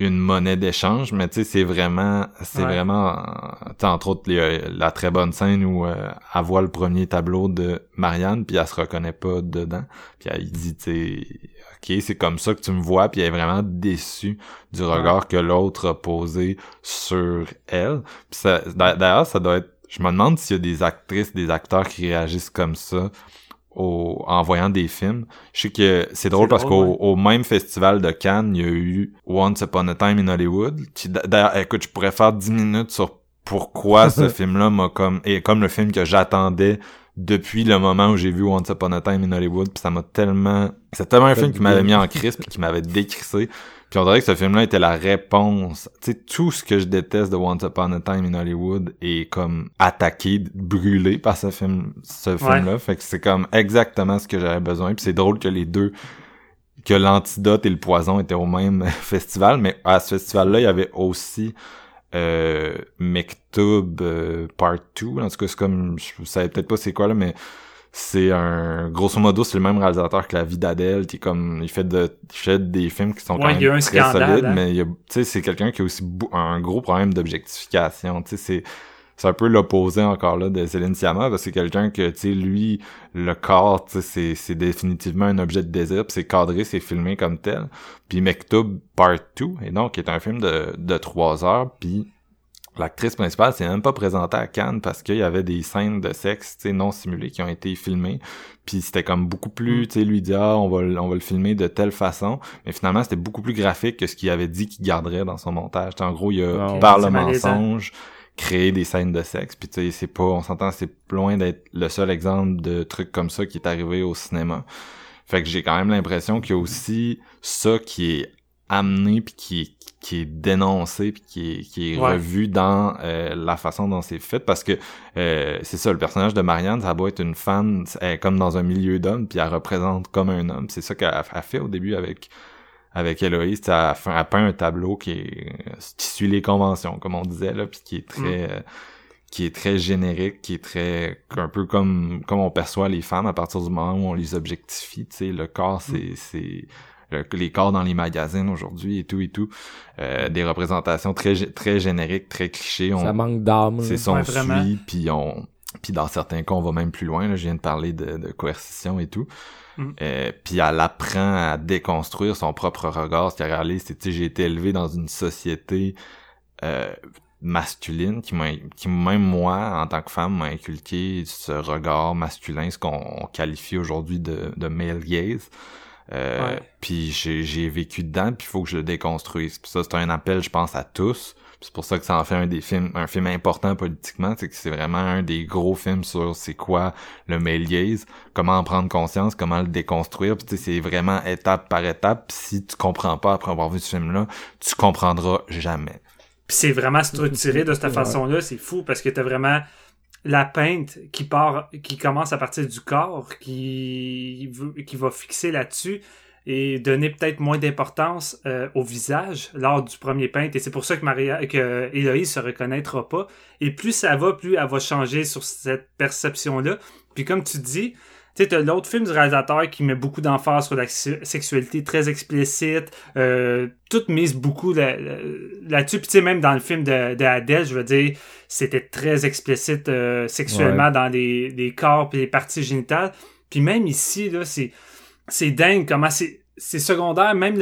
une monnaie d'échange, mais tu sais, c'est vraiment, c'est vraiment, entre autres, la très bonne scène où euh, elle voit le premier tableau de Marianne, puis elle se reconnaît pas dedans, puis elle dit, tu sais, ok, c'est comme ça que tu me vois, puis elle est vraiment déçue du regard que l'autre a posé sur elle. d'ailleurs, ça doit être, je me demande s'il y a des actrices, des acteurs qui réagissent comme ça en voyant des films. Je sais que c'est drôle parce qu'au même festival de Cannes, il y a eu Once Upon a Time in Hollywood. D'ailleurs, écoute, je pourrais faire 10 minutes sur pourquoi ce (laughs) film-là m'a comme et comme le film que j'attendais depuis le moment où j'ai vu Once Upon a Time in Hollywood, puis ça m'a tellement c'est tellement un film qui m'avait mis en crise puis qui m'avait décrissé. Puis on dirait que ce film-là était la réponse. Tu sais, tout ce que je déteste de Once Upon a Time in Hollywood est comme attaqué, brûlé par ce film, ce film-là. Fait que c'est comme exactement ce que j'avais besoin. Puis c'est drôle que les deux, que l'antidote et le poison étaient au même (laughs) festival. Mais à ce festival-là, il y avait aussi euh, Mektoub euh, Part 2. En tout cas, c'est comme, je savais peut-être pas c'est quoi là, mais c'est un grosso modo c'est le même réalisateur que la vie d'Adèle qui comme il fait de il fait des films qui sont quand même très solides hein. mais il tu sais c'est quelqu'un qui a aussi un gros problème d'objectification tu sais c'est c'est un peu l'opposé encore là de Céline Sciamma parce que c'est quelqu'un que tu sais lui le corps tu sais c'est c'est définitivement un objet de désir c'est cadré c'est filmé comme tel. Puis Mektoub Part 2 et donc est un film de de trois heures puis l'actrice principale s'est même pas présentée à Cannes parce qu'il y avait des scènes de sexe non simulées qui ont été filmées. Puis c'était comme beaucoup plus mm. tu sais lui dire ah, on va on va le filmer de telle façon. Mais finalement c'était beaucoup plus graphique que ce qu'il avait dit qu'il garderait dans son montage. En gros il a ah, par le mensonge créé des scènes de sexe. Puis tu sais c'est pas on s'entend c'est loin d'être le seul exemple de trucs comme ça qui est arrivé au cinéma. Fait que j'ai quand même l'impression qu'il y a aussi ça qui est amené puis qui qui est dénoncé puis qui est, qui est revu dans euh, la façon dont c'est fait. Parce que euh, c'est ça le personnage de Marianne ça doit être une femme elle est comme dans un milieu d'hommes puis elle représente comme un homme. C'est ça qu'elle a fait au début avec avec Héloïse elle a, peint un tableau qui est qui suit les conventions comme on disait là puis qui est très mm. qui est très générique qui est très un peu comme comme on perçoit les femmes à partir du moment où on les objectifie tu sais le corps c'est mm. c'est les corps dans les magazines aujourd'hui et tout et tout. Euh, des représentations très très génériques, très clichés. ça manque d'âme. C'est son suit, puis on puis dans certains cas, on va même plus loin. Là, je viens de parler de, de coercition et tout. Mm. Euh, puis elle apprend à déconstruire son propre regard. Ce qu'elle réalise, c'est j'ai été élevé dans une société euh, masculine qui m'a qui même moi en tant que femme m'a inculqué ce regard masculin ce qu'on qualifie aujourd'hui de, de male gaze euh, puis j'ai vécu dedans puis il faut que je le déconstruise puis ça c'est un appel je pense à tous c'est pour ça que ça en fait un des films un film important politiquement c'est que c'est vraiment un des gros films sur c'est quoi le gaze comment en prendre conscience comment le déconstruire puis c'est vraiment étape par étape pis si tu comprends pas après avoir vu ce film là tu comprendras jamais. Puis c'est vraiment structuré de cette façon-là, c'est fou parce que t'as vraiment la peinte qui part, qui commence à partir du corps, qui, qui va fixer là-dessus et donner peut-être moins d'importance euh, au visage lors du premier peinte. Et c'est pour ça que Maria, que Héloïse se reconnaîtra pas. Et plus ça va, plus elle va changer sur cette perception-là. Puis comme tu dis, tu sais, t'as l'autre film du réalisateur qui met beaucoup d'emphase sur la sexualité très explicite, euh, tout mise beaucoup là-dessus. Puis tu sais, même dans le film de, de je veux dire, c'était très explicite euh, sexuellement dans les, les corps et les parties génitales. Puis même ici, là, c'est, c'est dingue comment c'est, secondaire. Même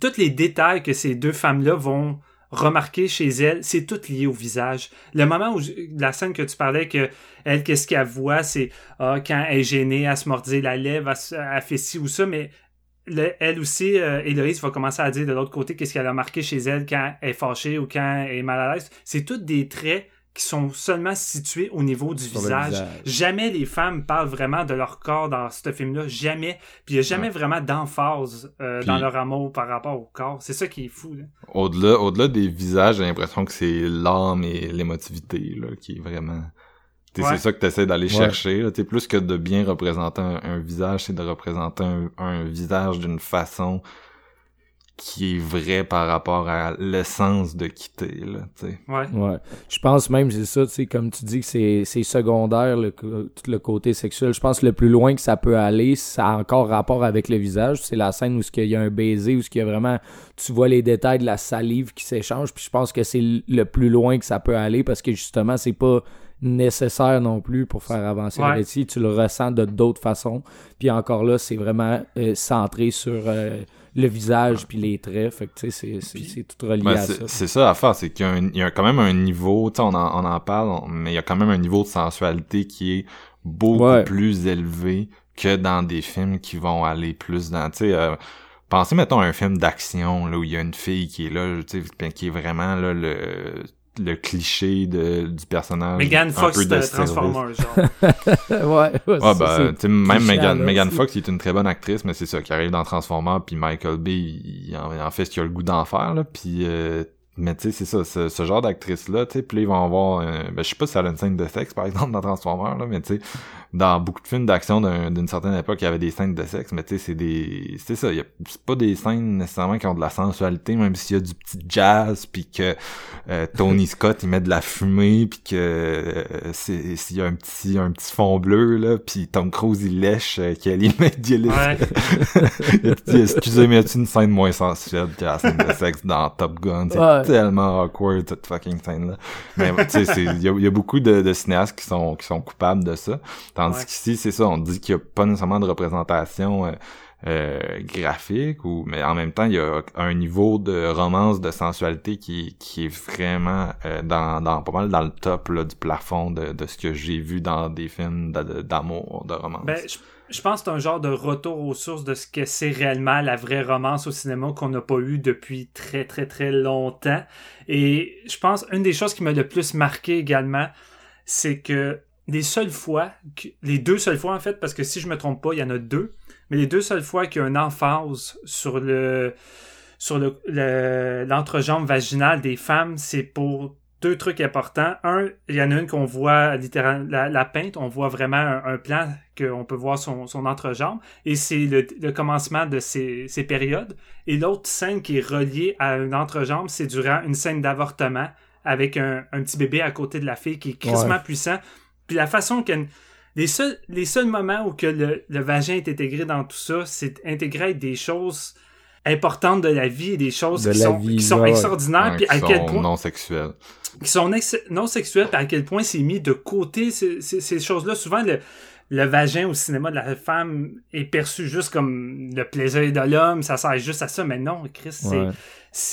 tous les détails que ces deux femmes-là vont remarquer chez elle, c'est tout lié au visage. Le moment où la scène que tu parlais que elle qu'est-ce qu'elle voit, c'est ah, quand elle est gênée, elle se mordit la lèvre, elle, fait ci ou ça, mais elle aussi, euh, Héloïse va commencer à dire de l'autre côté qu'est-ce qu'elle a marqué chez elle quand elle est fâchée ou quand elle est mal à l'aise. C'est toutes des traits qui sont seulement situés au niveau du visage. Jamais les femmes parlent vraiment de leur corps dans ce film-là. Jamais. Puis il n'y a jamais vraiment d'emphase euh, dans leur amour par rapport au corps. C'est ça qui est fou. Au-delà, au-delà des visages, j'ai l'impression que c'est l'âme et l'émotivité là, qui est vraiment... C'est ça que tu essaies d'aller chercher. Là. Plus que de bien représenter un, visage, c'est de représenter un visage d'une façon qui est vrai par rapport à l'essence de quitter là tu ouais. ouais. Je pense même c'est ça tu sais comme tu dis que c'est c'est secondaire le tout le côté sexuel. Je pense que le plus loin que ça peut aller ça a encore rapport avec le visage. C'est la scène où ce qu'il y a un baiser où ce qu'il y a vraiment tu vois les détails de la salive qui s'échange. Puis je pense que c'est le plus loin que ça peut aller parce que justement c'est pas nécessaire non plus pour faire avancer le récit tu le ressens de d'autres façons. Puis encore là c'est vraiment euh, centré sur euh, le visage puis les traits. Fait que, tu sais, c'est tout relié à ça. C'est ça à faire, c'est qu'il y, a quand même un niveau, tu sais, on en, on en parle, mais il y a quand même un niveau de sensualité qui est beaucoup plus élevé que dans des films qui vont aller plus dans, tu sais, euh, pensez mettons à un film d'action là où il y a une fille qui est là, tu sais, qui est vraiment là le le cliché de, du personnage. Megan Fox de Transformers, genre. (laughs) ouais, ouais, ouais bah, même Megan, Megan Fox, qui est une très bonne actrice, mais c'est ça, qui arrive dans Transformers, puis Michael Bay, il, en, fait ce qu'il a le goût d'en faire, là, puis euh, mais tu sais, c'est ça, ce, genre d'actrice-là, tu sais, puis ils vont avoir, ben, je sais pas si elle a une scène de sexe, par exemple, dans Transformers, là, mais tu sais, dans beaucoup de films d'action d'une certaine époque, il y avait des scènes de sexe, mais tu sais, c'est des, c'est ça, c'est pas des scènes nécessairement qui ont de la sensualité, même s'il y a du petit jazz, puis que euh, Tony Scott, il met de la fumée, puis que euh, c'est, s'il y a un petit, un petit fond bleu, là, puis Tom Cruise, il lèche, euh, qu'il (laughs) met dit, excusez, mais y a une scène moins sensuelle que la scène de sexe dans Top Gun? tellement awkward cette fucking scène là. Mais tu sais, il y a, beaucoup de, cinéastes qui sont qui sont coupables de ça. Tandis qu'ici, c'est ça, on dit qu'il y a pas nécessairement de représentation euh, euh, graphique ou mais en même temps il y a un niveau de romance de sensualité qui, qui est vraiment euh, dans, dans pas mal dans le top là, du plafond de, de ce que j'ai vu dans des films d'amour de, romance ben, je pense que c'est un genre de retour aux sources de ce que c'est réellement la vraie romance au cinéma qu'on n'a pas eu depuis très très très longtemps. Et je pense une des choses qui m'a le plus marqué également, c'est que les seules fois, les deux seules fois en fait, parce que si je me trompe pas, il y en a deux, mais les deux seules fois qu'il y a une emphase sur le sur le l'entrejambe vaginale des femmes, c'est pour deux trucs importants. Un, il y en a une qu'on voit littéralement la, la, peinte, on voit vraiment un, plan qu'on peut voir son, son entrejambe, et c'est le, commencement de ces, ces périodes. Et l'autre scène qui est reliée à une entrejambe, c'est durant une scène d'avortement avec un, un, petit bébé à côté de la fille qui est crissement puissant. Puis la façon que les seuls, les seuls moments où que le, le vagin est intégré dans tout ça, c'est intégré des choses importantes de la vie et des choses qui, sont, qui sont extraordinaires. puis à quel point... non sexuelles qui sont non sexuels, puis à quel point c'est mis de côté ces, ces, choses-là. Souvent, le, le vagin au cinéma de la femme est perçu juste comme le plaisir de l'homme, ça sert juste à ça, mais non, Chris, Ouais. c'est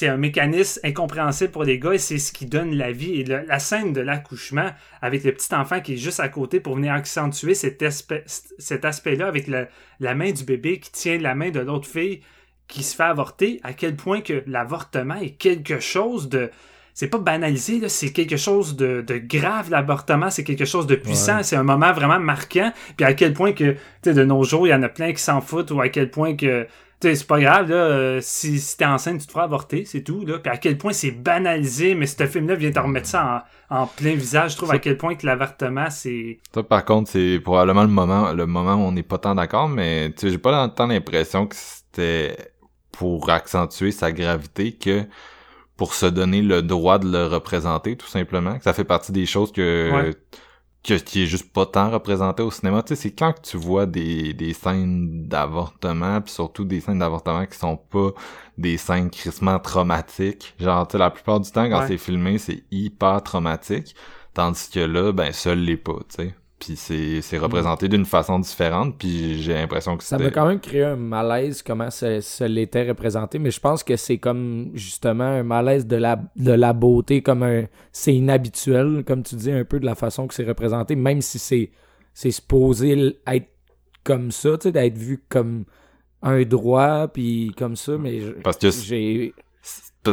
un mécanisme incompréhensible pour les gars et c'est ce qui donne la vie. Et le- la scène de l'accouchement avec le petit enfant qui est juste à côté pour venir accentuer cet, aspect, cet aspect-là avec la main du bébé qui tient la main de l'autre fille qui se fait avorter, à quel point que l'avortement est quelque chose de... C'est pas banalisé, là, c'est quelque chose de, de grave, l'avortement, c'est quelque chose de puissant, c'est un moment vraiment marquant, puis à quel point que, tu sais, de nos jours, il y en a plein qui s'en foutent, ou à quel point que, c'est pas grave, là, euh, si, si t'es enceinte, tu te feras avorter, c'est tout, là. Puis à quel point c'est banalisé, mais ce film-là vient te remettre ça en, en plein visage. Je trouve à quel point que l'avortement, c'est... Ça, par contre, c'est probablement le moment, le moment où on n'est pas tant d'accord, mais tu sais, j'ai pas tant l'impression que c'était pour accentuer sa gravité que pour se donner le droit de le représenter, tout simplement. Ça fait partie des choses que, Ouais. Que qui est juste pas tant représenté au cinéma. Tu sais, c'est quand que tu vois des, des scènes d'avortement, puis surtout des scènes d'avortement qui sont pas des scènes crissement traumatiques. Genre, tu sais, la plupart du temps, quand Ouais. c'est filmé, c'est hyper traumatique. Tandis que là, ben, seul l'est pas, tu sais. Puis c'est, c'est représenté d'une façon différente, puis j'ai l'impression que Ça m'a quand même créé un malaise comment ça, ça l'était représenté, mais je pense que c'est comme justement un malaise de la, de la beauté, comme un. C'est inhabituel, comme tu dis, un peu de la façon que c'est représenté, même si c'est c'est supposé être comme ça, tu sais, d'être vu comme un droit, puis comme ça, mais Parce que j'ai.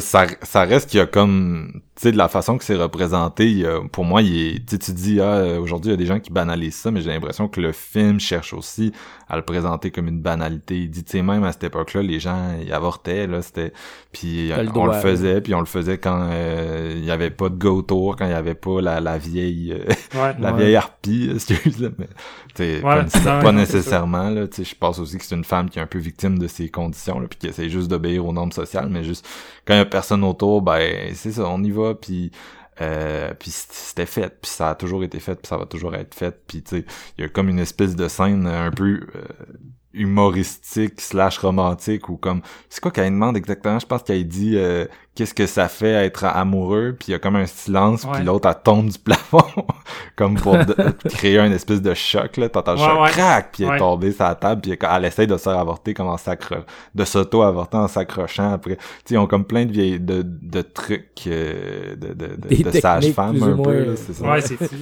Ça, ça reste qu'il y a comme tu sais de la façon que c'est représenté il y a- pour moi il est tu sais, tu dis ah euh, aujourd'hui il y a des gens qui banalisent ça mais j'ai l'impression que le film cherche aussi à le présenter comme une banalité il dit tu sais même à cette époque-là les gens ils avortaient là c'était puis on le faisait puis on le faisait quand euh, il y avait pas de go autour quand il y avait pas la, la vieille euh, Ouais. (laughs) la Ouais. vieille harpie (laughs) excuse là mais tu pas, (laughs) pas nécessairement là tu sais je pense aussi que c'est une femme qui est un peu victime de ces conditions là puis qui essaie juste d'obéir aux normes sociales mais juste quand personne autour ben c'est ça on y va puis euh, c'était fait puis ça a toujours été fait puis ça va toujours être fait puis tu sais il y a comme une espèce de scène un peu euh, humoristique slash romantique ou comme c'est quoi qu'elle demande exactement? Je pense qu'elle dit euh, qu'est-ce que ça fait être amoureux puis il y a comme un silence Ouais. puis l'autre elle tombe du plafond (laughs) comme pour de- (laughs) créer un espèce de choc là t'entends le Ouais, choc ouais. crac puis elle est tombée sur la table puis elle essaie de se faire avorter comme en s'accro de s'auto-avorter en s'accrochant après tu sais ils ont comme plein de vieilles de, de trucs euh, de, de, de, sage-femme un peu là, c'est ça Ouais, c'est fou.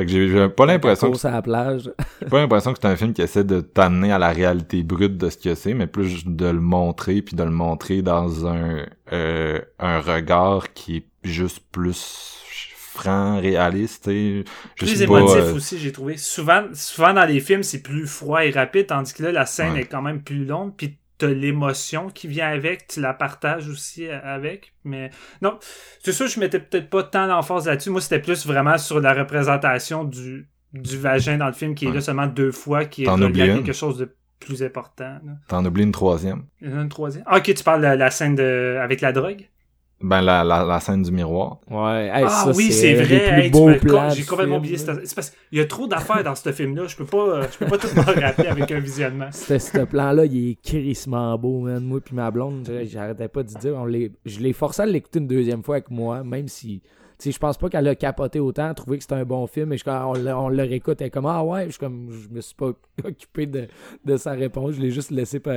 Fait que j'ai pas l'impression que course à la plage. j'ai pas l'impression que c'est un film qui essaie de t'amener à la réalité brute de ce que c'est, mais plus de le montrer, puis de le montrer dans un euh, un regard qui est juste plus franc, réaliste, tu sais. Je plus sais pas, émotif euh, aussi, j'ai trouvé. Souvent, souvent dans les films, c'est plus froid et rapide, tandis que là, la scène Ouais. est quand même plus longue, puis t'as l'émotion qui vient avec, tu la partages aussi euh, avec. Mais non, c'est sûr, je mettais peut-être pas tant d'emphase là-dessus. Moi, c'était plus vraiment sur la représentation du, du vagin dans le film, qui est Ouais. là seulement deux fois, qui est quelque chose de plus important. T'en oublies une troisième. Une troisième. Ah, ok, tu parles de la scène de... avec la drogue? Ben, la, la, la scène du miroir. Ouais, hey, ah ça, oui, c'est vrai. Hey, J'ai complètement oublié. C'est parce qu'il y a trop d'affaires dans ce film-là. Je peux pas, euh, je peux pas tout me rappeler avec un visionnement. Ce, ce plan-là, il est crissement beau, man. Moi puis ma blonde, j'arrêtais pas de dire. On je l'ai forcé à l'écouter une deuxième fois avec moi, même si... Sais, je pense pas qu'elle a capoté autant, trouvé que c'était un bon film, et je, quand on, le- on le réécoute, elle est comme « Ah ouais? » Je comme, je me suis pas (laughs) occupé de, de sa réponse, je l'ai juste laissé par...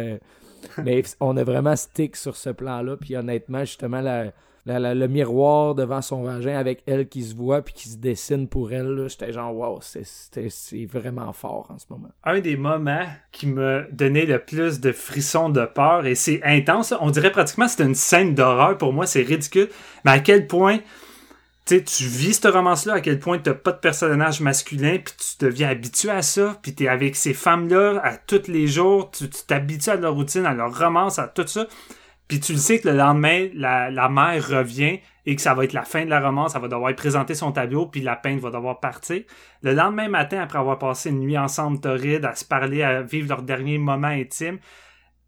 (laughs) Mais on a vraiment stick sur ce plan-là, puis honnêtement, justement, la, la- la- le miroir devant son vagin avec elle qui se voit puis qui se dessine pour elle, là, j'étais genre « Wow, c'est- c'est vraiment fort en ce moment. » Un des moments qui me donnait le plus de frissons de peur, et c'est intense. On dirait pratiquement que c'était une scène d'horreur. Pour moi, c'est ridicule. Mais à quel point... Tu sais, tu vis ce romance-là, à quel point t'as pas de personnage masculin, puis tu deviens habitué à ça, puis t'es avec ces femmes-là à tous les jours, tu tu t'habitues à leur routine, à leur romance, à tout ça, puis tu le sais que le lendemain, la, la mère revient et que ça va être la fin de la romance, elle va devoir présenter son tableau, puis la peinte va devoir partir. Le lendemain matin, après avoir passé une nuit ensemble torride, à se parler, à vivre leur dernier moment intime,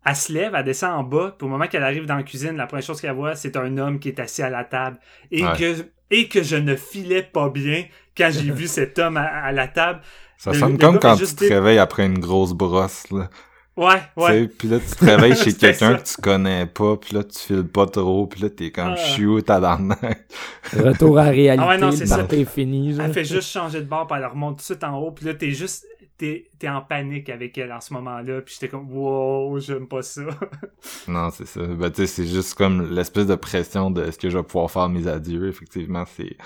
elle se lève, elle descend en bas, puis au moment qu'elle arrive dans la cuisine, la première chose qu'elle voit, c'est un homme qui est assis à la table. Et, Ouais. que, et que je ne filais pas bien quand j'ai vu (laughs) cet homme à, à la table. Ça Le- sonne le comme quand tu te réveilles après une grosse brosse, là. Ouais, Tu ouais. sais, Puis là, tu te réveilles chez (laughs) quelqu'un que tu connais pas, puis là, tu files pas trop, puis là, t'es comme Ah. chiou, tabarnak. (laughs) Retour à la réalité, Ah ouais, non, c'est ça. fini. genre. Elle fait juste changer de bord, puis elle remonte tout de suite en haut, puis là, t'es juste... t'es es en panique avec elle en ce moment-là, puis j'étais comme wow, j'aime pas ça. (laughs) non, c'est ça. Ben tu sais, c'est juste comme l'espèce de pression de est-ce que je vais pouvoir faire mes adieux? Effectivement, c'est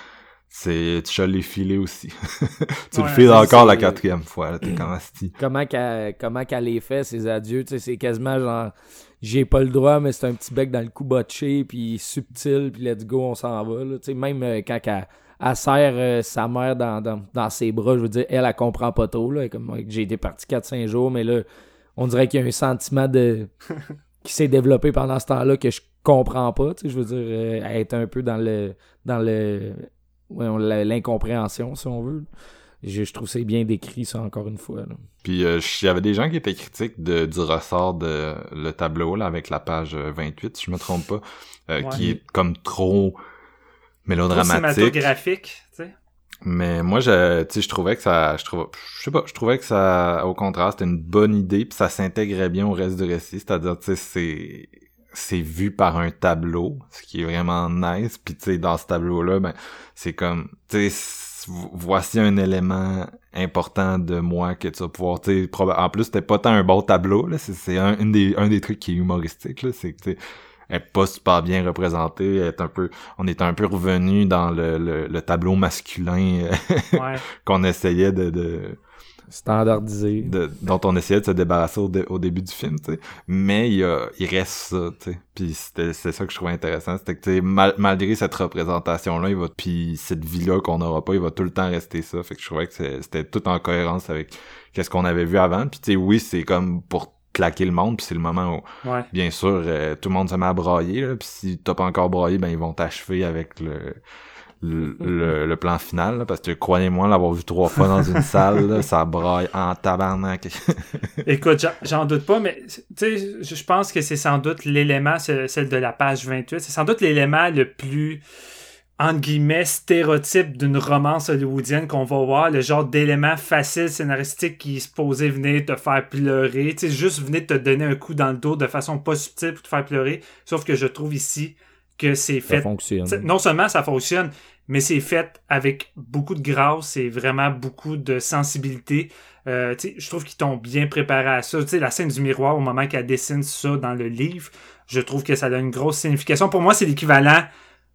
c'est tu l'ai filé aussi. (laughs) tu le files encore la quatrième fois. T'es comme asti. (clears throat) Comment qu'elle comment qu'elle les fait ses adieux, tu sais, c'est quasiment genre j'ai pas le droit, mais c'est un petit bec dans le cou botché, puis subtil, puis let's go, on s'en va. Là. Tu sais, même euh, quand elle, elle serre euh, sa mère dans, dans, dans, ses bras, je veux dire, elle, elle comprend pas trop. Là, comme j'ai été parti 4-5 jours, mais là, on dirait qu'il y a un sentiment de (laughs) qui s'est développé pendant ce temps-là que je comprends pas. Tu sais, je veux dire, euh, elle est un peu dans le dans le l'incompréhension, si on veut. Je, je trouve c'est bien décrit, ça, encore une fois. Là. Puis, euh, il y avait des gens qui étaient critiques de, du ressort de le tableau, là, avec la page 28, si je me trompe pas, euh, qui est comme trop mélodramatique. Cinématographique, tu sais. Mais moi, je, je trouvais que ça, je trouve, je sais pas, je trouvais que ça, au contraire, c'était une bonne idée, puis ça s'intégrait bien au reste du récit. C'est-à-dire, tu sais, c'est, c'est vu par un tableau, ce qui est vraiment nice. Puis tu sais, dans ce tableau-là, ben, c'est comme, tu sais, voici un élément important de moi que tu vas pouvoir, tu sais, en plus, c'était pas tant un bon tableau, là, c'est un, des, un des trucs qui est humoristique, là, c'est que, tu sais, est pas super bien représentée, elle est un peu, on est un peu revenu dans le, le, tableau masculin ouais. (laughs) qu'on essayait de, de standardisé. dont on essayait de se débarrasser au, début du film tu sais. Mais il, y a, il reste ça tu sais. Puis c'était c'est ça que je trouvais intéressant c'était que tu sais malgré cette représentation là il va puis cette vie là qu'on n'aura pas il va tout le temps rester ça. Fait que je trouvais que c'était tout en cohérence avec qu'est-ce qu'on avait vu avant. Puis tu sais oui c'est comme pour claquer le monde puis c'est le moment où bien sûr euh, tout le monde se met à brailler là puis si t'as pas encore braillé ben ils vont t'achever avec le le, le, plan final, parce que croyez-moi, l'avoir vu trois fois dans une salle, ça braille en tabarnak. (laughs) Écoute, j'en doute pas, mais tu sais, je pense que c'est sans doute l'élément, celle de la page 28, c'est sans doute l'élément le plus entre guillemets, stéréotype d'une romance hollywoodienne qu'on va voir, le genre d'élément facile scénaristique qui est supposé venir te faire pleurer, tu sais, juste venir te donner un coup dans le dos de façon pas subtile pour te faire pleurer, sauf que je trouve ici que c'est fait. Ça fonctionne. Non seulement ça fonctionne, mais c'est fait avec beaucoup de grâce et vraiment beaucoup de sensibilité. Euh, je trouve qu'ils t'ont bien préparé à ça. sais la scène du miroir, au moment qu'elle dessine ça dans le livre, je trouve que ça a une grosse signification. Pour moi, c'est l'équivalent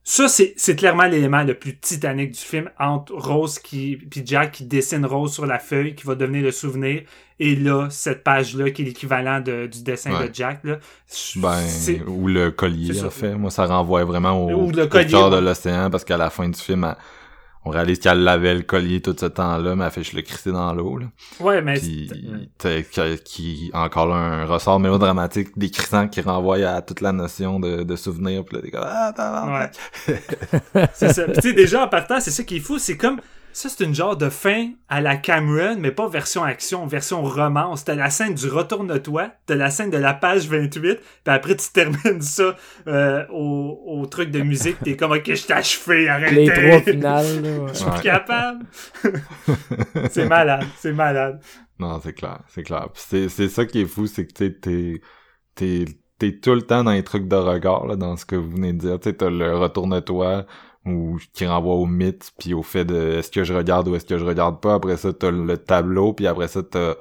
ça, c'est clairement l'élément le plus titanique du film entre Rose qui puis Jack qui dessine Rose sur la feuille qui va devenir le souvenir. Et là cette page là qui est l'équivalent du dessin de Jack là. Ben, ou le collier en fait, moi ça renvoie vraiment au, le collier, de l'océan parce qu'à la fin du film on réalise qu'elle lavait le collier tout ce temps-là, mais elle fait je le crisser dans l'eau. Là. Ouais, mais Puis, qui, encore un ressort mélodramatique décrissant qui renvoie à toute la notion de, de souvenir. Puis là, t'es comme ah, ouais. (laughs) c'est ça. Tu sais, déjà en partant, c'est ça qui est fou, c'est comme ça, c'est une genre de fin à la Cameron, mais pas version action, version romance. T'as la scène du Retourne-toi, t'as la scène de la page 28, puis après tu termines ça euh, au, au, truc de musique, t'es comme « Ok, je t'ai achevé, arrêtez! » Les trois finales, (laughs) Je suis capable! (laughs) c'est malade, c'est malade. Non, c'est clair, c'est clair. C'est ça qui est fou, c'est que t'es... t'es t'es tout le temps dans les trucs de regard, là, dans ce que vous venez de dire. Tu sais, t'as le Retourne-toi ou qui renvoie au mythe puis au fait de est-ce que je regarde ou est-ce que je regarde pas après ça t'as le tableau puis après ça t'as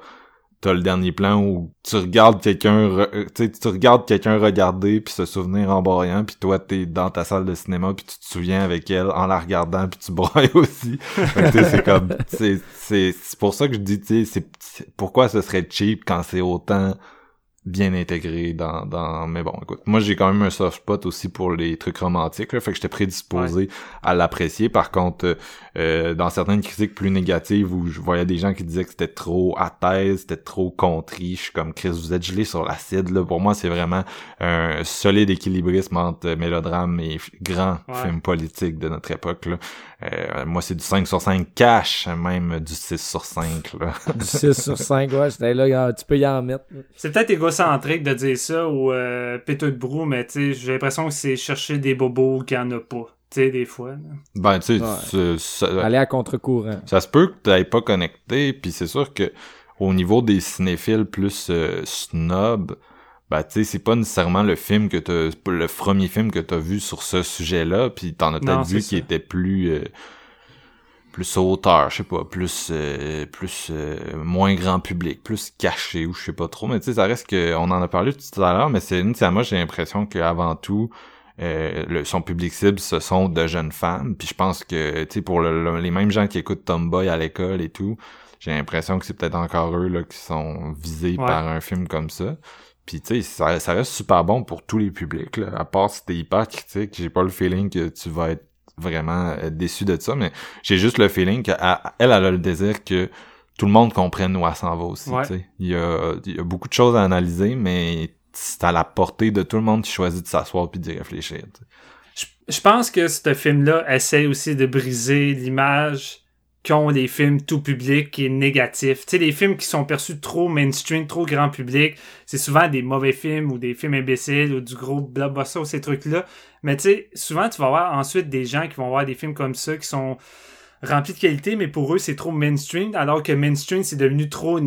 t'as le dernier plan où tu regardes quelqu'un euh, tu tu regardes quelqu'un regarder puis se souvenir en broyant puis toi t'es dans ta salle de cinéma puis tu te souviens avec elle en la regardant puis tu broyes (laughs) aussi. C'est comme c'est c'est pour ça que je dis tu sais c'est pourquoi ce serait cheap quand c'est autant bien intégré dans, dans mais bon écoute moi j'ai quand même un soft spot aussi pour les trucs romantiques là, fait que j'étais prédisposé à l'apprécier. Par contre euh, dans certaines critiques plus négatives où je voyais des gens qui disaient que c'était trop à thèse c'était trop contrit je suis comme Chris vous êtes gelé sur l'acide là. Pour moi c'est vraiment un solide équilibrisme entre mélodrame et grand film politique de notre époque là. Euh, moi, c'est du 5 sur 5 cash, même du 6 sur 5. Là. (laughs) du 6 sur 5, ouais, j'étais là, tu peux y en mettre. C'est peut-être égocentrique de dire ça ou euh, péteux de brou, mais j'ai l'impression que c'est chercher des bobos qu'il n'y en a pas. Tu sais, des fois. Ben, tu sais, aller à contre-courant. Ça se peut que tu n'ailles pas connecté, puis c'est sûr que au niveau des cinéphiles plus euh, snob, bah tu sais c'est pas nécessairement le film que t'as le premier film que t'as vu sur ce sujet-là puis t'en as peut-être vu qui était plus euh, plus hauteur, je sais pas, plus euh, plus euh, moins grand public, plus caché ou je sais pas trop, mais tu sais ça reste que on en a parlé tout à l'heure, mais c'est moi j'ai l'impression qu'avant tout euh, le, son public cible ce sont de jeunes femmes, puis je pense que tu sais pour les mêmes gens qui écoutent Tomboy à l'école et tout, j'ai l'impression que c'est peut-être encore eux là qui sont visés par un film comme ça. Puis tu sais, ça, ça, reste super bon pour tous les publics. Là. À part si t'es hyper critique, j'ai pas le feeling que tu vas être vraiment euh, déçu de ça, mais j'ai juste le feeling qu'elle, elle, a le désir que tout le monde comprenne où elle s'en va aussi. Il, y a, il y a beaucoup de choses à analyser, mais c'est à la portée de tout le monde qui choisit de s'asseoir puis d'y réfléchir. Je, je pense que ce film-là essaie aussi de briser l'image qu'ont les films tout public qui est négatif. Tu les films qui sont perçus trop mainstream, trop grand public, c'est souvent des mauvais films ou des films imbéciles ou du gros blockbuster ou ces trucs-là. Mais tu sais, souvent tu vas avoir ensuite des gens qui vont voir des films comme ça qui sont remplis de qualité, mais pour eux c'est trop mainstream, alors que mainstream c'est devenu trop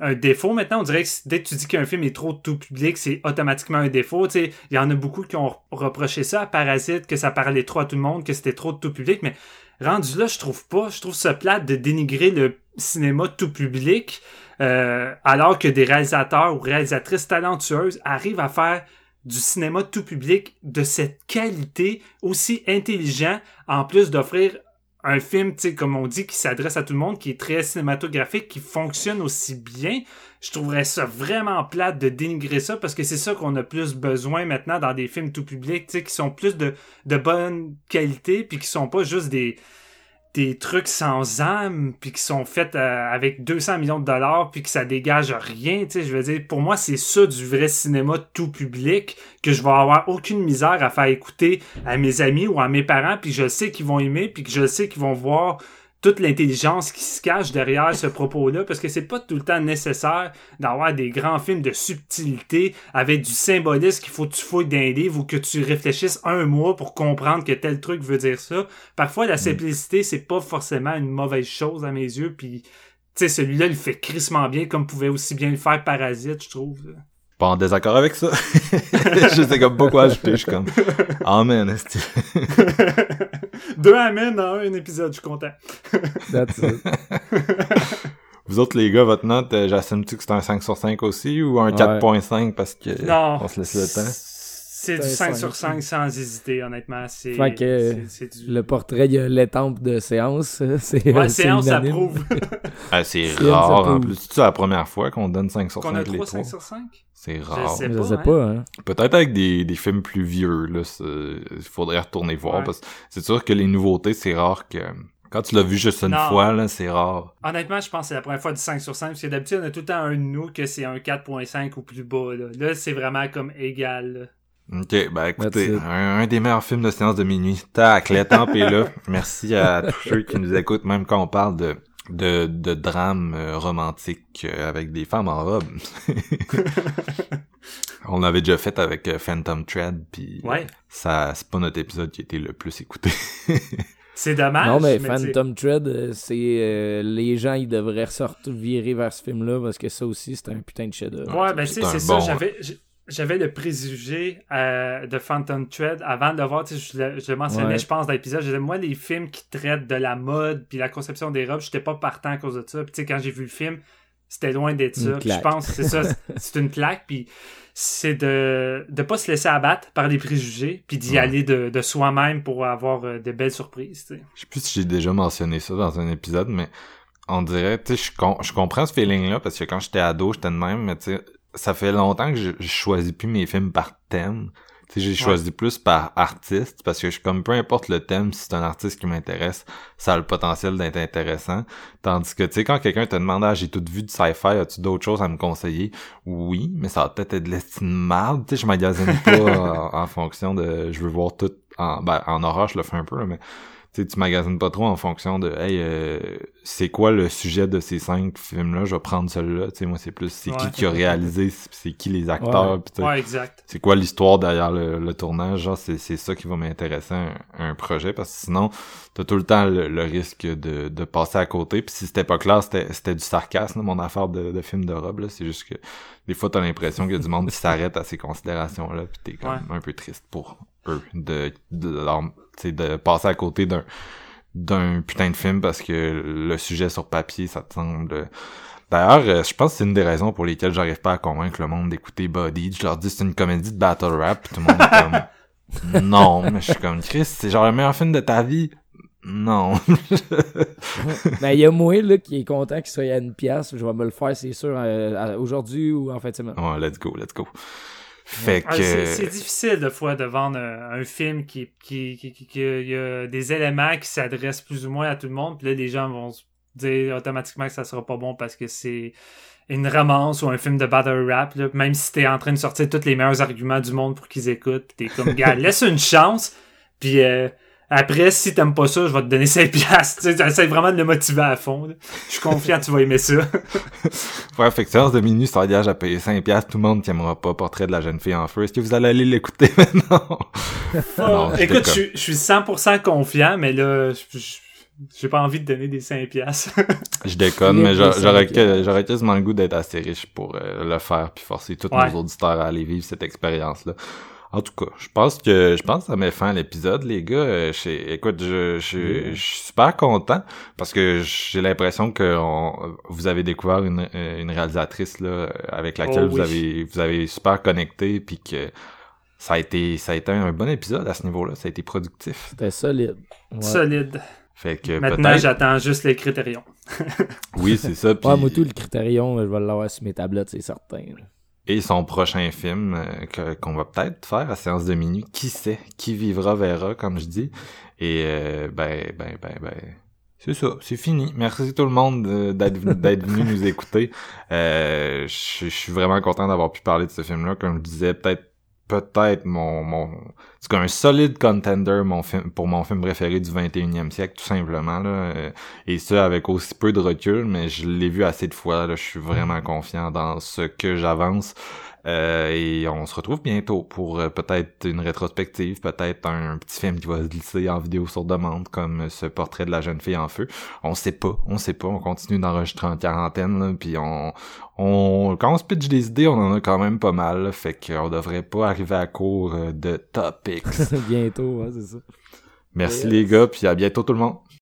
un défaut maintenant. On dirait que dès que tu dis qu'un film est trop tout public, c'est automatiquement un défaut. Tu il y en a beaucoup qui ont reproché ça à Parasite, que ça parlait trop à tout le monde, que c'était trop tout public, mais rendu là, je trouve pas. Je trouve ça plate de dénigrer le cinéma tout public, euh, alors que des réalisateurs ou réalisatrices talentueuses arrivent à faire du cinéma tout public de cette qualité aussi intelligent, en plus d'offrir un film, tu comme on dit, qui s'adresse à tout le monde, qui est très cinématographique, qui fonctionne aussi bien, je trouverais ça vraiment plate de dénigrer ça parce que c'est ça qu'on a plus besoin maintenant dans des films tout public, tu sais, qui sont plus de, de bonne qualité, puis qui sont pas juste des, des trucs sans âme puis qui sont faits euh, avec 200 millions de dollars puis que ça dégage rien, tu sais, je veux dire pour moi c'est ça du vrai cinéma tout public que je vais avoir aucune misère à faire écouter à mes amis ou à mes parents puis je sais qu'ils vont aimer puis que je sais qu'ils vont voir toute l'intelligence qui se cache derrière ce propos-là, parce que c'est pas tout le temps nécessaire d'avoir des grands films de subtilité avec du symbolisme qu'il faut que tu fouilles d'un livre ou que tu réfléchisses un mois pour comprendre que tel truc veut dire ça. Parfois, la mm. simplicité, c'est pas forcément une mauvaise chose à mes yeux, puis tu sais, celui-là, il fait crissement bien, comme pouvait aussi bien le faire Parasite, je trouve pas en désaccord avec ça. (laughs) je sais comme pas quoi ajouter, je suis comme Amen, esti. (laughs) Deux Amen dans un épisode, je suis content. (laughs) That's it. Vous autres, les gars, votre note, euh, j'assume-tu que c'est un 5 sur 5 aussi ou un 4.5 parce que non, on se laisse le temps? C'est du 5 sur 5 sans hésiter, honnêtement. C'est, fait que le portrait, il y a l'étampe de séance. C'est, ouais, séance approuve. ah, c'est rare en plus. C'est la première fois qu'on donne 5 sur 5 qu'on a 3 5 sur 5? C'est rare. Je sais pas. sais pas hein. Peut-être avec des, des films plus vieux, là, il faudrait retourner voir. parce que c'est sûr que les nouveautés, c'est rare que quand tu l'as vu juste une fois, là, c'est rare. Honnêtement, je pense que c'est la première fois du 5 sur 5, parce que d'habitude, on a tout le temps un de nous que c'est un 4.5 ou plus bas. Là, là c'est vraiment comme égal. Ok, ben écoutez, un, des meilleurs films de séance de minuit. Tac, l'étampe est là. (laughs) Merci à tous ceux qui nous écoutent, même quand on parle de de, de drame euh, romantique euh, avec des femmes en robe. (laughs) on l'avait déjà fait avec euh, Phantom Thread, puis ça c'est pas notre épisode qui a été le plus écouté. (laughs) c'est dommage. Non mais, Phantom Thread, c'est les gens ils devraient ressortir virer vers ce film-là parce que ça aussi c'est un putain de chef-d'œuvre. Ouais, ben c'est ça. J'avais j'avais le préjugé euh, de Phantom Thread avant de le voir, je le, je le mentionnais, je pense, dans l'épisode. Je disais, moi, les films qui traitent de la mode puis la conception des robes, j'étais pas partant à cause de ça. Puis, tu sais, quand j'ai vu le film, c'était loin d'être ça. Je pense c'est ça, (laughs) c'est une claque. Puis, c'est de ne pas se laisser abattre par les préjugés puis d'y aller de, de soi-même pour avoir euh, de belles surprises. Tu sais. Je sais plus si j'ai déjà mentionné ça dans un épisode, mais on dirait, tu sais, je, je comprends ce feeling-là parce que quand j'étais ado, j'étais de même, mais tu sais, ça fait longtemps que je, je choisis plus mes films par thème. Tu sais, j'ai choisi plus par artiste parce que je comme peu importe le thème, si c'est un artiste qui m'intéresse, ça a le potentiel d'être intéressant. Tandis que tu sais, quand quelqu'un te demande ah j'ai tout vu du sci-fi, as-tu d'autres choses à me conseiller? Oui, mais ça va peut-être être de l'estime tu sais, je magasine pas (laughs) en, fonction de je veux voir tout en ben en horreur je le fais un peu, mais tu tu magasines pas trop en fonction de hey euh, c'est quoi le sujet de ces cinq films là je vais prendre celui-là tu sais moi c'est plus c'est qui qui a réalisé c'est qui les acteurs ouais. exact. C'est quoi l'histoire derrière le, tournage? Genre c'est c'est ça qui va m'intéresser un, un, projet parce que sinon t'as tout le temps le, risque de, de passer à côté. Puis si c'était pas clair c'était c'était du sarcasme mon affaire de, de film de robe là. C'est juste que des fois t'as l'impression a du monde s'arrête à ces considérations là puis t'es comme un peu triste pour eux de, de, de, de passer à côté d'un d'un putain de film parce que le sujet sur papier, ça te semble... D'ailleurs, euh, je pense que c'est une des raisons pour lesquelles j'arrive pas à convaincre le monde d'écouter Body. Je leur dis c'est une comédie de battle rap, tout le monde est comme (laughs) non, mais je suis comme Chris, c'est genre le meilleur film de ta vie? Non. Mais (laughs) il y a moi là qui est content qu'il soit à une pièce. Je vais me le faire, c'est sûr, euh, aujourd'hui ou en fait de semaine. Ouais, let's go, let's go. Fait Ah, que... c'est, c'est difficile de fois de vendre un, un film qui, qui, qui, qui, qui- il y a des éléments qui s'adressent plus ou moins à tout le monde, puis là les gens vont se dire automatiquement que ça sera pas bon parce que c'est une romance ou un film de battle rap, là, même si t'es en train de sortir tous les meilleurs arguments du monde pour qu'ils écoutent, t'es comme, (laughs) gars, laisse une chance, puis euh, après, si t'aimes pas ça, je vais te donner 5 piastres. Tu sais, j'essaie vraiment de le motiver à fond. là. Je suis confiant que tu vas aimer ça. (laughs) Ouais, fait que séance de minuit, ça engage à payer 5 piastres, tout le monde t'aimera pas Portrait de la jeune fille en feu. Est-ce que vous allez aller l'écouter (laughs) maintenant? Non, je Écoute, je, je suis 100% confiant, mais là, je- je- j'ai pas envie de donner des 5 piastres. (laughs) Je déconne, mais j'aurais quasiment le goût d'être assez riche pour euh, le faire puis forcer tous Ouais. nos auditeurs à aller vivre cette expérience-là. En tout cas, je pense que je pense que ça met fin à l'épisode, les gars. Euh, je- écoute, je, je, je suis super content parce que j'ai l'impression que on- vous avez découvert une, euh, une réalisatrice là avec laquelle Oh vous oui. avez vous avez super connecté puis que ça a été ça a été un bon épisode à ce niveau-là. Ça a été productif. C'était solide. Ouais. Solide. Fait que Maintenant, j'attends juste les critérions. Oui, c'est ça. puis- Ouais, moi, tout le critérium, je vais l'avoir sur mes tablettes, c'est certain. là. Et son prochain film euh, qu'on va peut-être faire à séance de minuit, qui sait, qui vivra verra, comme je dis. Et euh, ben, ben, ben, ben, c'est ça, c'est fini. Merci tout le monde euh, d'être venu, (laughs) nous écouter. Euh, je suis vraiment content d'avoir pu parler de ce film-là. Comme je disais, peut-être peut-être mon mon c'est comme un solide contender mon film pour mon film préféré du 21e siècle tout simplement là. Euh, et ça avec aussi peu de recul mais je l'ai vu assez de fois là. Je suis vraiment confiant dans ce que j'avance Euh, et on se retrouve bientôt pour euh, peut-être une rétrospective, peut-être un, petit film qui va se glisser en vidéo sur demande, comme ce portrait de la jeune fille en feu. On sait pas, on sait pas, on continue d'enregistrer en quarantaine, là, puis on, on, quand on se pitch des idées, on en a quand même pas mal, là, fait qu'on devrait pas arriver à court euh, de topics. (laughs) Bientôt, ouais, c'est ça. Merci Yes. les gars, puis à bientôt tout le monde.